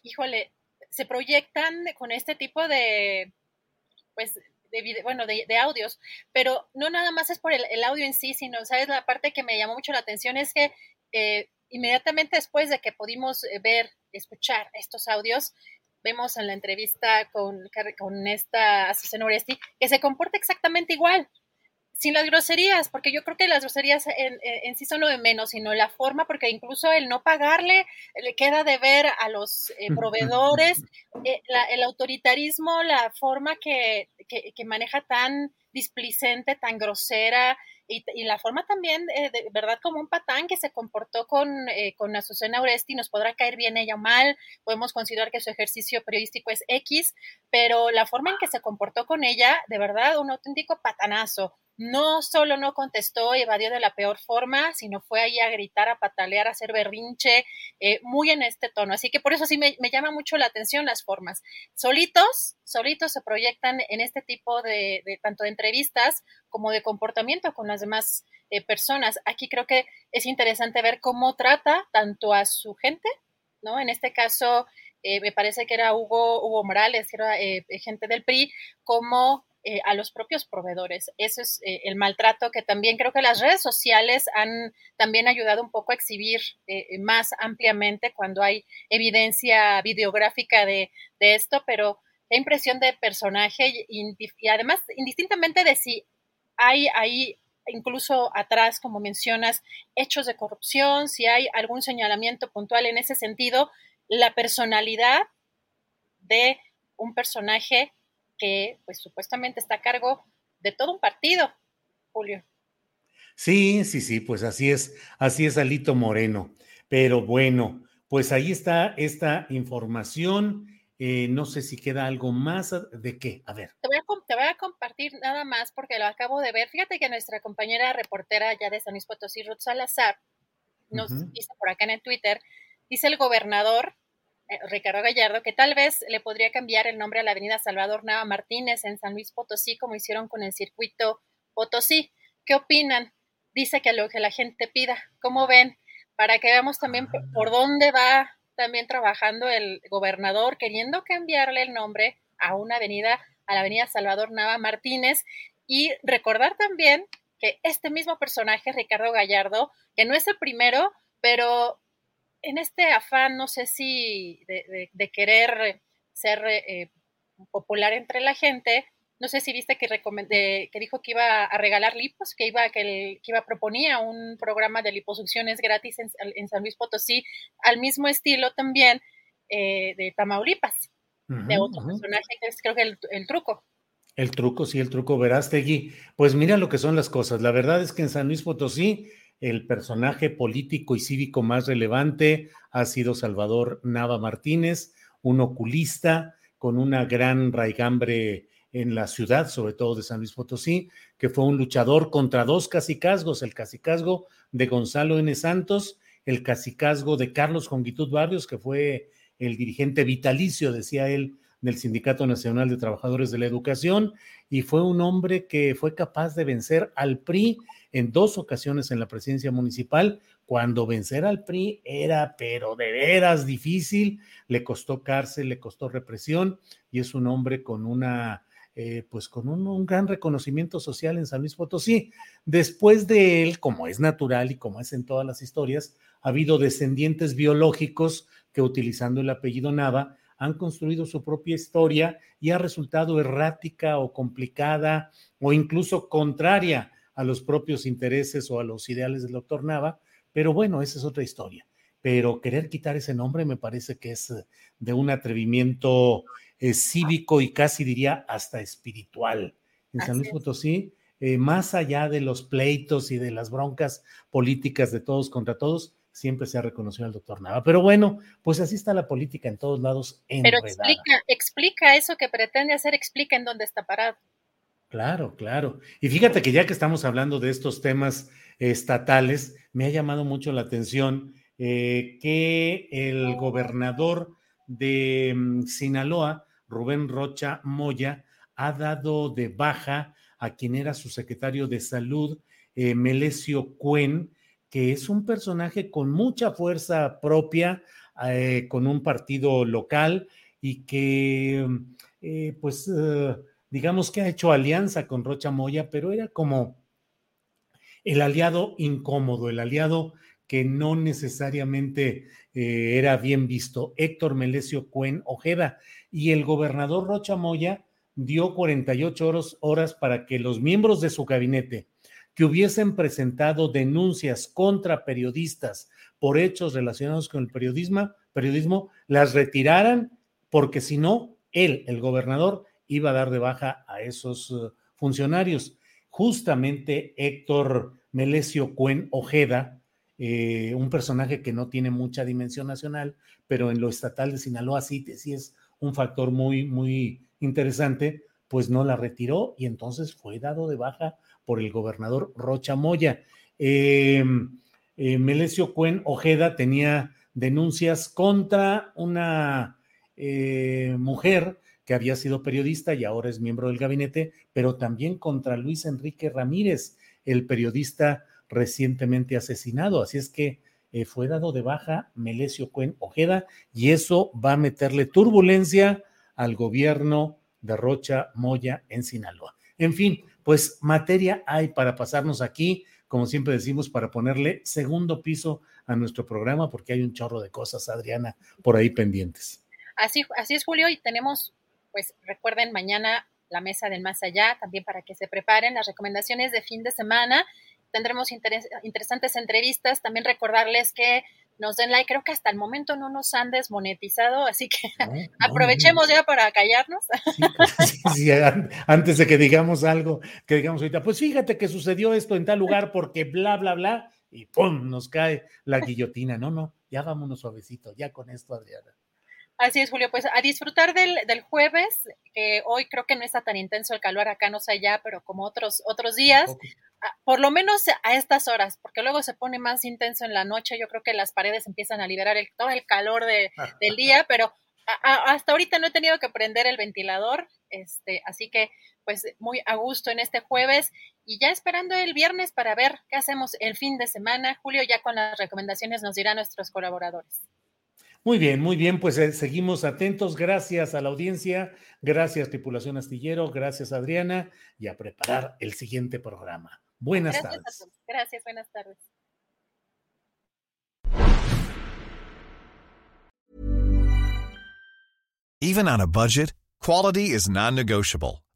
Híjole, se proyectan con este tipo de, pues, de bueno, de, audios, pero no nada más es por el, el, audio en sí, sino, ¿sabes? La parte que me llamó mucho la atención es que eh, inmediatamente después de que pudimos eh, ver, escuchar estos audios, vemos en la entrevista con, con esta Azucena Oresti, que se comporta exactamente igual sin las groserías, porque yo creo que las groserías en, sí son lo de menos, sino la forma, porque incluso el no pagarle le queda de ver a los eh, proveedores, eh, el autoritarismo, la forma que, que, maneja tan displicente, tan grosera, y, la forma también, eh, de verdad, como un patán que se comportó con, con Azucena Oresti, nos podrá caer bien ella o mal, podemos considerar que su ejercicio periodístico es X, pero la forma en que se comportó con ella, de verdad, un auténtico patanazo no solo no contestó y evadió de la peor forma, sino fue ahí a gritar, a patalear, a hacer berrinche, eh, muy en este tono. Así que por eso sí me, llama mucho la atención las formas. Solitos, solitos se proyectan en este tipo de, tanto de entrevistas como de comportamiento con las demás eh, personas. Aquí creo que es interesante ver cómo trata tanto a su gente, ¿no? En este caso, eh, me parece que era Hugo, Hugo Morales, que era gente del PRI, como eh, a los propios proveedores. Eso es eh, el maltrato que también creo que las redes sociales han también ayudado un poco a exhibir eh, más ampliamente cuando hay evidencia videográfica de, esto, pero la impresión de personaje y, además indistintamente de si hay ahí incluso atrás, como mencionas, hechos de corrupción, si hay algún señalamiento puntual en ese sentido, la personalidad de un personaje que pues supuestamente está a cargo de todo un partido, Julio. Sí, sí, sí, pues así es, así es Alito Moreno. Pero bueno, pues ahí está esta información. Eh, no sé si queda algo más de qué. A ver. Te voy a, compartir nada más porque lo acabo de ver. Fíjate que nuestra compañera reportera ya de San Luis Potosí, Ruth Salazar, nos dice por acá en el Twitter, dice el gobernador Ricardo Gallardo, que tal vez le podría cambiar el nombre a la avenida Salvador Nava Martínez en San Luis Potosí, como hicieron con el circuito Potosí. ¿Qué opinan? Dice que lo que la gente pida. ¿Cómo ven? Para que veamos también por dónde va también trabajando el gobernador, queriendo cambiarle el nombre a una avenida, a la avenida Salvador Nava Martínez. Y recordar también que este mismo personaje, Ricardo Gallardo, que no es el primero, pero en este afán, no sé si de, querer ser eh, popular entre la gente, no sé si viste que, que dijo que iba a regalar lipos, que iba, que, el, que iba proponía un programa de liposucciones gratis en, San Luis Potosí, al mismo estilo también eh, de Tamaulipas, de otro personaje que es creo que el, el truco. El truco, sí, el truco, verás, Tegui. Pues mira lo que son las cosas. La verdad es que en San Luis Potosí el personaje político y cívico más relevante ha sido Salvador Nava Martínez, un oculista con una gran raigambre en la ciudad, sobre todo de San Luis Potosí, que fue un luchador contra dos cacicazgos, el cacicazgo de Gonzalo N. Santos, el cacicazgo de Carlos Jonguitud Barrios, que fue el dirigente vitalicio, decía él, del Sindicato Nacional de Trabajadores de la Educación, y fue un hombre que fue capaz de vencer al PRI en dos ocasiones en la presidencia municipal, cuando vencer al PRI era, pero de veras difícil, le costó cárcel, le costó represión, y es un hombre con una, eh, pues con un, un, gran reconocimiento social en San Luis Potosí. Después de él, como es natural y como es en todas las historias, ha habido descendientes biológicos que utilizando el apellido Nava han construido su propia historia y ha resultado errática o complicada o incluso contraria a los propios intereses o a los ideales del doctor Nava, pero bueno, esa es otra historia. Pero querer quitar ese nombre me parece que es eh, de un atrevimiento eh, cívico y casi diría hasta espiritual. En San Luis Potosí, eh, más allá de los pleitos y de las broncas políticas de todos contra todos, siempre se ha reconocido al doctor Nava. Pero bueno, pues así está la política en todos lados. Pero explica, explica eso que pretende hacer, explica en dónde está parado. Claro, claro. Y fíjate que ya que estamos hablando de estos temas estatales, me ha llamado mucho la atención eh, que el gobernador de mm, Sinaloa, Rubén Rocha Moya, ha dado de baja a quien era su secretario de salud, eh, Melesio Cuen, que es un personaje con mucha fuerza propia, eh, con un partido local y que, pues, digamos que ha hecho alianza con Rocha Moya, pero era como el aliado incómodo, el aliado que no necesariamente eh, era bien visto, Héctor Melesio Cuen Ojeda, y el gobernador Rocha Moya dio 48 horas, horas para que los miembros de su gabinete que hubiesen presentado denuncias contra periodistas por hechos relacionados con el periodismo, periodismo las retiraran, porque si no, él, el gobernador, iba a dar de baja a esos uh, funcionarios. Justamente Héctor Melesio Cuen Ojeda, eh, un personaje que no tiene mucha dimensión nacional, pero en lo estatal de Sinaloa sí, sí es un factor muy, muy interesante, pues no la retiró y entonces fue dado de baja por el gobernador Rocha Moya. Eh, eh, Melesio Cuen Ojeda tenía denuncias contra una eh, mujer que había sido periodista y ahora es miembro del gabinete, pero también contra Luis Enrique Ramírez, el periodista recientemente asesinado. Así es que fue dado de baja Melesio Cuen Ojeda y eso va a meterle turbulencia al gobierno de Rocha Moya en Sinaloa. En fin, pues materia hay para pasarnos aquí, como siempre decimos, para ponerle segundo piso a nuestro programa, porque hay un chorro de cosas, Adriana, por ahí pendientes. Así, así es, Julio, y tenemos, pues recuerden, mañana la mesa del más allá, también para que se preparen las recomendaciones de fin de semana. Tendremos interesantes entrevistas. También recordarles que nos den like. Creo que hasta el momento no nos han desmonetizado, así que aprovechemos ya para callarnos. antes de que digamos algo, que digamos ahorita, pues fíjate que sucedió esto en tal lugar porque bla, bla, bla, y ¡pum! nos cae la guillotina. No, no, ya vámonos suavecito, ya con esto, Adriana. Así es, Julio. Pues a disfrutar del, del, jueves, que hoy creo que no está tan intenso el calor acá, no sé allá, pero como otros, otros días por lo menos a estas horas, porque luego se pone más intenso en la noche, yo creo que las paredes empiezan a liberar todo el calor de, del día, pero hasta ahorita no he tenido que prender el ventilador, este, así que pues muy a gusto en este jueves y ya esperando el viernes para ver qué hacemos el fin de semana. Julio ya con las recomendaciones nos dirá nuestros colaboradores. Muy bien, muy bien, pues eh, seguimos atentos. Gracias a la audiencia, gracias tripulación astillero, gracias Adriana y a preparar el siguiente programa. Buenas Gracias tardes. Gracias, buenas tardes. Even on a budget, quality is non-negotiable.